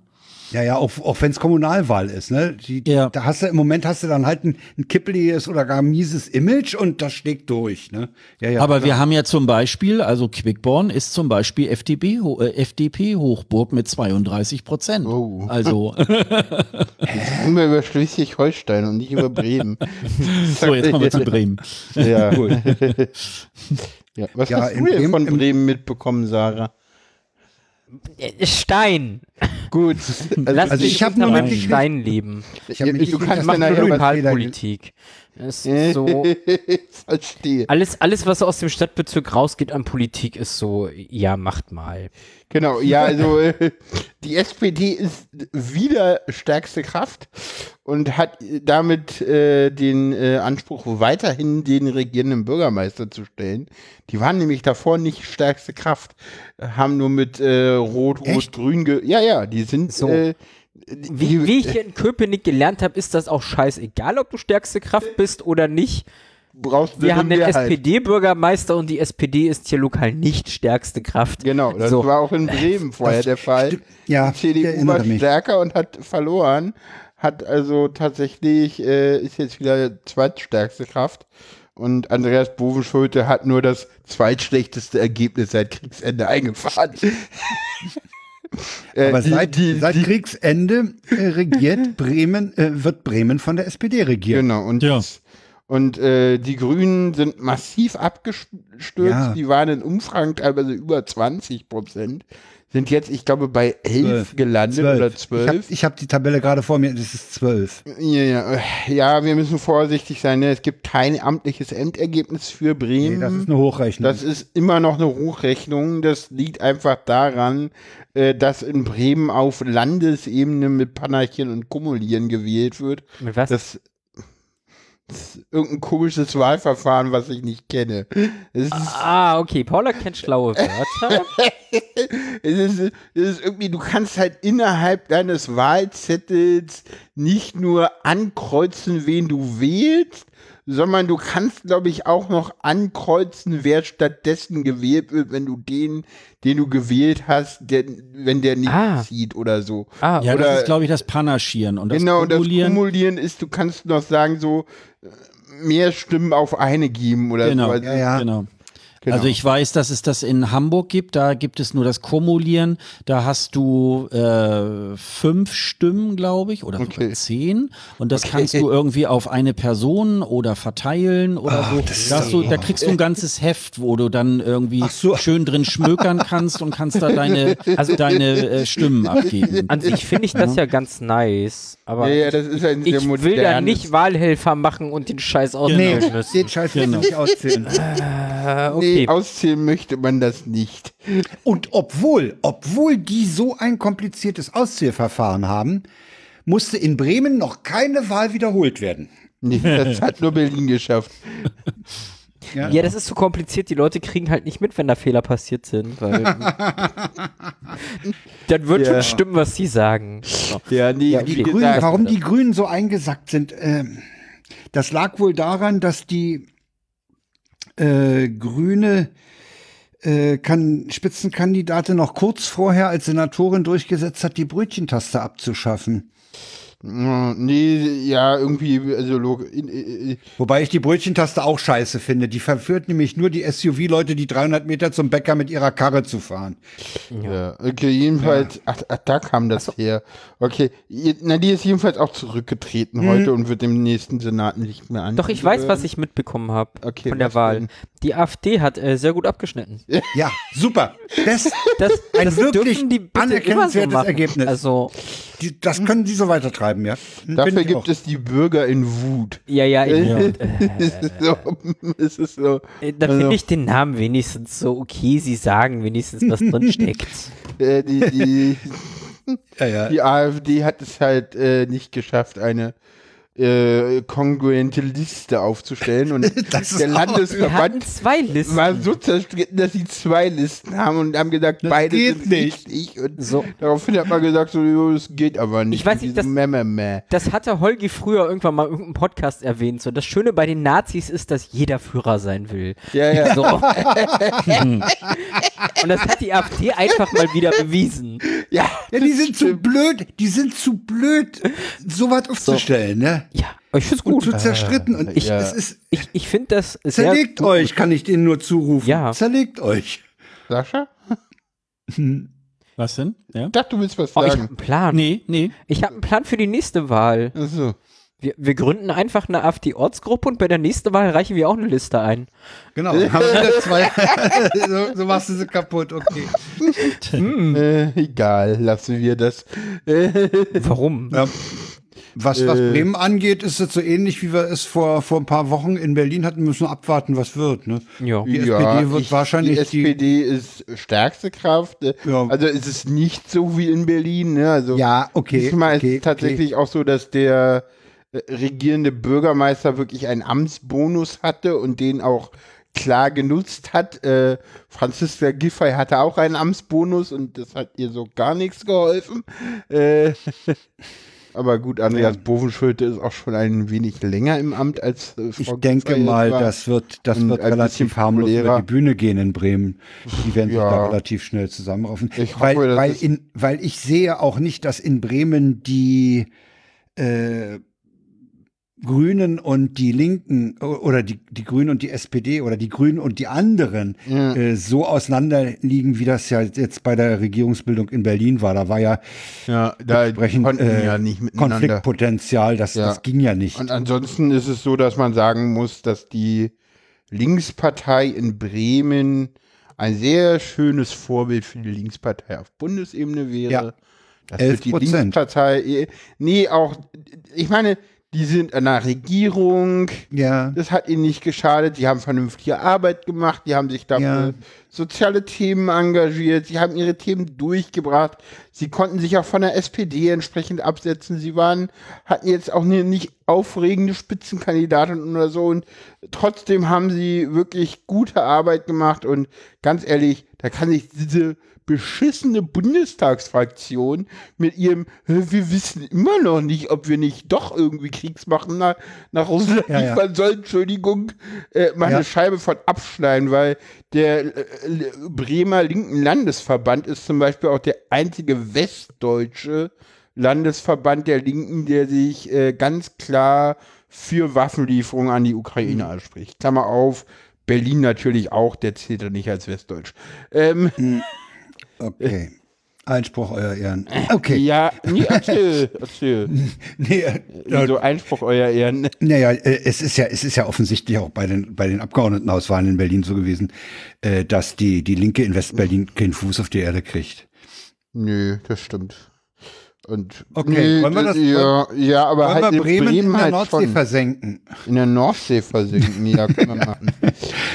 Ja, ja, auch, auch wenn es Kommunalwahl ist, ne? Die, Ja. Da hast du im Moment hast du dann halt ein, ein kippeliges oder gar mieses Image und das schlägt durch, ne? Ja, ja. Aber wir klar. haben ja zum Beispiel, also Quickborn ist zum Beispiel FDP, äh, FDP Hochburg mit 32 Prozent. Oh. Also Immer über Schleswig-Holstein und nicht über Bremen. so jetzt kommen wir zu Bremen. Ja. Ja. Was Ja, hast du denn von im- Bremen mitbekommen, Sarah? Äh, Stein. Gut. Lass also ich hab unter nur mitgekriegt- Stein leben. ich hab mitgekriegt, du kannst dass ja Lokalpolitik. Es ist so, Verstehe. alles, alles, was aus dem Stadtbezirk rausgeht an Politik, ist so, ja, macht mal. Genau, ja, also äh, die SPD ist wieder stärkste Kraft und hat äh, damit äh, den äh, Anspruch, weiterhin den regierenden Bürgermeister zu stellen. Die waren nämlich davor nicht stärkste Kraft, haben nur mit äh, Rot, Rot, Echt? Grün, ge ja, ja, die sind So. Äh, Wie, wie ich hier in Köpenick gelernt habe, ist das auch scheißegal, ob du stärkste Kraft bist oder nicht. brauchst du Wir haben den. SPD-Bürgermeister und die SPD ist hier lokal nicht stärkste Kraft. Genau, das So. war auch in Bremen vorher Das der Fall. Ja, die CDU war mich. stärker und hat verloren. Hat also tatsächlich, äh, ist jetzt wieder zweitstärkste Kraft. Und Andreas Bovenschulte hat nur das zweitschlechteste Ergebnis seit Kriegsende eingefahren. Äh, Aber die- seit, die- seit die- Kriegsende äh, regiert Bremen, äh, wird Bremen von der SPD regiert. Genau, und, Ja. und äh, die Grünen sind massiv abgestürzt. Ja. Die waren in Umfragen teilweise über 20 Prozent. Sind jetzt, ich glaube, bei 11 Zwölf. gelandet oder Ich habe 12. ich hab die Tabelle gerade vor mir, das ist zwölf. Ja, ja, ja, wir müssen vorsichtig sein. Ne? Es gibt kein amtliches Endergebnis für Bremen. Nee, das ist eine Hochrechnung. Das ist immer noch eine Hochrechnung. Das liegt einfach daran, äh, dass in Bremen auf Landesebene mit Pannerchen und Kumulieren gewählt wird. Mit was? Das, das ist irgendein komisches Wahlverfahren, was ich nicht kenne. Ah, okay. Paula kennt schlaue Wörter. es, ist, es ist irgendwie, du kannst halt innerhalb deines Wahlzettels nicht nur ankreuzen, wen du wählst, sondern du kannst, glaube ich, auch noch ankreuzen, wer stattdessen gewählt wird, wenn du den, den du gewählt hast, der, wenn der nicht Ah. zieht oder so. Ah, Ja, Oder- das ist, glaube ich, das Panaschieren. Und das genau, und das Kumulieren, Kumulieren ist, du kannst noch sagen, so äh, mehr Stimmen auf eine geben oder Genau. so. Also, Ja, ja. Genau. Genau. Also ich weiß, dass es das in Hamburg gibt. Da gibt es nur das Kumulieren. Da hast du äh, fünf Stimmen, glaube ich, oder Okay. zehn. Und das kannst du irgendwie auf eine Person oder verteilen oder so. Da, hast du, da kriegst du ein ganzes Heft, wo du dann irgendwie so. schön drin schmökern kannst und kannst da deine, also deine äh, Stimmen abgeben. An sich finde ich das ja ganz nice, aber ja, ja, das ist ein sehr ich will da modernes- nicht Wahlhelfer machen und den Scheiß Nee, ausfüllen müssen. den Scheiß ich nicht auszählen. Äh, Nee, auszählen möchte man das nicht. Und obwohl, obwohl die so ein kompliziertes Auszählverfahren haben, musste in Bremen noch keine Wahl wiederholt werden. Nee, das hat nur Berlin geschafft. Ja, das ist zu kompliziert. Die Leute kriegen halt nicht mit, wenn da Fehler passiert sind. Weil dann wird Ja. schon stimmen, was sie sagen. Ja, nee, Ja, Die. Grünen, warum die Grünen so eingesackt sind, ähm, das lag wohl daran, dass die äh, grüne äh, kann, Spitzenkandidatin noch kurz vorher als Senatorin durchgesetzt hat, die Brötchentaste abzuschaffen. Mm, Nee, ja, irgendwie, also log- in, in, Wobei ich die Brötchentaste auch scheiße finde. Die verführt nämlich nur die SUV-Leute, die 300 Meter zum Bäcker mit ihrer Karre zu fahren. ja, okay, jedenfalls, ach, ach, da kam das her. Okay, na, die ist jedenfalls auch zurückgetreten heute und wird im nächsten Senat nicht mehr an. Doch, ich weiß, was ich mitbekommen habe Okay, von der Wahl. denn? Die AfD hat äh, sehr gut abgeschnitten. Ja, super. Das, Das, Ein das wirklich die so anerkennenswertes machen. Ergebnis. Also, die, das können die so weitertreiben, ja. Hm, Dafür gibt auch. es die Bürger in Wut. ja, ja, ich, es ist so, es ist so, äh, da Also- finde ich den Namen wenigstens so okay. Sie sagen wenigstens, was drin steckt. äh, die, die, Ja, ja. die AfD hat es halt äh, nicht geschafft, eine äh, kongruente Liste aufzustellen und Das der Landesverband zwei Listen. war so zerstritten, dass sie zwei Listen haben und haben gesagt, beide geht sind nicht. richtig. Und So. daraufhin hat man gesagt, so, jo, das geht aber nicht. Ich weiß nicht, so, das- meh, meh, meh. Das hatte Holgi früher irgendwann mal in irgendeinem Podcast erwähnt. So, das Schöne bei den Nazis ist, dass jeder Führer sein will. Ja, ja. So. Und das hat die AfD einfach mal wieder bewiesen. ja. Ja, die sind zu blöd, die sind zu blöd, sowas aufzustellen, ne? Ja, ich find's Und gut. zu zerstritten. Und ich, ja. es ist, Ich, ich finde das sehr zerlegt gut. euch, kann ich denen nur zurufen. Ja. Zerlegt euch. Sascha? Was denn? Ja? Ich dachte, du willst was Oh, ich habe sagen. einen Plan. Nee, nee. Ich habe einen Plan für die nächste Wahl. Achso. Wir, wir gründen einfach eine AfD-Ortsgruppe und bei der nächsten Wahl reichen wir auch eine Liste ein. Genau, dann haben wir zwei. so, so machst du sie kaputt, okay. Äh, egal, lassen wir das. Warum? Ja. Was, was Äh. Bremen angeht, ist es so ähnlich, wie wir es vor, vor ein paar Wochen in Berlin hatten. Wir müssen abwarten, was wird. Ne? Ja. Die SPD wird wahrscheinlich die SPD ist stärkste Kraft. Äh, Ja. Also es ist nicht so wie in Berlin. Ne? Also Ja, okay. Diesmal okay, ist es tatsächlich auch so, dass der äh, regierende Bürgermeister wirklich einen Amtsbonus hatte und den auch klar genutzt hat. Äh, Franziska Giffey hatte auch einen Amtsbonus und das hat ihr so gar nichts geholfen. Äh, aber gut, Andreas Bovenschulte ist auch schon ein wenig länger im Amt als äh, Ich Frau denke Giffey mal, war. das wird, das Und wird relativ harmlos über die Bühne gehen in Bremen. Die werden sich Ja. da relativ schnell zusammenraufen. Ich weil, hoffe, weil, ist- in, weil ich sehe auch nicht, dass in Bremen die äh, Grünen und die Linken oder die, die Grünen und die SPD oder die Grünen und die anderen Ja. äh, so auseinander liegen, wie das ja jetzt bei der Regierungsbildung in Berlin war. Da war ja ja, da entsprechend äh, ja. Konfliktpotenzial, das, Ja. das ging ja nicht. Und ansonsten ist es so, dass man sagen muss, dass die Linkspartei in Bremen ein sehr schönes Vorbild für die Linkspartei auf Bundesebene wäre. Ja. Das 11 wird die. Linkspartei, nee, auch, ich meine, die sind an der Regierung, ja. das hat ihnen nicht geschadet, die haben vernünftige Arbeit gemacht, die haben sich da Ja. soziale Themen engagiert, sie haben ihre Themen durchgebracht, sie konnten sich auch von der SPD entsprechend absetzen, sie waren, hatten jetzt auch eine nicht aufregende Spitzenkandidatin oder so. Und trotzdem haben sie wirklich gute Arbeit gemacht. Und ganz ehrlich, da kann sich diese beschissene Bundestagsfraktion mit ihrem, "Hä, wir wissen immer noch nicht, ob wir nicht doch irgendwie Kriegsmachen nach, nach Russland Ja, ja. liefern sollen, Entschuldigung, äh, mal Ja. eine Scheibe von abschneiden, weil der äh, Bremer linken Landesverband ist zum Beispiel auch der einzige westdeutsche Landesverband der Linken, der sich äh, ganz klar für Waffenlieferungen an die Ukraine ausspricht. Klammer auf, Berlin natürlich auch, der zählt ja nicht als Westdeutsch. Ähm, Okay. Einspruch, euer Ehren. Okay. ja, nee, erzähl, erzähl. Nee, äh, So Einspruch, euer Ehren. Naja, äh, es ist ja, es ist ja offensichtlich auch bei den, bei den Abgeordnetenauswahlen in Berlin so gewesen, äh, dass die, die Linke in Westberlin keinen Fuß auf die Erde kriegt. Nö, das stimmt. Und Okay, nee, wollen wir das- ja, ja, aber Wollen halt wir in Bremen, Bremen, in der halt Nordsee schon. versenken? In der Nordsee versinken, ja, können wir machen.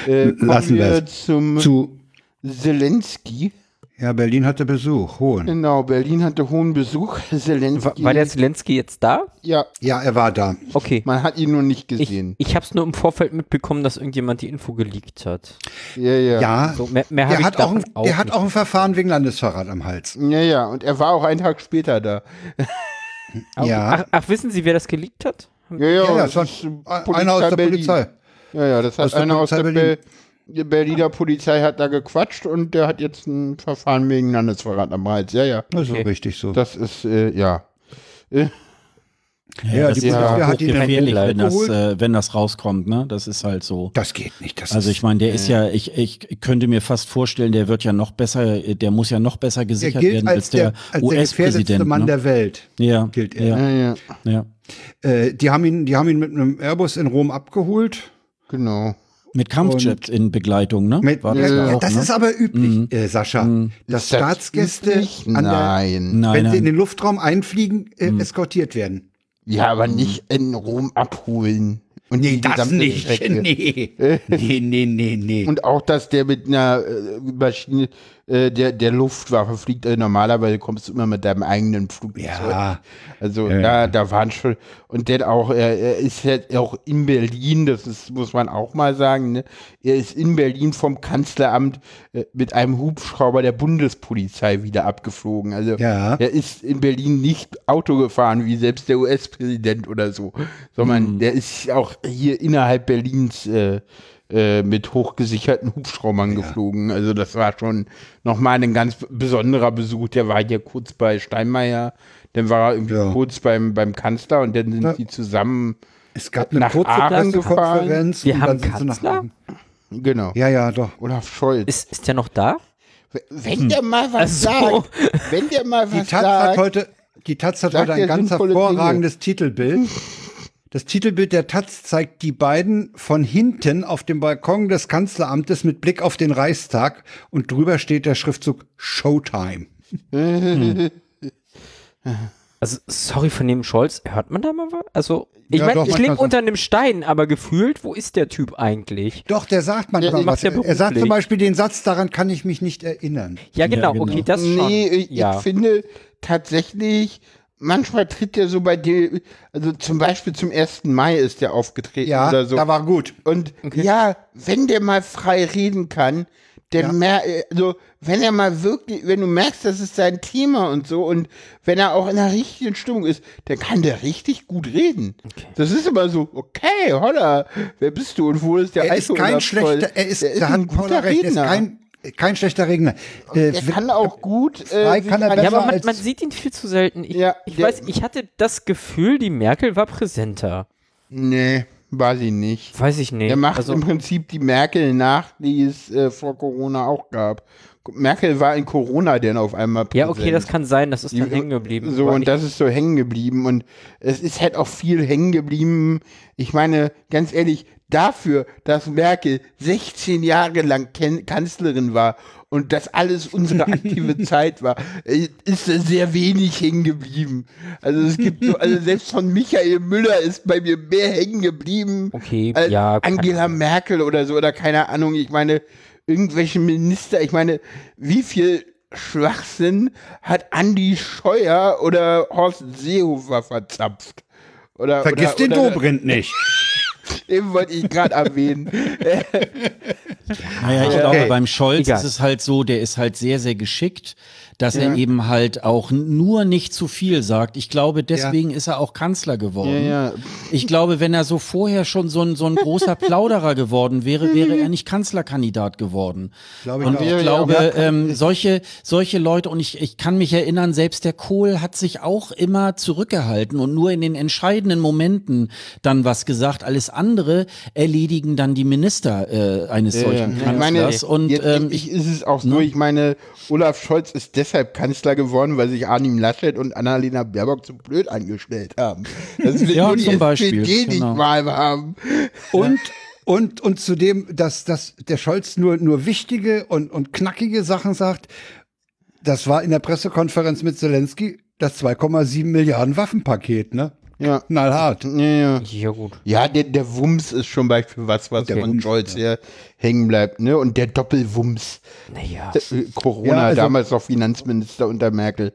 Äh, kommen Lassen wir wir es. zum Zu, Zelensky. Ja, Berlin hatte Besuch, hohen. Genau, Berlin hatte hohen Besuch. War, Zelensky. war der Zelensky jetzt da? ja, Ja, er war da. Okay. man hat ihn nur nicht Ich, gesehen. ich habe es nur im Vorfeld mitbekommen, dass irgendjemand die Info geleakt hat. ja, ja. Ja, So, mehr, mehr hab der, ich hat auch ein, davon der hat nicht. auch ein Verfahren wegen Landesverrat am Hals. Ja, ja, und er war auch einen Tag später da. Ja, Ach, ach, wissen Sie, wer das geleakt hat? Ja, ja, ja, ja, das war ist, äh, einer aus der Berlin. Polizei. Ja, ja, das hat Aus der einer aus der Polizei Be die Berliner Polizei hat da gequatscht und der hat jetzt ein Verfahren wegen Landesverrat am Hals. Ja, ja. Das ist Okay. richtig so. Das ist, äh, ja. Ja, das die ist Bundeswehr ja hat ihn gefährlich, dann wenn das, äh, wenn das rauskommt. Ne? Das ist halt so. Das geht nicht. Das Also ist, ich meine, der ist ja, ich, ich könnte mir fast vorstellen, der wird ja noch besser, der muss ja noch besser er gesichert gilt werden als als der, der, US-Präsident. Mann Ne? der Welt. Ja, gilt er. ja, Ja, ja, ja. Äh, die, haben ihn, die haben ihn mit einem Airbus in Rom abgeholt. genau. Mit Kampfjet in Begleitung, ne? Mit, War das, ja auch, das ne? ist aber üblich, äh, Sascha, dass Ist das Staatsgäste, der, Nein. Nein, wenn sie in nein. den Luftraum einfliegen, äh, eskortiert werden. Ja, aber nicht in Rom abholen. Und die gesamte Strecke. Nee. nee, nee, nee, nee. Und auch, dass der mit einer äh, Maschine äh, der, der Luftwaffe fliegt. Äh, normalerweise kommst du immer mit deinem eigenen Flugzeug. Ja. Also Ja, da, ja. da waren schon. Und der auch, er, er ist halt auch in Berlin, das ist, muss man auch mal sagen, ne? Er ist in Berlin vom Kanzleramt äh, mit einem Hubschrauber der Bundespolizei wieder abgeflogen. Also Ja. er ist in Berlin nicht Auto gefahren, wie selbst der US-Präsident oder so, sondern Hm. der ist auch hier innerhalb Berlins äh, mit hochgesicherten Hubschraubern geflogen. Also das war schon nochmal ein ganz besonderer Besuch. Der war hier kurz bei Steinmeier, dann war er irgendwie Ja. kurz beim, beim Kanzler und dann sind Ja. die zusammen, Es gab eine nach kurze Aachen Pressekonferenz. Wir und haben dann sind sie nach Kanzler? Aachen. genau, Ja, ja, doch. Olaf Scholz. Ist, ist der noch da? wenn der mal was Ach so. sagt, wenn der mal Die was Taz hat sagt, heute, die Taz hat Sagt heute ein ganz hervorragendes Titelbild. Das Titelbild der Taz zeigt die beiden von hinten auf dem Balkon des Kanzleramtes mit Blick auf den Reichstag und drüber steht der Schriftzug Showtime. Also, sorry von dem Scholz, hört man da mal was? Also, ich Ja, meine, ich lebe unter einem Stein, aber gefühlt, wo ist der Typ eigentlich? Doch, der sagt manchmal macht was. ja er sagt zum Beispiel den Satz, daran kann ich mich nicht erinnern. Ja, genau, genau. okay, das schon. Nee, ich, ja. ich finde tatsächlich, manchmal tritt der so bei dir, also zum Beispiel zum 1. Mai ist der aufgetreten Ja, oder so. da war gut. Und ja, wenn der mal frei reden kann, der Ja. mer also wenn er mal wirklich, wenn du merkst, das ist sein Thema und so und wenn er auch in der richtigen Stimmung ist, dann kann der richtig gut reden. Das ist immer so, okay, holla, wer bist du und wo ist der Er ist kein schlechter, er ist, der ist da ein guter recht, er ist Redner. kein, kein schlechter Redner. Äh, der kann auch gut. Äh, kann er besser Ja, aber man, man sieht ihn viel zu selten. Ich, Ja, ich der- weiß, ich hatte das Gefühl, die Merkel war präsenter. Nee, war sie nicht. Weiß ich nicht. Er macht also, im Prinzip die Merkel nach, die es äh, vor Corona auch gab. Merkel war in Corona denn auf einmal ja, präsent. okay, das kann sein, das ist dann hängen geblieben. So, und das ist so hängen geblieben. Und es ist halt auch viel hängen geblieben. Ich meine, ganz ehrlich, dafür, dass Merkel 16 Jahre lang Ken Kanzlerin war und das alles unsere aktive Zeit war, äh, ist sehr wenig hängen geblieben. Also es gibt so, also selbst von Michael Müller ist bei mir mehr hängen geblieben Okay, als ja, Angela Merkel oder so oder keine Ahnung. Ich meine, irgendwelche Minister, ich meine, wie viel Schwachsinn hat Andi Scheuer oder Horst Seehofer verzapft? Oder, Vergiss oder, den oder, Dobrindt nicht. Den wollte ich gerade erwähnen. Naja, ich Okay. glaube, beim Scholz Egal. ist es halt so, der ist halt sehr, sehr geschickt, dass er eben halt auch nur nicht zu viel sagt. Ich glaube, deswegen ist er auch Kanzler geworden. Ja, ja. Ich glaube, wenn er so vorher schon so ein, so ein großer Plauderer geworden wäre, wäre er nicht Kanzlerkandidat geworden. Glaube ich und ich Ja, ja, glaube, ja. ähm, solche, solche Leute, und ich, ich kann mich erinnern, selbst der Kohl hat sich auch immer zurückgehalten und nur in den entscheidenden Momenten dann was gesagt. Alles andere erledigen dann die Minister äh, eines solchen Ich meine, Kanzlers. und ähm, endlich ist es auch so, ich meine, Olaf Scholz ist deshalb Kanzler geworden, weil sich Arnim Laschet und Annalena Baerbock zu blöd angestellt haben. Das will Ja, nur die zum Beispiel, SPD genau. nicht mal haben. Und, und, und zudem, dass, dass der Scholz nur, nur wichtige und, und knackige Sachen sagt, das war in der Pressekonferenz mit Zelensky das 2,7 Milliarden Waffenpaket, ne? Ja. Knallhart. Ja, ja. Ja, gut. Ja, der, der Wumms ist schon Beispiel was, was Der von Wumms, Scholz hier hängen bleibt, ne? Und der Doppelwumms. Naja. Äh, Corona, Ja, also- damals noch Finanzminister unter Merkel.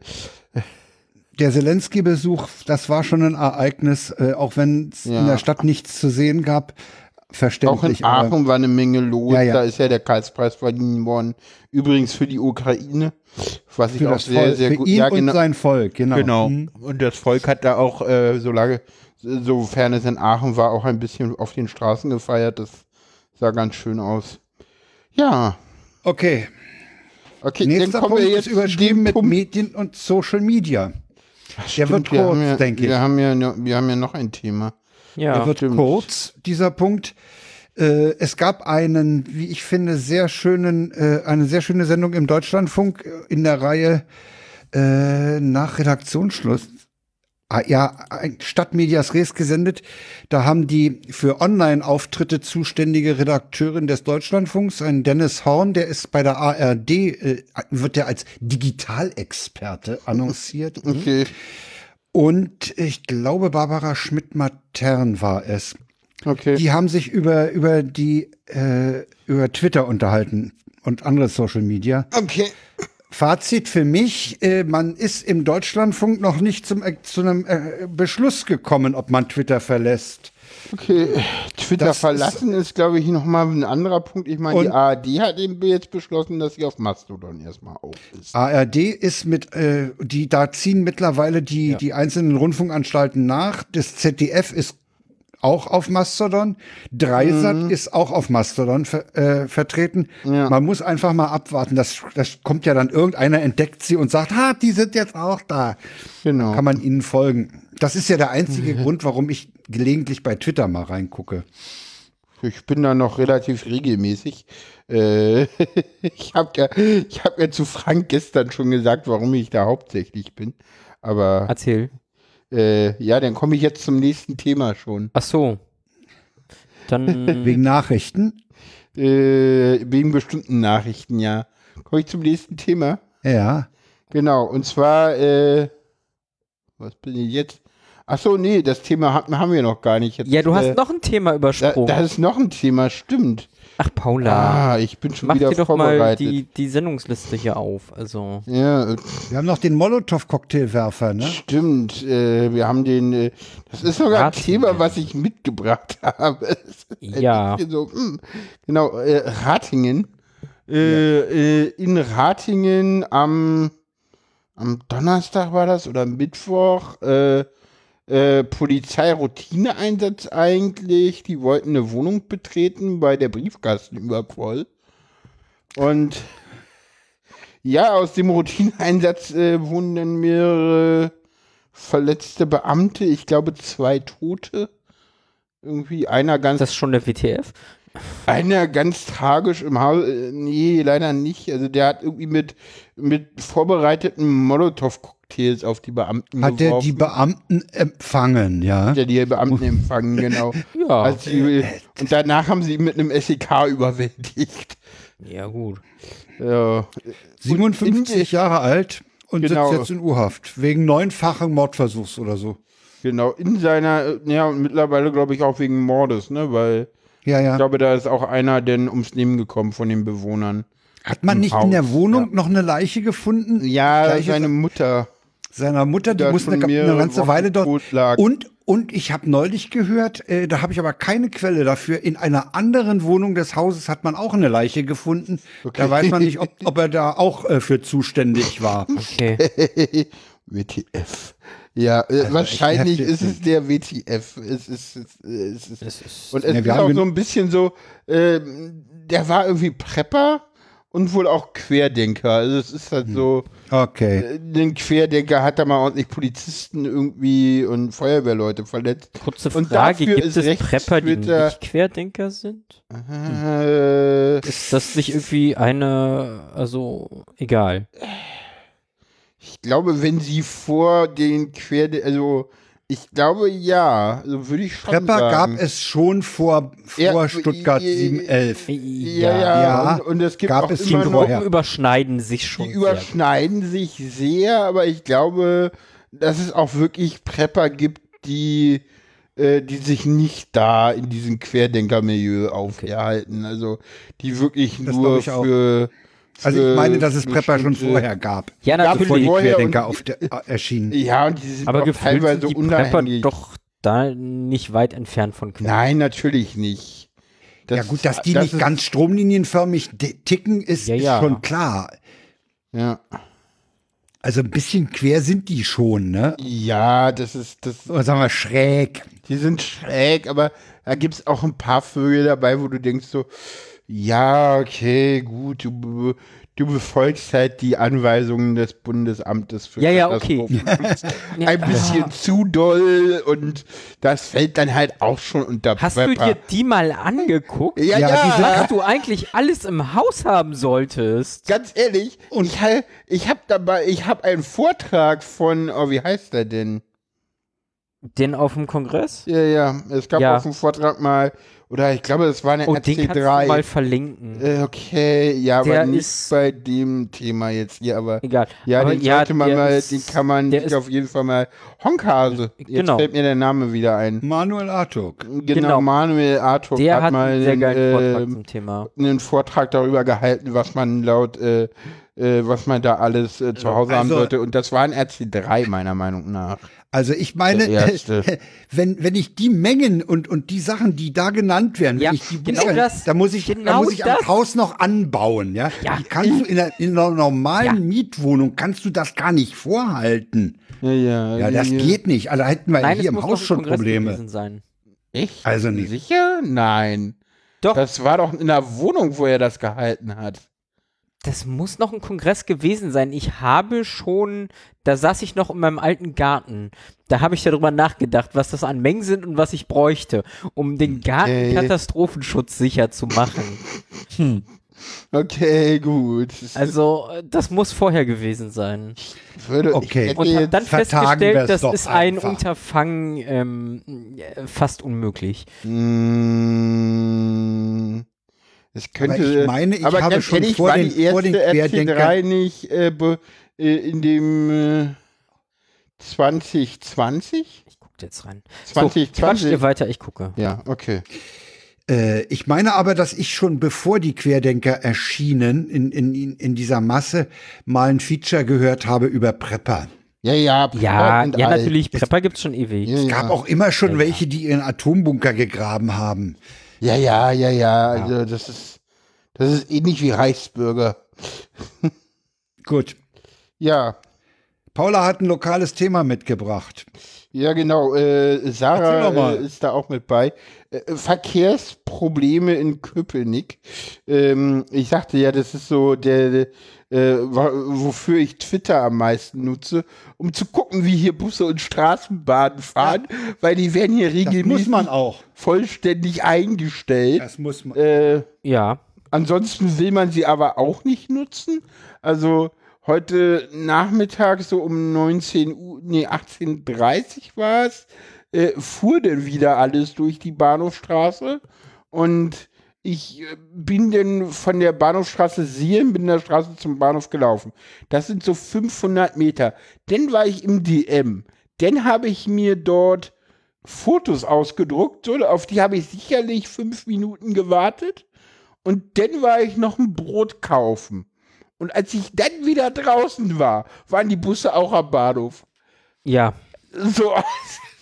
Der Zelensky-Besuch, das war schon ein Ereignis, äh, auch wenn es Ja. in der Stadt nichts zu sehen gab. Auch in Verständlich. aber- Aachen war eine Menge los. Ja, ja. Da ist ja der Karlspreis verliehen worden. Übrigens für die Ukraine, was ich auch sehr, Volk, sehr für gut. ihn ja, und genau. sein Volk, genau. Genau. Mhm. Und das Volk hat da auch, äh, solange, sofern es in Aachen war, auch ein bisschen auf den Straßen gefeiert. Das sah ganz schön aus. Ja. Okay, Okay, nächster dann kommen Punkt wir jetzt überschrieben mit Punkt. Medien und Social Media. Der wird Stimmt, wir kurz, haben ja, denke ich. Wir haben, ja, noch- wir haben ja noch ein Thema. Ja. Der wird stimmt. kurz, dieser Punkt. Äh, es gab einen, wie ich finde, sehr schönen, äh, eine sehr schöne Sendung im Deutschlandfunk äh, in der Reihe äh, nach Redaktionsschluss. Ah, ja, ein Stadtmedias Res gesendet. Da haben die für Online-Auftritte zuständige Redakteurin des Deutschlandfunks, ein Dennis Horn, der ist bei der ARD, äh, wird der als Digitalexperte annonciert. Okay. Und ich glaube, Barbara Schmidt-Matern war es. Okay. Die haben sich über, über die, äh, über Twitter unterhalten und andere Social Media. okay. Fazit für mich, äh, man ist im Deutschlandfunk noch nicht zum, äh, zu einem äh, Beschluss gekommen, ob man Twitter verlässt. Okay, Twitter Das ist- verlassen ist, glaube ich, nochmal ein anderer Punkt. Ich meine, die ARD hat eben jetzt beschlossen, dass sie auf Mastodon erstmal auf ist. ARD ist mit, äh, die, da ziehen mittlerweile die, die einzelnen Rundfunkanstalten nach. Das ZDF ist auch auf Mastodon. Dreisat ist auch auf Mastodon ver, äh, vertreten. Ja. Man muss einfach mal abwarten. Das, das kommt ja dann irgendeiner entdeckt sie und sagt, ha, die sind jetzt auch da. Genau. Kann man ihnen folgen. Das ist ja der einzige Grund, warum ich gelegentlich bei Twitter mal reingucke. Ich bin da noch relativ regelmäßig. Äh, ich habe ja, ich hab ja zu Frank gestern schon gesagt, warum ich da hauptsächlich bin. Aber Erzähl. Äh, ja, dann komme ich jetzt zum nächsten Thema schon. Ach so. Dann. Wegen Nachrichten. Äh, wegen bestimmten Nachrichten, ja. Komme ich zum nächsten Thema. Ja. Genau, und zwar, äh, was bin ich jetzt? Ach so, nee, das Thema haben, wir noch gar nicht. Jetzt, ja, du hast äh, noch ein Thema übersprungen. da ist noch ein Thema, stimmt. Ach, Paula. Ah, ich bin schon Mach wieder dir doch mal vorbereitet. die, die Sendungsliste hier auf. Also. ja, äh, Wir haben noch den Molotow-Cocktailwerfer, ne? stimmt. Äh, wir haben den, äh, das ist sogar ein Ratingen. Thema, was ich mitgebracht habe. Ein Ja. So, hm, genau, äh, Ratingen. Äh, äh, in Ratingen am, am Donnerstag war das oder Mittwoch. Äh, äh, Polizeiroutineeinsatz eigentlich. Die wollten eine Wohnung betreten, weil der Briefkasten übervoll. Und ja, aus dem Routineeinsatz äh, wurden dann mehrere verletzte Beamte, ich glaube zwei Tote. Irgendwie einer ganz, Das ist schon der WTF? Einer ganz tragisch im Haus. Äh, nee, leider nicht. Also der hat irgendwie mit, mit vorbereiteten Molotow-Cocktails auf die Beamten Hat er geworfen. die Beamten empfangen, ja? Hat er die Beamten empfangen, genau. Ja. Also die, und danach haben sie ihn mit einem SEK überwältigt. Ja, gut. Ja. 57 Jahre alt und Genau. sitzt jetzt in U-Haft. Wegen neunfachen Mordversuchs oder so. Genau, in seiner, äh, ja, und mittlerweile glaube ich auch wegen Mordes, ne, weil Ja, ich ja. glaube, da ist auch einer denn ums Leben gekommen von den Bewohnern. Hat man nicht Haus, in der Wohnung noch eine Leiche gefunden? Ja, Gleiches seine Mutter. seiner Mutter, die da musste eine, eine ganze Wochen Weile dort. Und, Und ich habe neulich gehört, äh, da habe ich aber keine Quelle dafür, in einer anderen Wohnung des Hauses hat man auch eine Leiche gefunden. Da weiß man nicht, ob, ob er da auch äh, für zuständig war. Okay. WTF. Ja, äh, Also wahrscheinlich ist es der WTF. Es ist, es ist, es ist, und es Ja, ist auch so ein bisschen so, ähm, der war irgendwie Prepper und wohl auch Querdenker. Also es ist halt so, Okay. äh, den Querdenker hat da mal ordentlich Polizisten irgendwie und Feuerwehrleute verletzt. kurze Und Frage, dafür gibt ist es Prepper, die nicht Querdenker sind? Äh, Ist das nicht irgendwie eine, also egal. Ich glaube, wenn sie vor den Querdenker, also ich glaube ja, also würde ich schon Prepper sagen. gab es schon vor, vor Ja, Stuttgart äh, 711. Ja, ja, Ja, und, und es gibt gab auch es immer noch. Gruppen überschneiden sich schon. die sehr. überschneiden sich sehr, aber ich glaube, dass es auch wirklich Prepper gibt, die, äh, die sich nicht da in diesem Querdenkermilieu aufhalten. Also die wirklich Das nur ich auch. Also ich meine, dass es Prepper schon vorher gab. Ja, Ja, Bevor die natürlich. vorher Querdenker auf der, äh, erschienen. Ja, und die sind Aber auch teilweise sind die Prepper unabhängig. doch da nicht weit entfernt von Querdenker. Nein, natürlich nicht. Das- ja gut, dass die das nicht ganz stromlinienförmig ticken, ist, Ja, ist ja. schon klar. Ja. Also ein bisschen quer sind die schon, ne? ja, das ist, das, Oder sagen wir schräg. Die sind schräg, aber da gibt es auch ein paar Vögel dabei, wo du denkst so, ja, okay, gut, du, du befolgst halt die Anweisungen des Bundesamtes für Ja, ja, okay. Ein bisschen zu doll und das fällt dann halt auch schon unter Hast du Prepper. dir die mal angeguckt? ja, Ja, ja, Was du eigentlich alles im Haus haben solltest? ganz ehrlich, und ich, ich habe dabei, ich habe einen Vortrag von, oh, wie heißt der denn? Den auf dem Kongress? Ja, ja, es gab Ja. auf dem Vortrag mal, oder ich glaube, es war eine Oh, den kannst du RC3. mal verlinken. Äh, Okay, ja, Der aber nicht ist- bei dem Thema jetzt hier, aber Egal. ja, Aber den sollte man mal, ist- den kann man ist- auf jeden Fall mal. Honkhase, jetzt Genau. fällt mir der Name wieder ein. Manuel Artuk. Genau, Genau. Manuel Der hat, hat mal einen sehr geilen Vortrag äh, zum Thema. einen Vortrag darüber gehalten, was man laut, äh, äh, was man da alles äh, zu Hause haben Also- sollte. Und das war ein RC3 meiner Meinung nach. Also ich meine, wenn, wenn ich die Mengen und, und die Sachen, die da genannt werden, Ja, wenn ich die genau buche, das. da muss ich, da Genau muss ich das. am Haus noch anbauen, ja. Ja. Die kannst du in einer, in einer normalen Ja. Mietwohnung, kannst du das gar nicht vorhalten. Ja, ja. Ja, das geht nicht. Also da hätten wir Nein, hier im Haus schon Kongress Probleme. sein. Echt? Also nicht. Sicher? Nein. Doch. Das war doch in der Wohnung, wo er das gehalten hat. Das muss noch ein Kongress gewesen sein. Ich habe schon, da saß ich noch in meinem alten Garten. Da habe ich darüber nachgedacht, was das an Mengen sind und was ich bräuchte, um den Garten Okay. Katastrophenschutz sicher zu machen. Okay, gut. Also, das muss vorher gewesen sein. Ich würde, Okay. Ich Und habe dann festgestellt, das ist ein einfach. Unterfangen ähm, äh, fast unmöglich. Mm, es könnte. Aber ich meine, ich aber habe ganz schon ehrlich, vor den- die vor den Querdenkern- RC3 nicht äh, äh, in dem äh, 2020? Ich gucke jetzt rein. So, quatscht 2020? ihr weiter, ich gucke. ja, okay. Äh, ich meine aber, dass ich schon bevor die Querdenker erschienen in, in, in dieser Masse mal ein Feature gehört habe über Prepper. Ja, ja, Ja, und ja, alt. natürlich. Prepper gibt's schon ewig. Ja, Es ja. gab auch immer schon welche, die ihren Atombunker gegraben haben. Ja, ja, ja, ja. Also das ist das ist ähnlich wie Reichsbürger. Gut. Ja. Paula hat ein lokales Thema mitgebracht. Ja, genau. Äh, Sarah äh, ist da auch mit bei. Äh, Verkehrsprobleme in Köpenick. Ähm, ich sagte ja, das ist so der, äh, wofür ich Twitter am meisten nutze, um zu gucken, wie hier Busse und Straßenbahnen fahren, weil die werden hier regelmäßig muss man auch. vollständig eingestellt. Das muss man. Äh, Ja. Ansonsten will man sie aber auch nicht nutzen. Also heute Nachmittag so um 19 Uhr, nee, 18.30 war es, äh, fuhr denn wieder alles durch die Bahnhofstraße und ich äh, bin dann von der Bahnhofstraße Sierenbinder Straße zum Bahnhof gelaufen. Das sind so 500 Meter. Dann war ich im DM. Dann habe ich mir dort Fotos ausgedruckt. So, auf die habe ich sicherlich fünf Minuten gewartet. Und dann war ich noch ein Brot kaufen. Und als ich dann wieder draußen war, waren die Busse auch am Bahnhof. Ja. So,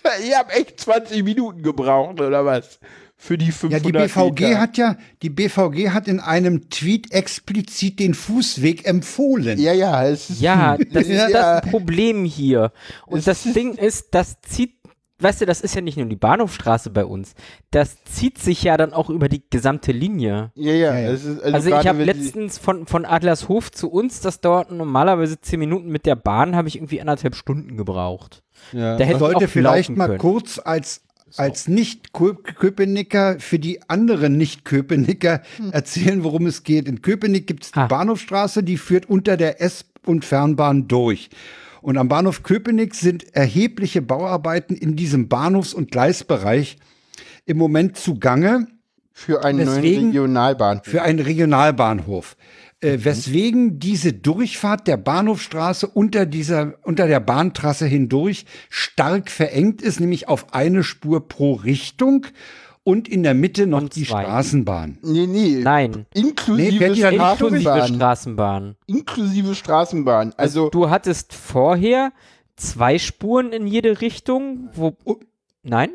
Ihr habt echt 20 Minuten gebraucht, oder was? Für die 500 Ja, die BVG Meter. hat ja, die BVG hat in einem Tweet explizit den Fußweg empfohlen. Ja, ja, es ist, Ja, das ist Ja. das Problem hier. Und Es das ist- Ding ist, das zieht, weißt du, das ist ja nicht nur die Bahnhofstraße bei uns. Das zieht sich ja dann auch über die gesamte Linie. ja, ja, Ja, ja. Es ist, also, Also ich habe letztens von, von Adlershof zu uns, das dauert normalerweise zehn Minuten mit der Bahn, habe ich irgendwie anderthalb Stunden gebraucht. ja. Da hätte ich sollte auch vielleicht mal können. kurz als als Nicht-Köpenicker für die anderen Nicht-Köpenicker erzählen, worum es geht. In Köpenick gibt es die Ah. Bahnhofstraße, die führt unter der S- und Fernbahn durch. Und am Bahnhof Köpenick sind erhebliche Bauarbeiten in diesem Bahnhofs- und Gleisbereich im Moment zugange für einen Deswegen- neuen Regionalbahn. für einen Regionalbahnhof. Äh, weswegen diese Durchfahrt der Bahnhofstraße unter dieser, unter der Bahntrasse hindurch stark verengt ist, nämlich auf eine Spur pro Richtung und in der Mitte noch Und die zwei. Straßenbahn. Nee, nee. Nein, Inklusive Nee, fährt die dann nicht inklusive Straßenbahn. Straßenbahn. Inklusive Straßenbahn. Also, Du hattest vorher zwei Spuren in jede Richtung, wo. Nein?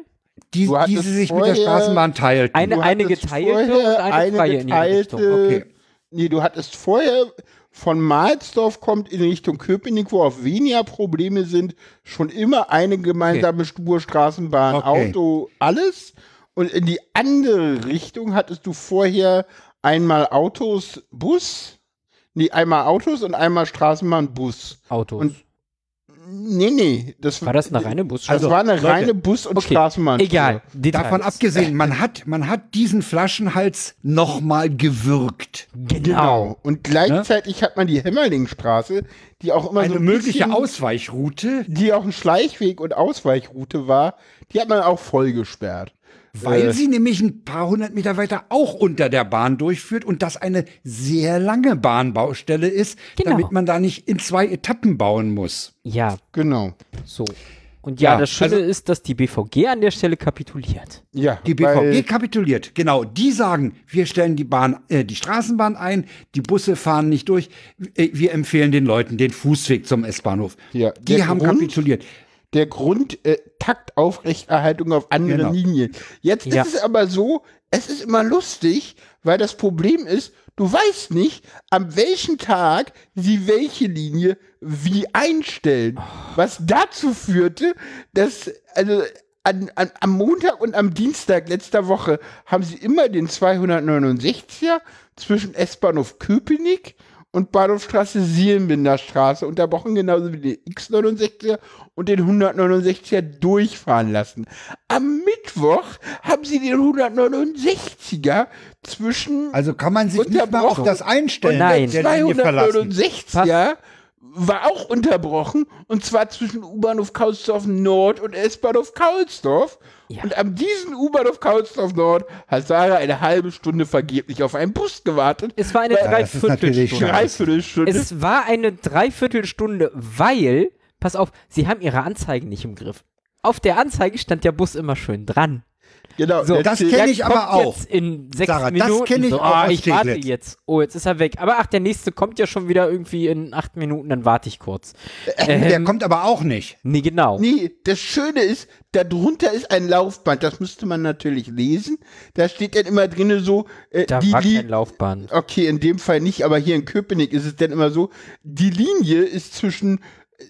Die, die sie sich mit der Straßenbahn teilten. Eine, eine geteilte und eine, freie in jede geteilte, Richtung. Okay. Nee, du hattest vorher von Mahlsdorf kommt in Richtung Köpenick, wo auch weniger Probleme sind, schon immer eine gemeinsame Spur Straßenbahn, Okay. Auto, alles. Und in die andere Richtung hattest du vorher einmal Autos, Bus. Nee, einmal Autos und einmal Straßenbahn, Bus. Autos. Und nee, nee. Das, War das eine reine Das Busstraße? war eine Leute, reine Bus- und okay, Straßenbahn. Egal. Details. Davon abgesehen, man hat, man hat diesen Flaschenhals nochmal gewürgt. Genau. Und gleichzeitig hat man die Hämmerlingstraße, die auch immer Eine so ein mögliche bisschen, Ausweichroute, die auch ein Schleichweg und Ausweichroute war, die hat man auch voll gesperrt. Weil Äh. sie nämlich ein paar hundert Meter weiter auch unter der Bahn durchführt und das eine sehr lange Bahnbaustelle ist, Genau. damit man da nicht in zwei Etappen bauen muss. Ja, Genau. so. Und ja, Ja, das Schöne also- ist, dass die BVG an der Stelle kapituliert. Ja, Die BVG kapituliert. Genau, die sagen, wir stellen die Bahn, äh, die Straßenbahn ein, die Busse fahren nicht durch. Äh, wir empfehlen den Leuten den Fußweg zum S-Bahnhof. Ja, die der haben Grund- kapituliert. Der Grund äh, auf anderen Genau. Linien. Jetzt Ja. ist es aber so, es ist immer lustig, weil das Problem ist, du weißt nicht, an welchem Tag sie welche Linie wie einstellen. Was dazu führte, dass, also an, an, am Montag und am Dienstag letzter Woche haben sie immer den 269er zwischen S-Bahnhof Köpenick und Bahnhofstraße Sielenbinder Straße unterbrochen, genauso wie den X69er und den 169er durchfahren lassen. Am Mittwoch haben sie den 169er zwischen Also kann man sich nicht mal auf das einstellen, Nein. der Linie verlassen. 269er war auch unterbrochen und zwar zwischen U-Bahnhof Kaulsdorf Nord und S-Bahnhof Kaulsdorf. Ja. Und am diesen U-Bahnhof Kaulsdorf Nord hat Sarah eine halbe Stunde vergeblich auf einen Bus gewartet. Es war eine Dreiviertelstunde. Dreiviertelstunde. Es war eine Dreiviertelstunde, weil, pass auf, sie haben ihre Anzeigen nicht im Griff. Auf der Anzeige stand der Bus immer schön dran. Genau, So, der das zählt- kenn Der ich aber auch. Jetzt in sechs Sarah, das Minuten. kenn ich so, auch aus ich warte jetzt. Oh, jetzt ist er weg. Aber ach, der nächste kommt ja schon wieder irgendwie in acht Minuten, dann warte ich kurz. Der Ähm, kommt aber auch nicht. nee, genau. Nee, das Schöne ist, darunter ist ein Laufband, das müsste man natürlich lesen. Da steht dann immer drinne so, äh, Da die war kein Laufband. Okay, in dem Fall nicht, aber hier in Köpenick ist es dann immer so, die Linie ist zwischen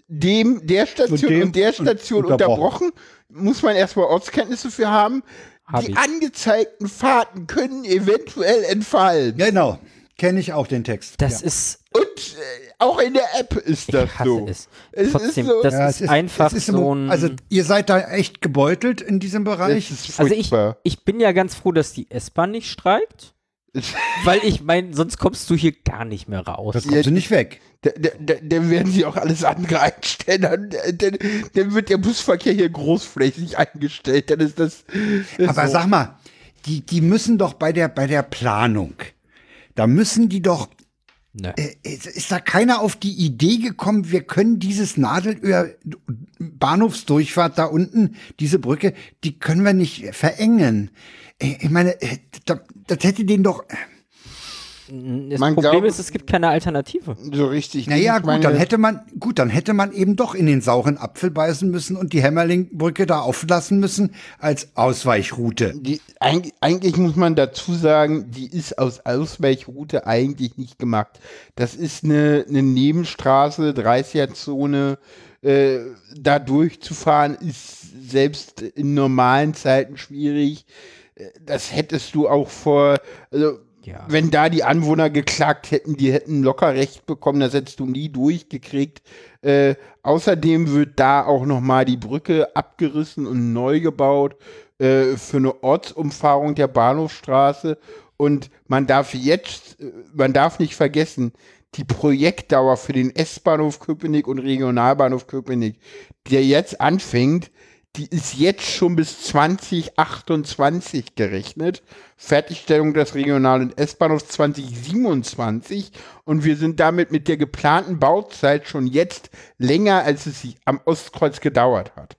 dem, der Station und, dem der Station und- unterbrochen. Muss man erstmal Ortskenntnisse für haben. Hab die ich. angezeigten Fahrten können eventuell entfallen. Genau, kenne ich auch den Text. Das ja. ist, Und äh, auch in der App ist ich das hasse so. es. Es ist Trotzdem, so- das Ja, ist, einfach es ist so ein... Also ihr seid da echt gebeutelt in diesem Bereich. Ist Also ich, ich bin ja ganz froh, dass die S-Bahn nicht streikt. Weil ich meine, sonst kommst du hier gar nicht mehr raus. Das kommt sie nicht weg. Da- da- da- Dann werden sie auch alles andere einstellen. Dann, dann, dann wird der Busverkehr hier großflächig eingestellt. Dann ist das. das Aber so. sag mal, die, die müssen doch bei der, bei der Planung, da müssen die doch, Ne. äh, ist, ist da keiner auf die Idee gekommen, wir können dieses Nadelöhr Bahnhofsdurchfahrt da unten, diese Brücke, die können wir nicht verengen. Äh, Ich meine, äh, da- das hätte den doch, Das Man Problem glaubt- ist, es gibt keine Alternative. So richtig. Naja, gut, meine, dann hätte man, gut, dann hätte man eben doch in den sauren Apfel beißen müssen und die Hämmerlingbrücke da auflassen müssen als Ausweichroute. Die, eig- eigentlich muss man dazu sagen, die ist aus Ausweichroute eigentlich nicht gemacht. Das ist eine, eine Nebenstraße, 30er-Zone. Äh, da durchzufahren ist selbst in normalen Zeiten schwierig. Äh, Das hättest du auch vor, also Ja. wenn da die Anwohner geklagt hätten, die hätten locker Recht bekommen, das hättest du nie durchgekriegt. Äh, außerdem wird da auch nochmal die Brücke abgerissen und neu gebaut äh, für eine Ortsumfahrung der Bahnhofstraße. Und man darf jetzt, äh, man darf nicht vergessen, die Projektdauer für den S-Bahnhof Köpenick und Regionalbahnhof Köpenick, der jetzt anfängt, die ist jetzt schon bis 2028 gerechnet. Fertigstellung des regionalen S-Bahnhofs 2027 und wir sind damit mit der geplanten Bauzeit schon jetzt länger, als es sie am Ostkreuz gedauert hat.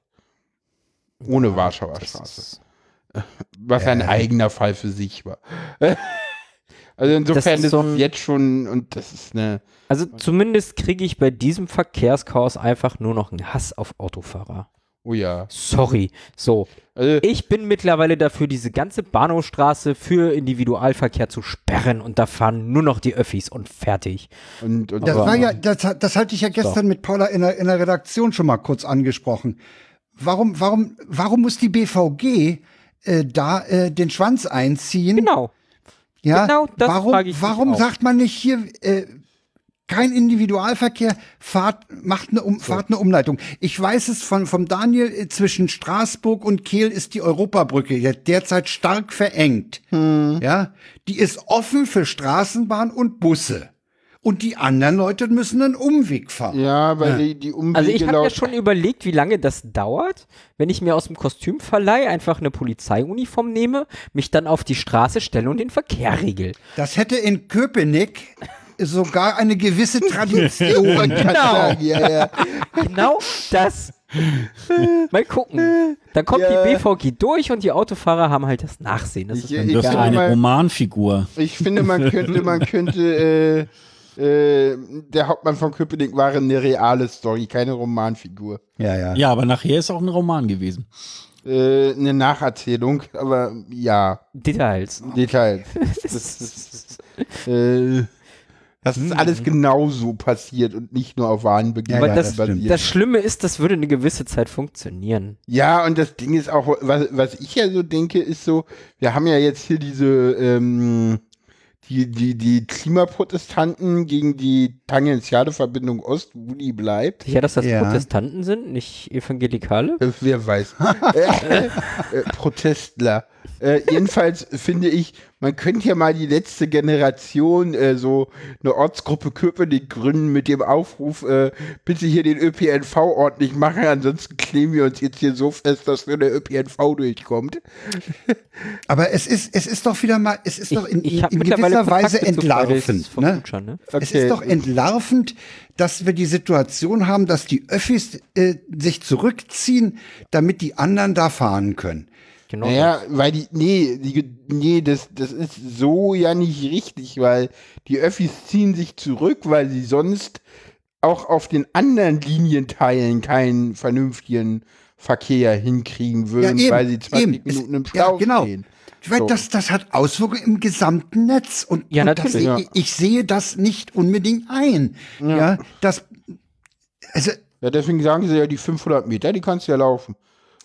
Ohne Warschauer Straße. Was ein eigener Fall für sich war. Also insofern ist ist so es ein- jetzt schon, und das ist eine, Also zumindest kriege ich bei diesem Verkehrschaos einfach nur noch einen Hass auf Autofahrer. Oh ja. Sorry. So, Also, ich bin mittlerweile dafür, diese ganze Bahnhofstraße für Individualverkehr zu sperren und da fahren nur noch die Öffis und fertig. und, und Das war ja, das, hat- das hatte ich ja gestern mit Paula in der, in der Redaktion schon mal kurz angesprochen. Warum, warum, warum muss die BVG äh, da äh, den Schwanz einziehen? Genau. Ja, Genau das warum, frage ich mich warum auch. sagt man nicht hier äh, kein Individualverkehr, fahrt, macht eine, um, fahrt eine Umleitung. Ich weiß es von vom Daniel äh, zwischen Straßburg und Kehl ist die Europabrücke ja derzeit stark verengt. Hm. Ja, die ist offen für Straßenbahn und Busse. Und die anderen Leute müssen einen Umweg fahren. ja, weil die, die Umwege Also ich habe ja laut- schon überlegt, wie lange das dauert, wenn ich mir aus dem Kostümverleih einfach eine Polizeiuniform nehme, mich dann auf die Straße stelle und den Verkehr regel. Das hätte in Köpenick sogar eine gewisse Tradition. Genau. Ja, ja. Genau das. Mal gucken. Dann kommt Ja. die BVG durch und die Autofahrer haben halt das Nachsehen. Das ist Ich- du finde eine Romanfigur. Ich finde, man könnte, man könnte, äh, äh, der Hauptmann von Köpenick war eine reale Story, keine Romanfigur. ja, ja. Ja, aber nachher ist auch ein Roman gewesen. Äh, eine Nacherzählung, aber ja, Details. Details. Das ist, äh, das ist alles genauso passiert und nicht nur auf wahren Ja, Begebenheiten ja, das. Das Schlimme ist, das würde eine gewisse Zeit funktionieren. Ja, und das Ding ist auch, was, was ich ja so denke, ist so, wir haben ja jetzt hier diese, ähm, die, die, die Klimaprotestanten gegen die tangentiale Verbindung Ost, wo die bleibt. Sicher, dass das Ja. Protestanten sind, nicht Evangelikale? Äh, wer weiß. äh, äh, Protestler. Äh, jedenfalls finde ich, man könnte ja mal die letzte Generation äh, so eine Ortsgruppe Köpenick gründen mit dem Aufruf, äh, bitte hier den ÖPNV ordentlich machen, ansonsten kleben wir uns jetzt hier so fest, dass nur der ÖPNV durchkommt. Aber es ist, es ist doch wieder mal, es ist doch in, ich in mittlerweile gewisser Weise Fridays entlarvend. Ne? Future, ne? Es Okay. ist doch entlarvend, dass wir die Situation haben, dass die Öffis äh, sich zurückziehen, damit die anderen da fahren können. Genau. Naja, weil die, nee, die, nee, das, das ist so ja nicht richtig, weil die Öffis ziehen sich zurück, weil sie sonst auch auf den anderen Linienteilen keinen vernünftigen Verkehr hinkriegen würden, eben, weil sie 20 eben. Minuten im Stau ja, genau. stehen. Weil So. das, das hat Auswirkungen im gesamten Netz. Und, Ja, und das, natürlich. Ja. ich, ich sehe das nicht unbedingt ein. Ja, das, also, Ja, deswegen sagen sie ja, die 500 Meter, die kannst du ja laufen.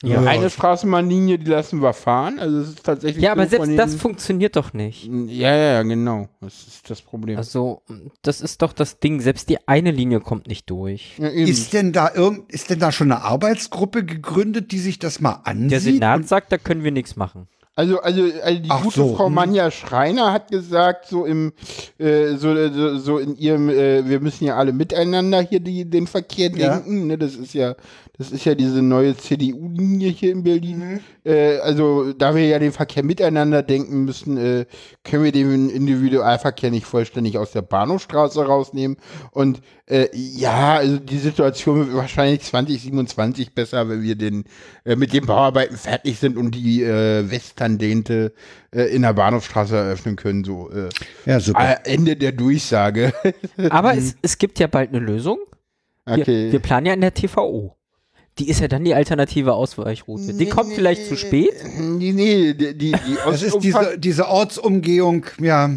Ja. Eine Straßenbahnlinie, die lassen wir fahren. Also es ist tatsächlich. Ja, aber selbst das funktioniert doch nicht. Ja, ja, ja, genau. Das ist das Problem. Also, das ist doch das Ding. Selbst die eine Linie kommt nicht durch. ja, ist denn da irgend, ist denn da schon eine Arbeitsgruppe gegründet, die sich das mal ansieht? Der Senat sagt, da können wir nichts machen. Also, also, also die Ach gute so, Frau hm. Manja Schreiner hat gesagt, so im, äh, so, so, so in ihrem, äh, wir müssen ja alle miteinander hier die, den Verkehr Ja. denken. Ne? Das ist ja, das ist ja diese neue CDU-Linie hier in Berlin. Mhm. Äh, also, da wir ja den Verkehr miteinander denken müssen, äh, können wir den Individualverkehr nicht vollständig aus der Bahnhofstraße rausnehmen. Und äh, ja, also die Situation wird wahrscheinlich 2027 besser, wenn wir den äh, mit den Bauarbeiten fertig sind und die äh, Tangente äh, in der Bahnhofstraße eröffnen können. So äh, Ja, super. Ende der Durchsage. Aber es, es gibt ja bald eine Lösung. Wir, Okay. wir planen ja in der TVO. Die ist ja dann die alternative Ausweichroute. Die kommt vielleicht zu spät. Nee, nee, die, die, die Das ist diese, diese Ortsumgehung, ja,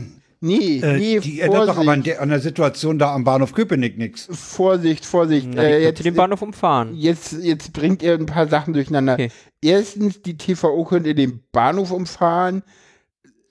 Nee, äh, nee, die ändert doch aber an der, an der Situation da am Bahnhof Köpenick nichts. Vorsicht, Vorsicht. Na, äh, könnte jetzt, den Bahnhof umfahren. jetzt, jetzt bringt ihr ein paar Sachen durcheinander. Okay. Erstens, die TVO könnte den Bahnhof umfahren,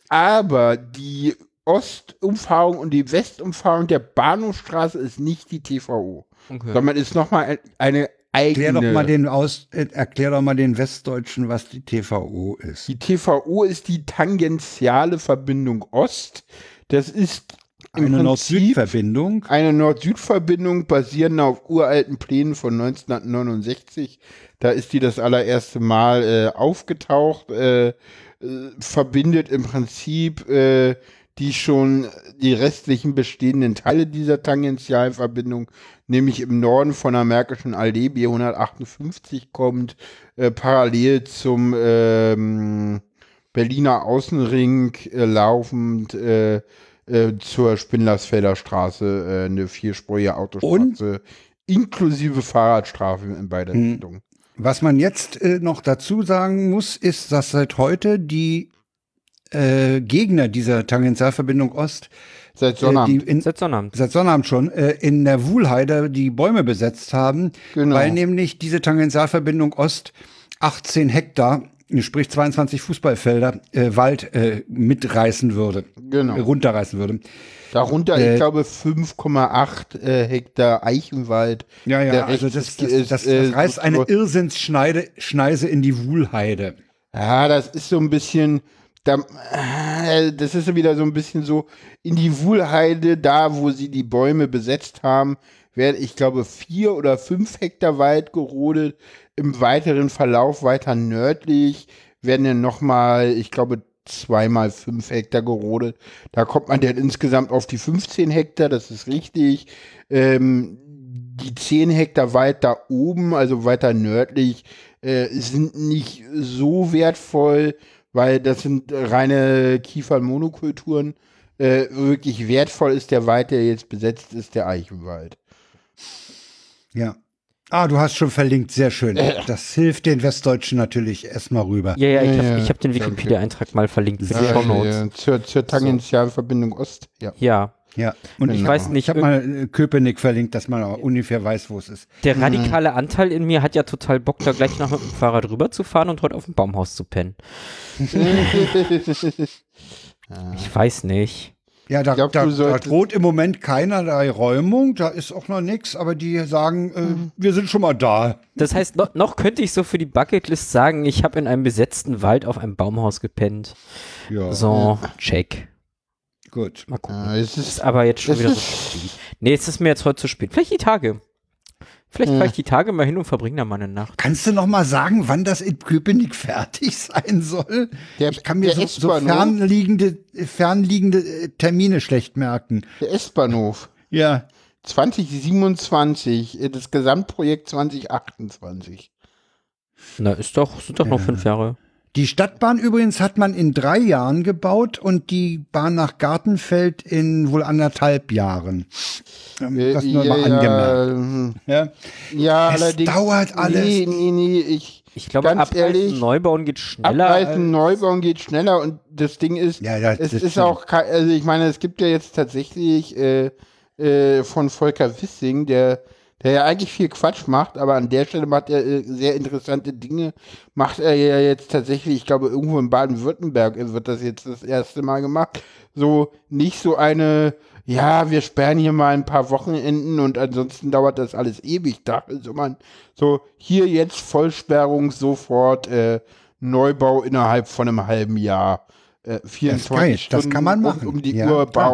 aber die Ostumfahrung und die Westumfahrung der Bahnhofstraße ist nicht die TVO, Okay. sondern ist nochmal eine eigene. Erklär doch mal den aus, äh, erklär doch mal den Westdeutschen, was die TVO ist. Die TVO ist die tangentiale Verbindung Ost. Das ist Eine Nord-Süd-Verbindung. eine Nord-Süd-Verbindung basierend auf uralten Plänen von 1969. Da ist die das allererste Mal äh, aufgetaucht, äh, äh, verbindet im Prinzip äh, die schon die restlichen bestehenden Teile dieser Tangentialverbindung, nämlich im Norden von der Märkischen Allee B158 kommt, äh, parallel zum ähm, Berliner Außenring äh, laufend äh, äh, zur Spindlersfelder Straße äh, eine vierspurige Autostraße inklusive Fahrradstrafe in beide Hm. Richtungen. Was man jetzt äh, noch dazu sagen muss, ist, dass seit heute die äh, Gegner dieser Tangentialverbindung Ost, Seit äh, Sonnabend. die in, Seit Sonnabend. seit Sonnabend schon, äh, in der Wuhlheide die Bäume besetzt haben, Genau. weil nämlich diese Tangentialverbindung Ost 18 Hektar, sprich 22 Fußballfelder, äh, Wald äh, mitreißen würde, Genau. äh, runterreißen würde. Darunter, äh, ich glaube, 5,8 äh, Hektar Eichenwald. Ja, ja, Der also das, das, ist, das, äh, das reißt eine Irrsinnsschneise Schneise in die Wuhlheide. Ja, das ist so ein bisschen, da, äh, das ist wieder so ein bisschen so in die Wuhlheide, da wo sie die Bäume besetzt haben, werden, ich glaube, vier oder fünf Hektar Wald gerodet. Im weiteren Verlauf weiter nördlich werden dann nochmal, ich glaube, zweimal fünf Hektar gerodet. Da kommt man dann insgesamt auf die 15 Hektar, das ist richtig. Ähm, die 10 Hektar Wald da oben, also weiter nördlich, äh, sind nicht so wertvoll, weil das sind reine Kiefernmonokulturen. Äh, wirklich wertvoll ist der Wald, der jetzt besetzt ist, der Eichenwald. Ja. Ah, du hast schon verlinkt, sehr schön. Das hilft den Westdeutschen natürlich erstmal rüber. Ja, ja, ich habe ja. hab den. Wikipedia-Eintrag mal verlinkt für die Ja, Shownotes. ja, zur, zur Tangentialverbindung Ost. Ja. Ja, Ja. Und ich, Genau. weiß nicht, Ich habe mal äh, Köpenick verlinkt, dass man auch ungefähr weiß, wo es ist. der radikale Anteil in mir hat ja total Bock, da gleich noch mit dem Fahrrad rüber zu fahren und heute auf dem Baumhaus zu pennen. Ich weiß nicht. Ja, da, glaub, da, da droht im Moment keinerlei Räumung, da ist auch noch nichts, aber die sagen, äh, Mhm. wir sind schon mal da. Das heißt, noch, noch könnte ich so für die Bucketlist sagen, ich habe in einem besetzten Wald auf einem Baumhaus gepennt. Ja, So, check. Gut. Mal gucken. Ja, es Ist ist, aber jetzt schon wieder so spät. Nee, es ist mir jetzt heute zu spät. Vielleicht die Tage. Vielleicht fahre ich die Tage mal hin und verbringe da mal eine Nacht. Kannst du noch mal sagen, wann das in Köpenick fertig sein soll? Der- ich kann mir der so, so fernliegende, fernliegende äh, Termine schlecht merken. der S-Bahnhof. Ja. 2027, äh, das Gesamtprojekt 2028. Na, ist doch, sind doch noch fünf Jahre. Die Stadtbahn übrigens hat man in drei Jahren gebaut und die Bahn nach Gartenfeld in wohl anderthalb Jahren. Ähm, Das nur mal angemerkt. Ja. Ja, Es allerdings. dauert alles. Nee, nee, nee, ich. Ich glaube, Ganz abreißen, ehrlich, Neubauen geht schneller. Abreißen, Neubauen geht schneller und das Ding ist, Ja, ja, es ist stimmt. auch, also ich meine, es gibt ja jetzt tatsächlich äh, äh, von Volker Wissing, der, der ja eigentlich viel Quatsch macht, aber an der Stelle macht er äh, sehr interessante Dinge. Macht er ja jetzt tatsächlich, ich glaube, irgendwo in Baden-Württemberg wird das jetzt das erste Mal gemacht. So nicht so eine, ja, wir sperren hier mal ein paar Wochenenden und ansonsten dauert das alles ewig da. Also man, so hier jetzt Vollsperrung sofort, äh, Neubau innerhalb von einem halben Jahr. Äh, 24 geil, das Stunden kann man machen. um die Ja, Uhr klar.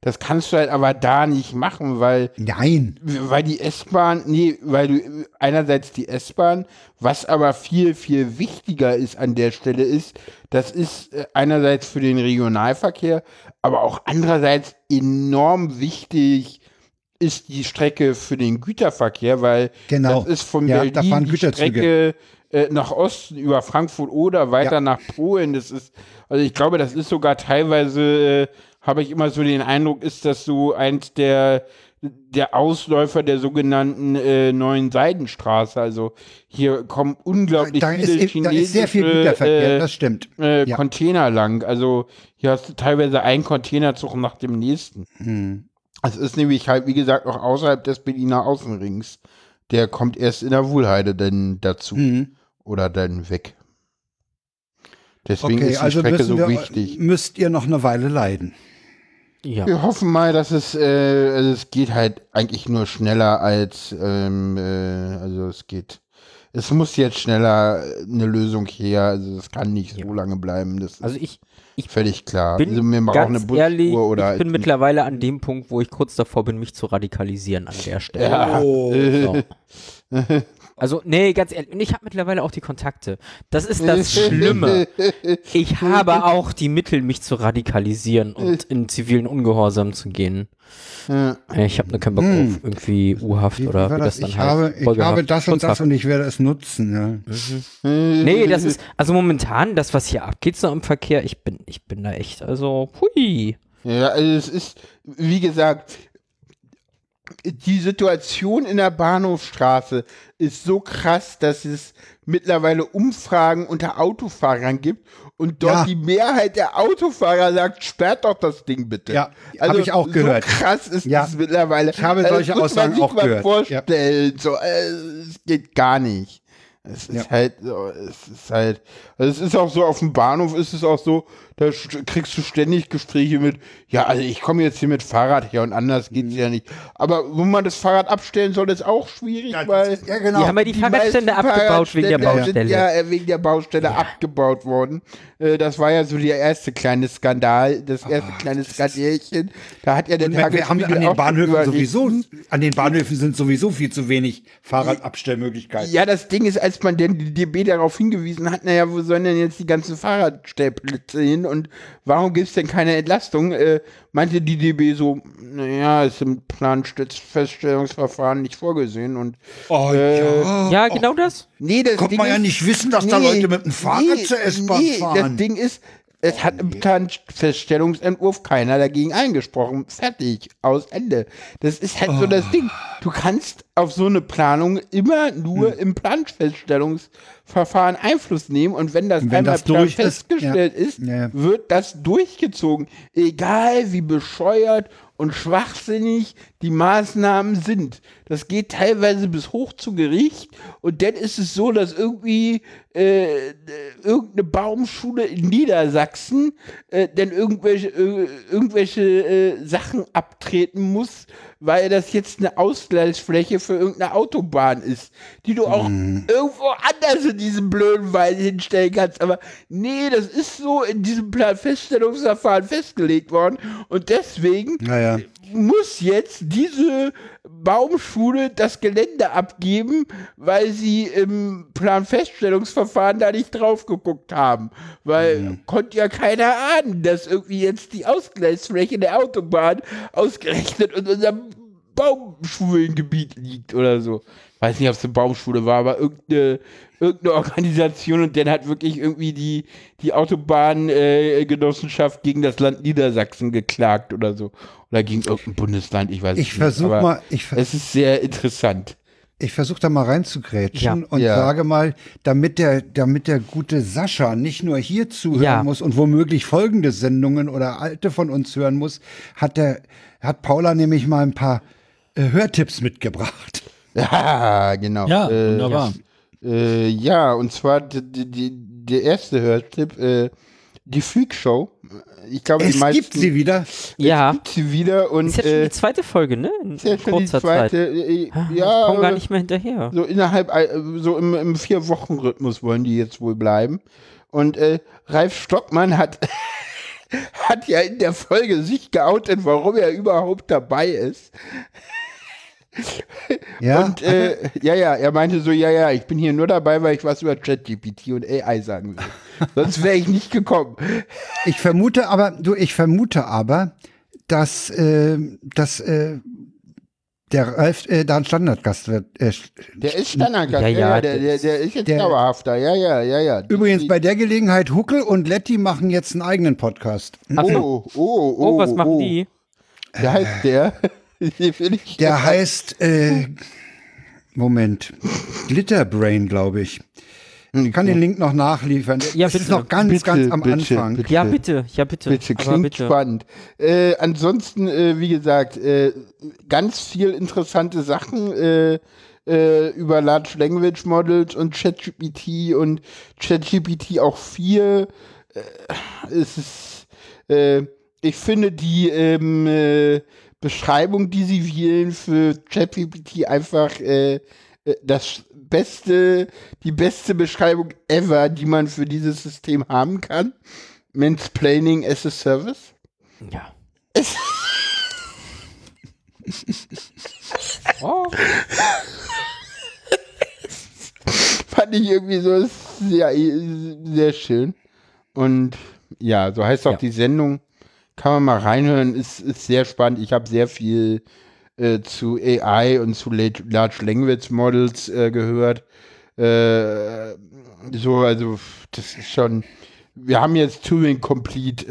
Das kannst du halt aber da nicht machen, weil Nein. weil die S-Bahn, nee, weil du einerseits die S-Bahn, was aber viel, viel wichtiger ist an der Stelle ist, das ist äh, einerseits für den Regionalverkehr, aber auch andererseits enorm wichtig ist die Strecke für den Güterverkehr, weil Genau. das ist von Ja, Berlin die. Strecke äh, nach Osten über Frankfurt oder weiter Ja. nach Polen. Das ist, also ich glaube, das ist sogar teilweise, äh, habe ich immer so den Eindruck, ist das so eins der der Ausläufer der sogenannten äh, neuen Seidenstraße. Also hier kommen unglaublich Da viele ist, da ist sehr viel chinesische, Güterverkehr, äh, das stimmt. äh, Ja. Container lang. Also hier hast du teilweise einen Containerzug nach dem nächsten. Hm. Es ist nämlich halt, wie gesagt, auch außerhalb des Berliner Außenrings. Der kommt erst in der Wohlheide denn dazu. Hm. Oder dann weg. Deswegen Okay, ist die also Strecke so wichtig. müsst ihr noch eine Weile leiden. Ja. Wir hoffen mal, dass es, äh, also es geht halt eigentlich nur schneller als, ähm, äh, also es geht, es muss jetzt schneller eine Lösung her, also das kann nicht so lange bleiben, das Also ich völlig klar. bin also wir brauchen eine ehrlich, oder ich bin mittlerweile an dem Punkt, wo ich kurz davor bin, mich zu radikalisieren an der Stelle. ja, Oh. So. Also, nee, ganz ehrlich, und ich habe mittlerweile auch die Kontakte. Das ist das Schlimme. Ich habe auch die Mittel, mich zu radikalisieren und in zivilen Ungehorsam zu gehen. Ja. Ich habe nur keinen Bock Hm. auf irgendwie U-Haft oder wie das das? dann Ich heißt. habe, ich Folgehaft. habe das und das und ich werde es nutzen. Ja. Nee, das ist, also momentan, das, was hier abgeht so im Verkehr, ich bin, ich bin da echt, also, hui. Ja, also es ist, wie gesagt, die Situation in der Bahnhofstraße ist so krass, dass es mittlerweile Umfragen unter Autofahrern gibt und dort Ja. die Mehrheit der Autofahrer sagt, sperrt doch das Ding bitte. Ja, hab ich auch gehört. So krass ist Ja. das mittlerweile. Ich habe Also solche man Aussagen auch mal gehört. Vorstellen. So, äh, es geht gar nicht. Es ist Ja. halt, so, es ist halt, also es ist auch so, auf dem Bahnhof ist es auch so, da st- kriegst du ständig Gespräche mit, ja, also ich komme jetzt hier mit Fahrrad her und anders geht's Mhm. ja nicht. Aber wo man das Fahrrad abstellen soll, ist auch schwierig, weil Ja, genau. Die haben ja die, Fahrradstände meisten abgebaut wegen der Fahrradstände Baustelle. Sind ja äh, wegen der Baustelle abgebaut worden. Äh, das war ja so der erste kleine Skandal, das erste kleine Skandälchen. Da hat ja der Und wir, wir haben an den Bahnhöfen überlegt, sowieso, an den Bahnhöfen sind sowieso viel zu wenig Fahrradabstellmöglichkeiten. Ja, das Ding ist, als man denn die DB darauf hingewiesen hat, naja, wo sollen denn jetzt die ganzen Fahrradstellplätze hin und warum gibt es denn keine Entlastung, äh, meinte die DB so, naja, ist im Planfeststellungsverfahren nicht vorgesehen und Oh, ja. Ja, genau das. nee, das Konnte Ding man ja ist, nicht wissen, dass da Leute mit dem Fahrrad zur S-Bahn nee, fahren. Das Ding ist, es hat im Planfeststellungsentwurf keiner dagegen eingesprochen. Fertig, aus Ende. Das ist halt so das Oh. Ding. Du kannst auf so eine Planung immer nur Hm. im Planfeststellungsverfahren Einfluss nehmen und wenn das Wenn einmal das ist, festgestellt ja. ist, Ja, ja. wird das durchgezogen. Egal wie bescheuert und schwachsinnig die Maßnahmen sind. Das geht teilweise bis hoch zu Gericht und dann ist es so, dass irgendwie äh, irgendeine Baumschule in Niedersachsen äh, dann irgendwelche, äh, irgendwelche äh, Sachen abtreten muss, weil das jetzt eine Ausgleichsfläche für irgendeine Autobahn ist, die du auch irgendwo anders in diesem blöden Wald hinstellen kannst. Aber nee, das ist so in diesem Planfeststellungsverfahren festgelegt worden und deswegen Naja. muss jetzt diese Baumschule das Gelände abgeben, weil sie im Planfeststellungsverfahren da nicht drauf geguckt haben. Weil konnte ja keiner ahnen, dass irgendwie jetzt die Ausgleichsfläche der Autobahn ausgerechnet in unserem Baumschulengebiet liegt oder so. Weiß nicht, ob es eine Baumschule war, aber irgendeine, irgendeine Organisation und dann hat wirklich irgendwie die, die Autobahngenossenschaft gegen das Land Niedersachsen geklagt oder so. Oder gegen irgendein Bundesland, ich weiß Ich nicht. versuch aber mal- ich ver- es ist sehr interessant. Ich versuche da mal reinzugrätschen Ja. und Ja. sage mal, damit der, damit der gute Sascha nicht nur hier zuhören Ja. muss und womöglich folgende Sendungen oder alte von uns hören muss, hat der, hat Paula nämlich mal ein paar äh, Hörtipps mitgebracht. Ja, genau. Ja, äh, wunderbar. Äh, ja, und zwar die, die, die, der erste Hörtipp, äh, die Freak Show. Ich glaube, die Es meisten gibt sie wieder. Ja. gibt sie wieder und Ist jetzt schon äh, die zweite Folge, ne? In, ist ja schon die kurzer zweite. Zeit. Äh, Ah, ja, ich komme gar nicht mehr hinterher. so innerhalb, äh, so im, im Vier-Wochen-Rhythmus wollen die jetzt wohl bleiben. Und äh, Ralf Stockmann hat, hat ja in der Folge sich geoutet, warum er überhaupt dabei ist. Ja, Und äh, ja, ja, er meinte so, ja, ja, ich bin hier nur dabei, weil ich was über ChatGPT und AI sagen will. Sonst wäre ich nicht gekommen. ich vermute aber, du, ich vermute aber, dass, äh, dass äh, Der Ralf, äh, da ein Standardgast wird. Äh, Der ist Standardgast, Ja, ja, ja, der, der, der ist jetzt der- dauerhafter, ja, ja, ja, ja. übrigens bei der Gelegenheit, Huckel und Letty machen jetzt einen eigenen Podcast. Ach so. Oh, oh, oh, Oh, was machen oh. die? Wie heißt der? Der heißt, äh, Moment, Glitterbrain, glaube ich. Ich kann den Link noch nachliefern. Ja, das ist bitte. noch ganz, Bitte, ganz am bitte, Anfang. bitte. Ja, bitte, ja, bitte. Bitte, klingt bitte. spannend. Äh, ansonsten, äh, wie gesagt, äh, ganz viel interessante Sachen äh, äh, über Large Language Models und ChatGPT und ChatGPT auch 4. Äh, es ist, äh, ich finde die ähm, äh, Beschreibung, die sie wählen für ChatGPT einfach äh, äh, das beste, die beste Beschreibung ever, die man für dieses System haben kann. Mansplaining as a Service. Ja. oh, Fand ich irgendwie so sehr, sehr schön. Und ja, so heißt auch Ja. die Sendung. Kann man mal reinhören, ist, ist sehr spannend. Ich habe sehr viel äh, zu AI und zu La- Large Language Models äh, gehört. Äh, so, also das ist schon. Wir haben jetzt Turing Complete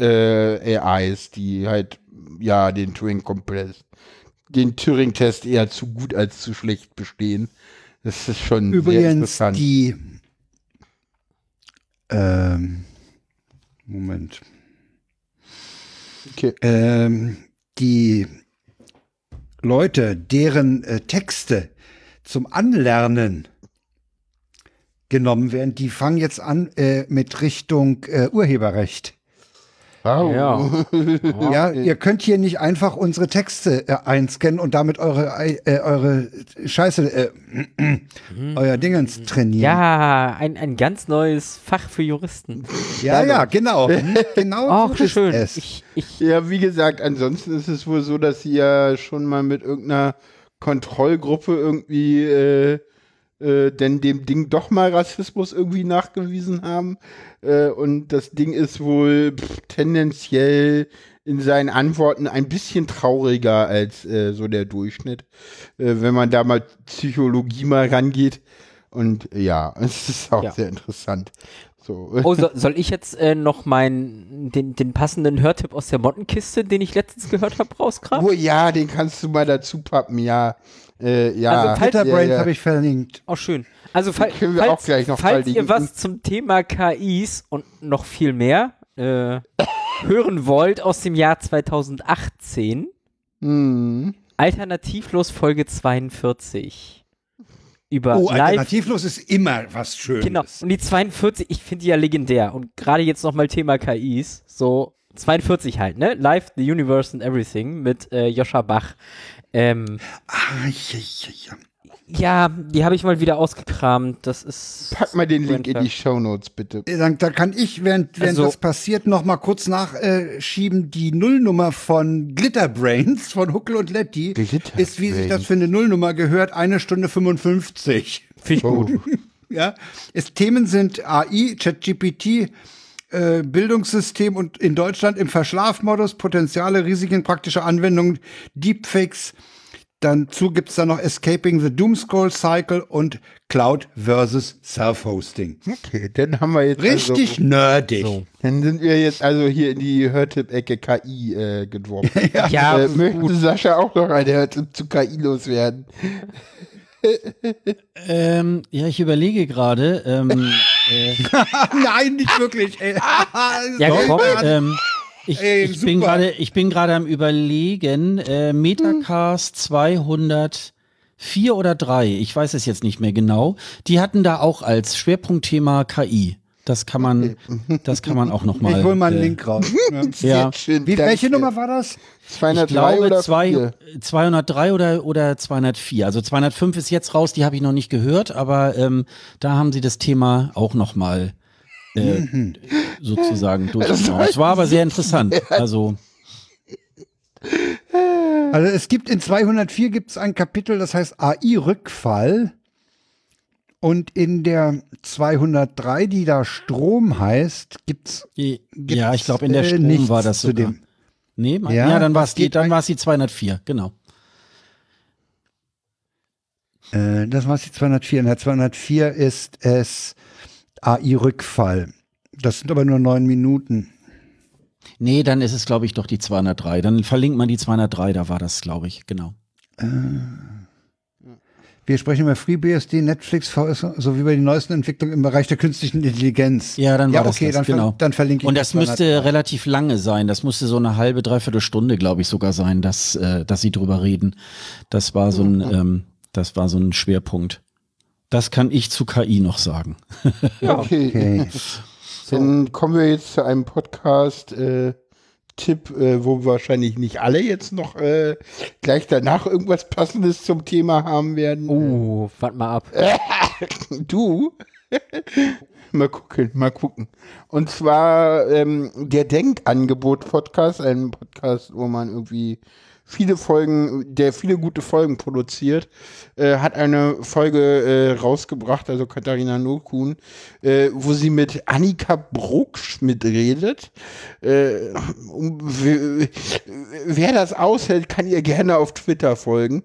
äh, AIs, die halt ja den Turing Complete, den Turing Test eher zu gut als zu schlecht bestehen. Das ist schon sehr Übrigens interessant. die ähm, Moment. Okay. Ähm, die Leute, deren äh, Texte zum Anlernen genommen werden, die fangen jetzt an äh, mit Richtung äh, Urheberrecht. Wow. Ja. Ja, ihr könnt hier nicht einfach unsere Texte äh, einscannen und damit eure äh, eure Scheiße, äh, euer Dingens trainieren. ja, ein, ein ganz neues Fach für Juristen. ja, ja, genau. Mhm, genau Ach, so ist schön. es. Ich, ich, Ja, wie gesagt, ansonsten ist es wohl so, dass sie ja schon mal mit irgendeiner Kontrollgruppe irgendwie äh, denn dem Ding doch mal Rassismus irgendwie nachgewiesen haben. Äh, und das Ding ist wohl pff, tendenziell in seinen Antworten ein bisschen trauriger als äh, so der Durchschnitt, äh, wenn man da mal Psychologie mal rangeht. Und ja, es ist auch Ja. sehr interessant. So. oh, so, soll ich jetzt äh, noch meinen, den, den passenden Hörtipp aus der Mottenkiste, den ich letztens gehört habe, rausgraben? Oh ja, den kannst du mal dazu pappen, ja. Äh, ja. Also, falls- Glitterbrains ja, ja. habe ich verlinkt. Auch schön. Also, fall, können wir falls, auch gleich noch falls ihr was zum Thema KIs und noch viel mehr äh, hören wollt aus dem Jahr 2018, Hm. alternativlos Folge 42. Über Oh, Live. alternativlos ist immer was Schönes. Genau. Und die 42, ich finde die ja legendär. Und gerade jetzt nochmal Thema KIs. So 42 halt, ne? Live, The Universe and Everything mit äh, Joscha Bach. Ähm, Ah, ja, ja, ja. Ja, die habe ich mal wieder ausgekramt. Das ist. Pack mal den Link in die Shownotes, bitte. Dann, da kann ich, während, während Also- das passiert, noch mal kurz nachschieben. die Nullnummer von Glitterbrains von Huckel und Letty ist, wie sich das für eine Nullnummer gehört, eine Stunde 55. Finde ich Oh. gut. Ja, es, Themen sind AI, ChatGPT, äh, Bildungssystem und in Deutschland im Verschlafmodus, Potenziale, Risiken, praktische Anwendungen, Deepfakes. Dazu gibt's da noch Escaping the Doomscroll Cycle und Cloud versus Self-Hosting. Okay, dann haben wir jetzt. Richtig Also, nerdig. So. dann sind wir jetzt also hier in die Hörtipp-Ecke KI äh, geworfen. Ja, äh, möchte Sascha auch noch eine Hörtipp zu KI loswerden? Ähm, ja, ich überlege gerade. Ähm, äh, Nein, nicht wirklich. Ey. Ja, komm, ähm, ich, Ey, ich bin gerade, ich bin gerade am überlegen. Äh, Metacast 204 oder 3, ich weiß es jetzt nicht mehr genau. Die hatten da auch als Schwerpunktthema KI. Das kann man, das kann man auch noch mal. ich hol mal einen äh, Link raus. Ja. Ja. Schön, Wie, welche danke. Nummer war das? Ich 203 glaube oder zwei, 4? 203 oder, oder 204. Also 205 ist jetzt raus, die habe ich noch nicht gehört, aber ähm, da haben sie das Thema auch noch mal äh, sozusagen durchgenommen. Es war aber sehr interessant. Also Also es gibt in 204 gibt es ein Kapitel, das heißt AI-Rückfall. Und in der 203, die da Strom heißt, gibt's ja, ich glaube in der äh, Strom war das zu sogar. dem. Nee, mein, Ja, ja, dann war es es die, dann ein- war es die 204, genau. Äh, das war die 204. In der 204 ist es AI-Rückfall. Das sind aber nur neun Minuten. Nee, dann ist es, glaube ich, doch die 203. Dann verlinkt man die 203, da war das, glaube ich, genau. Äh, wir sprechen über FreeBSD, Netflix, VS sowie über die neuesten Entwicklungen im Bereich der künstlichen Intelligenz. Ja, dann war ja, okay, das, dann, genau. dann verlinke ich Und das müsste relativ lange sein. Das musste so eine halbe, dreiviertel Stunde, glaube ich, sogar sein, dass, äh, dass sie drüber reden. Das war so ein, ähm, das war so ein Schwerpunkt. Das kann ich zu KI noch sagen. Ja. Okay. okay. Dann kommen wir jetzt zu einem Podcast. Äh Tipp, äh, wo wahrscheinlich nicht alle jetzt noch äh, gleich danach irgendwas Passendes zum Thema haben werden. Oh, warte mal ab. du? mal gucken, mal gucken. Und zwar ähm, der Denkangebot-Podcast, ein Podcast, wo man irgendwie viele Folgen, der viele gute Folgen produziert, äh, hat eine Folge äh, rausgebracht, also Katharina Nokun, äh, wo sie mit Annika Bruckschmidt redet. Äh, um, wer das aushält, kann ihr gerne auf Twitter folgen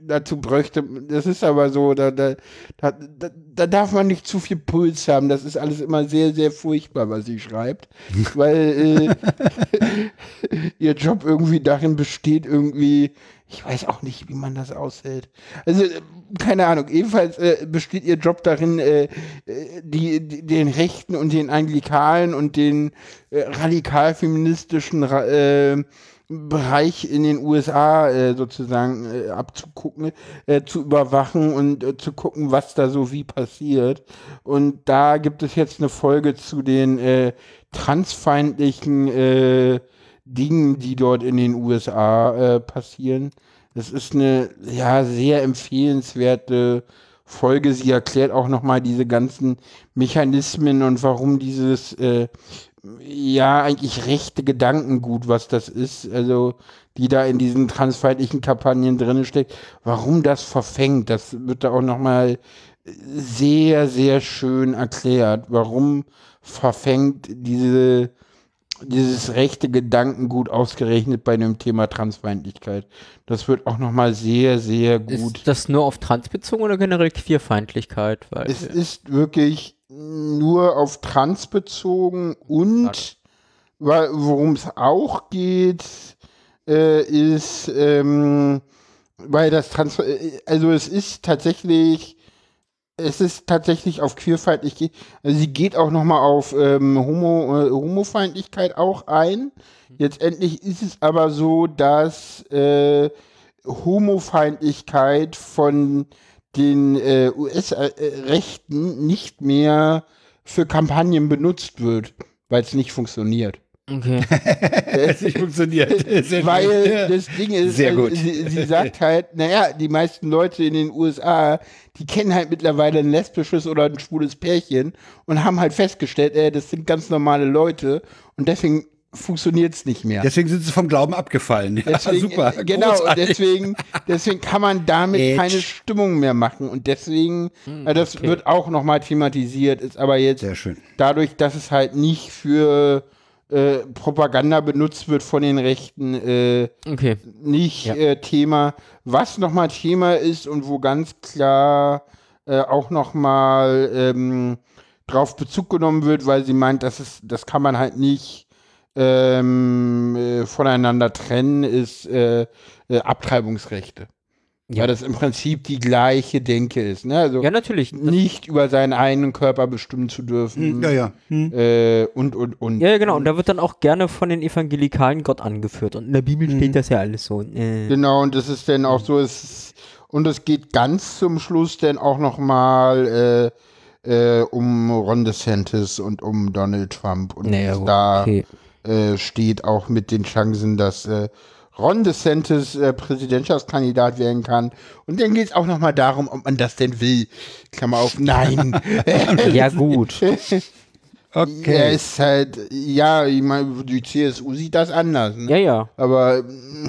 dazu bräuchte, das ist aber so, da, da, da, da darf man nicht zu viel Puls haben. Das ist alles immer sehr, sehr furchtbar, was sie schreibt. weil äh, ihr Job irgendwie darin besteht, irgendwie, ich weiß auch nicht, wie man das aushält. Also, keine Ahnung, ebenfalls äh, besteht ihr Job darin, äh, die, die, den Rechten und den Anglikalen und den äh, radikal-feministischen äh, Bereich in den USA äh, sozusagen äh, abzugucken, äh, zu überwachen und äh, zu gucken, was da so wie passiert. Und da gibt es jetzt eine Folge zu den äh, transfeindlichen äh, Dingen, die dort in den USA passieren. Das ist eine ja sehr empfehlenswerte Folge. Sie erklärt auch nochmal diese ganzen Mechanismen und warum dieses ja, eigentlich rechte Gedankengut, was das ist, also die da in diesen transfeindlichen Kampagnen drin steckt, warum das verfängt, das wird da auch nochmal sehr, sehr schön erklärt, warum verfängt diese, dieses rechte Gedankengut ausgerechnet bei dem Thema Transfeindlichkeit. Das wird auch nochmal sehr, sehr gut. Ist das nur auf Trans bezogen oder generell Queerfeindlichkeit? Weil es ist wirklich nur auf Trans bezogen und worum es auch geht, äh, ist, ähm, weil das Trans, äh, also es ist tatsächlich, es ist tatsächlich auf queerfeindlich, also sie geht auch nochmal auf ähm, Homo, äh, Homofeindlichkeit auch ein. Jetzt endlich ist es aber so, dass äh, Homofeindlichkeit von den äh, US-Rechten nicht mehr für Kampagnen benutzt wird, weil es nicht funktioniert. Okay. es nicht funktioniert. Sehr weil das Ding ist, Sehr gut. Sie, sie, sagt halt, naja, die meisten Leute in den USA, die kennen halt mittlerweile ein lesbisches oder ein schwules Pärchen und haben halt festgestellt, ey, das sind ganz normale Leute und deswegen funktioniert es nicht mehr. Deswegen sind sie vom Glauben abgefallen. Ja, deswegen, super. Genau, deswegen, deswegen kann man damit Edge. keine Stimmung mehr machen. Und deswegen, hm, äh, das okay. wird auch nochmal thematisiert, ist aber jetzt dadurch, dass es halt nicht für äh, Propaganda benutzt wird von den Rechten, äh, okay. nicht ja. äh, Thema. Was nochmal Thema ist und wo ganz klar äh, auch nochmal ähm, drauf Bezug genommen wird, weil sie meint, das, ist, das kann man halt nicht ähm, äh, voneinander trennen, ist äh, äh, Abtreibungsrechte. Ja. Weil das im Prinzip die gleiche Denke ist. Ne? Also ja, natürlich. Nicht über seinen eigenen Körper bestimmen zu dürfen. Hm, ja, ja. Hm. Äh, und, und, und. Ja, genau. Und da wird dann auch gerne von den Evangelikalen Gott angeführt. Und in der Bibel hm. steht das ja alles so. Äh. Genau, und das ist dann auch so, es, und es geht ganz zum Schluss dann auch noch mal äh, äh, um Ron DeSantis und um Donald Trump. Und naja, da okay. Äh, steht, auch mit den Chancen, dass äh, Ron DeSantis äh, Präsidentschaftskandidat werden kann. Und dann geht es auch nochmal darum, ob man das denn will. Klammer auf, nein. ja, gut. Okay. Er ist halt, ja, ich meine, die CSU sieht das anders. Ne? Ja, ja. Aber.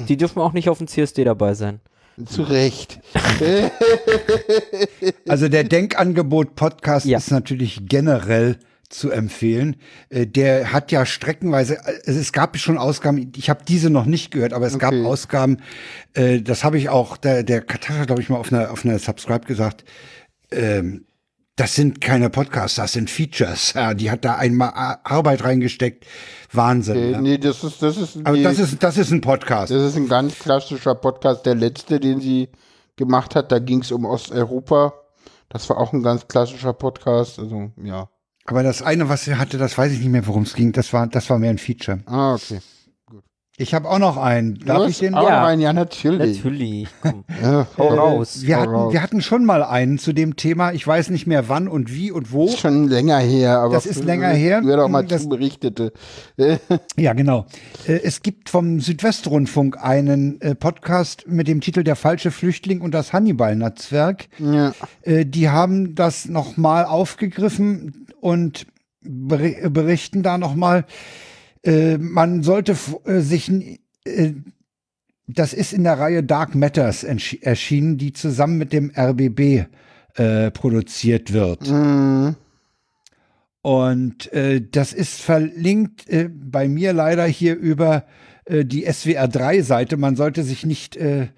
Die dürfen auch nicht auf dem CSD dabei sein. Zu Recht. also der Denkangebot-Podcast ja. ist natürlich generell zu empfehlen. Äh, der hat ja streckenweise, äh, es gab schon Ausgaben, ich habe diese noch nicht gehört, aber es Okay. gab Ausgaben, äh, das habe ich auch, der, der Katar hat, glaube ich, mal auf einer, auf einer Subscribe gesagt, ähm, das sind keine Podcasts, das sind Features. Ja, die hat da einmal Arbeit reingesteckt. Wahnsinn. Äh, ja. nee, das ist, das ist, Aber die- das ist, das ist ein Podcast. Das ist ein ganz klassischer Podcast, der letzte, den sie gemacht hat. Da ging es um Osteuropa. Das war auch ein ganz klassischer Podcast. Also, ja. Aber das eine, was sie hatte, das weiß ich nicht mehr, worum es ging. Das war, das war mehr ein Feature. Ah, okay. Ich habe auch noch einen. Darf Du ich den? auch Ja. einen? Ja, natürlich. Natürlich. Komm. Ja, Hau äh, raus. Wir Hau hatten, raus. wir hatten schon mal einen zu dem Thema. Ich weiß nicht mehr wann und wie und wo. Ist schon länger her, aber. Das ist länger her. Wer doch mal Das- zu berichtete. Ja, genau. Äh, Es gibt vom Südwestrundfunk einen äh, Podcast mit dem Titel Der falsche Flüchtling und das Hannibal-Netzwerk. Ja. Äh, Die haben das nochmal aufgegriffen und beri- berichten da nochmal, äh, man sollte äh, sich, äh, das ist in der Reihe Dark Matters erschienen, die zusammen mit dem RBB äh, produziert wird. Mhm. Und äh, das ist verlinkt äh, bei mir leider hier über äh, die SWR3-Seite. Man sollte sich nicht äh,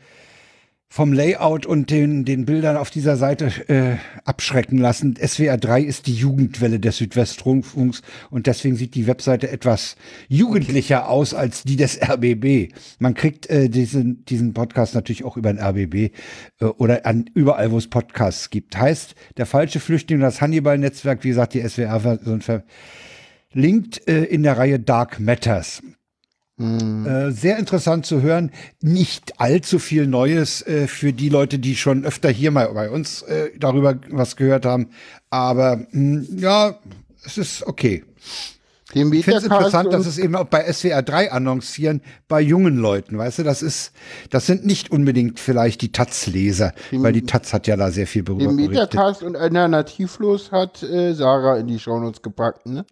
vom Layout und den, den Bildern auf dieser Seite äh, abschrecken lassen. SWR3 ist die Jugendwelle des Südwestrundfunks und deswegen sieht die Webseite etwas jugendlicher aus als die des RBB. Man kriegt äh, diesen, diesen Podcast natürlich auch über den RBB äh, oder an überall, wo es Podcasts gibt. Heißt, der falsche Flüchtling, das Hannibal-Netzwerk, wie gesagt, die SWR-Version verlinkt äh, in der Reihe Dark Matters. Äh, sehr interessant zu hören. Nicht allzu viel Neues äh, für die Leute, die schon öfter hier mal bei uns äh, darüber was gehört haben. Aber mh, ja, es ist okay. Ich finde es interessant, dass es eben auch bei SWR 3 annoncieren, bei jungen Leuten, weißt du, das ist, das sind nicht unbedingt vielleicht die Taz-Leser, weil die Taz hat ja da sehr viel darüber Den. Metacast und Alternativlos hat äh, Sarah in die Shownotes gepackt, ne?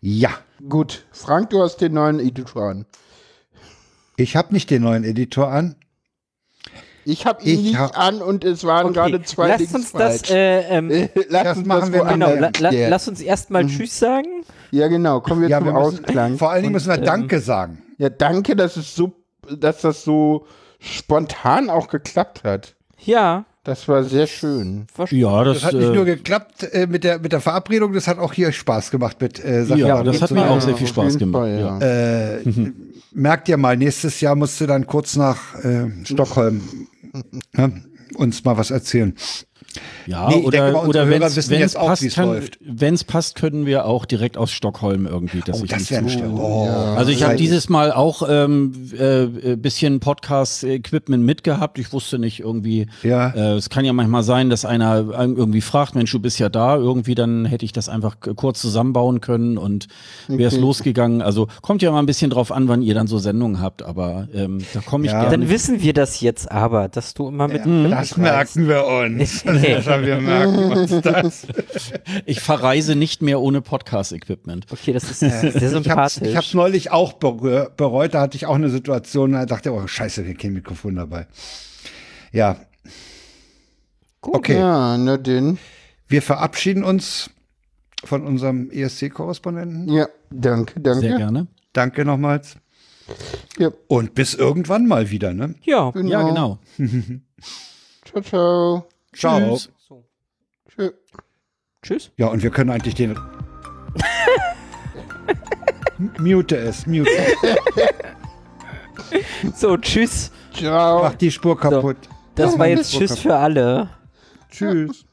Ja, Gut. Frank, du hast den neuen Editor an. ich habe nicht den neuen Editor an. Ich habe ihn Ich nicht hab- an und es waren gerade zwei Lass uns das, äh, ähm, Lass das uns machen wir woanders genau, la, la, klären. lass uns erstmal Tschüss sagen. Ja, genau, kommen wir Ja, zum wir müssen, Ausklang. vor allen Dingen müssen wir ähm, Danke sagen. Ja, danke, dass es so, dass das so spontan auch geklappt hat. Ja, Das war sehr schön. Ja, das, Das hat nicht äh, nur geklappt äh, mit, der, mit der Verabredung, das hat auch hier Spaß gemacht mit äh, Sachen. Ja, das hat mir auch sehr viel Spaß gemacht. Fall, ja. ja. Äh, merkt ihr mal, nächstes Jahr musst du dann kurz nach äh, Stockholm ne, uns mal was erzählen. Ja, Nee, oder, denke oder wenn es wie's läuft. passt, können wir auch direkt aus Stockholm irgendwie. Dass Oh, ich das wäre. Oh, Also ich habe dieses Mal auch ähm, äh, bisschen Podcast-Equipment mitgehabt. Ich wusste nicht irgendwie. Ja. Äh, es kann ja manchmal sein, dass einer irgendwie fragt, Mensch, du bist ja da. Irgendwie dann hätte ich das einfach kurz zusammenbauen können und wäre es losgegangen. Also kommt ja mal ein bisschen drauf an, wann ihr dann so Sendungen habt. Aber ähm, da komme ich Ja. gerne. Dann wissen wir das jetzt aber, dass du immer mit. Das merken wir uns. wir merken uns das. Ich verreise nicht mehr ohne Podcast-Equipment. Okay, das ist sehr Ich habe sympathisch. ich hab's neulich auch berühr- bereut. Da hatte ich auch eine Situation, da dachte ich, oh scheiße, wir haben kein Mikrofon dabei. Ja. Okay, Ja, na denn. wir verabschieden uns von unserem ESC-Korrespondenten. Ja, danke, danke. Sehr gerne. Danke nochmals. Ja, Und bis irgendwann mal wieder, ne? ja, genau. Ja, genau. Ciao, ciao. Ciao. Tschüss. Tschüss. Ja, und wir können eigentlich den. mute es, mute. So, tschüss. Ciao. Mach die Spur kaputt. Das Ja, war jetzt das Tschüss kaputt. für alle. Tschüss.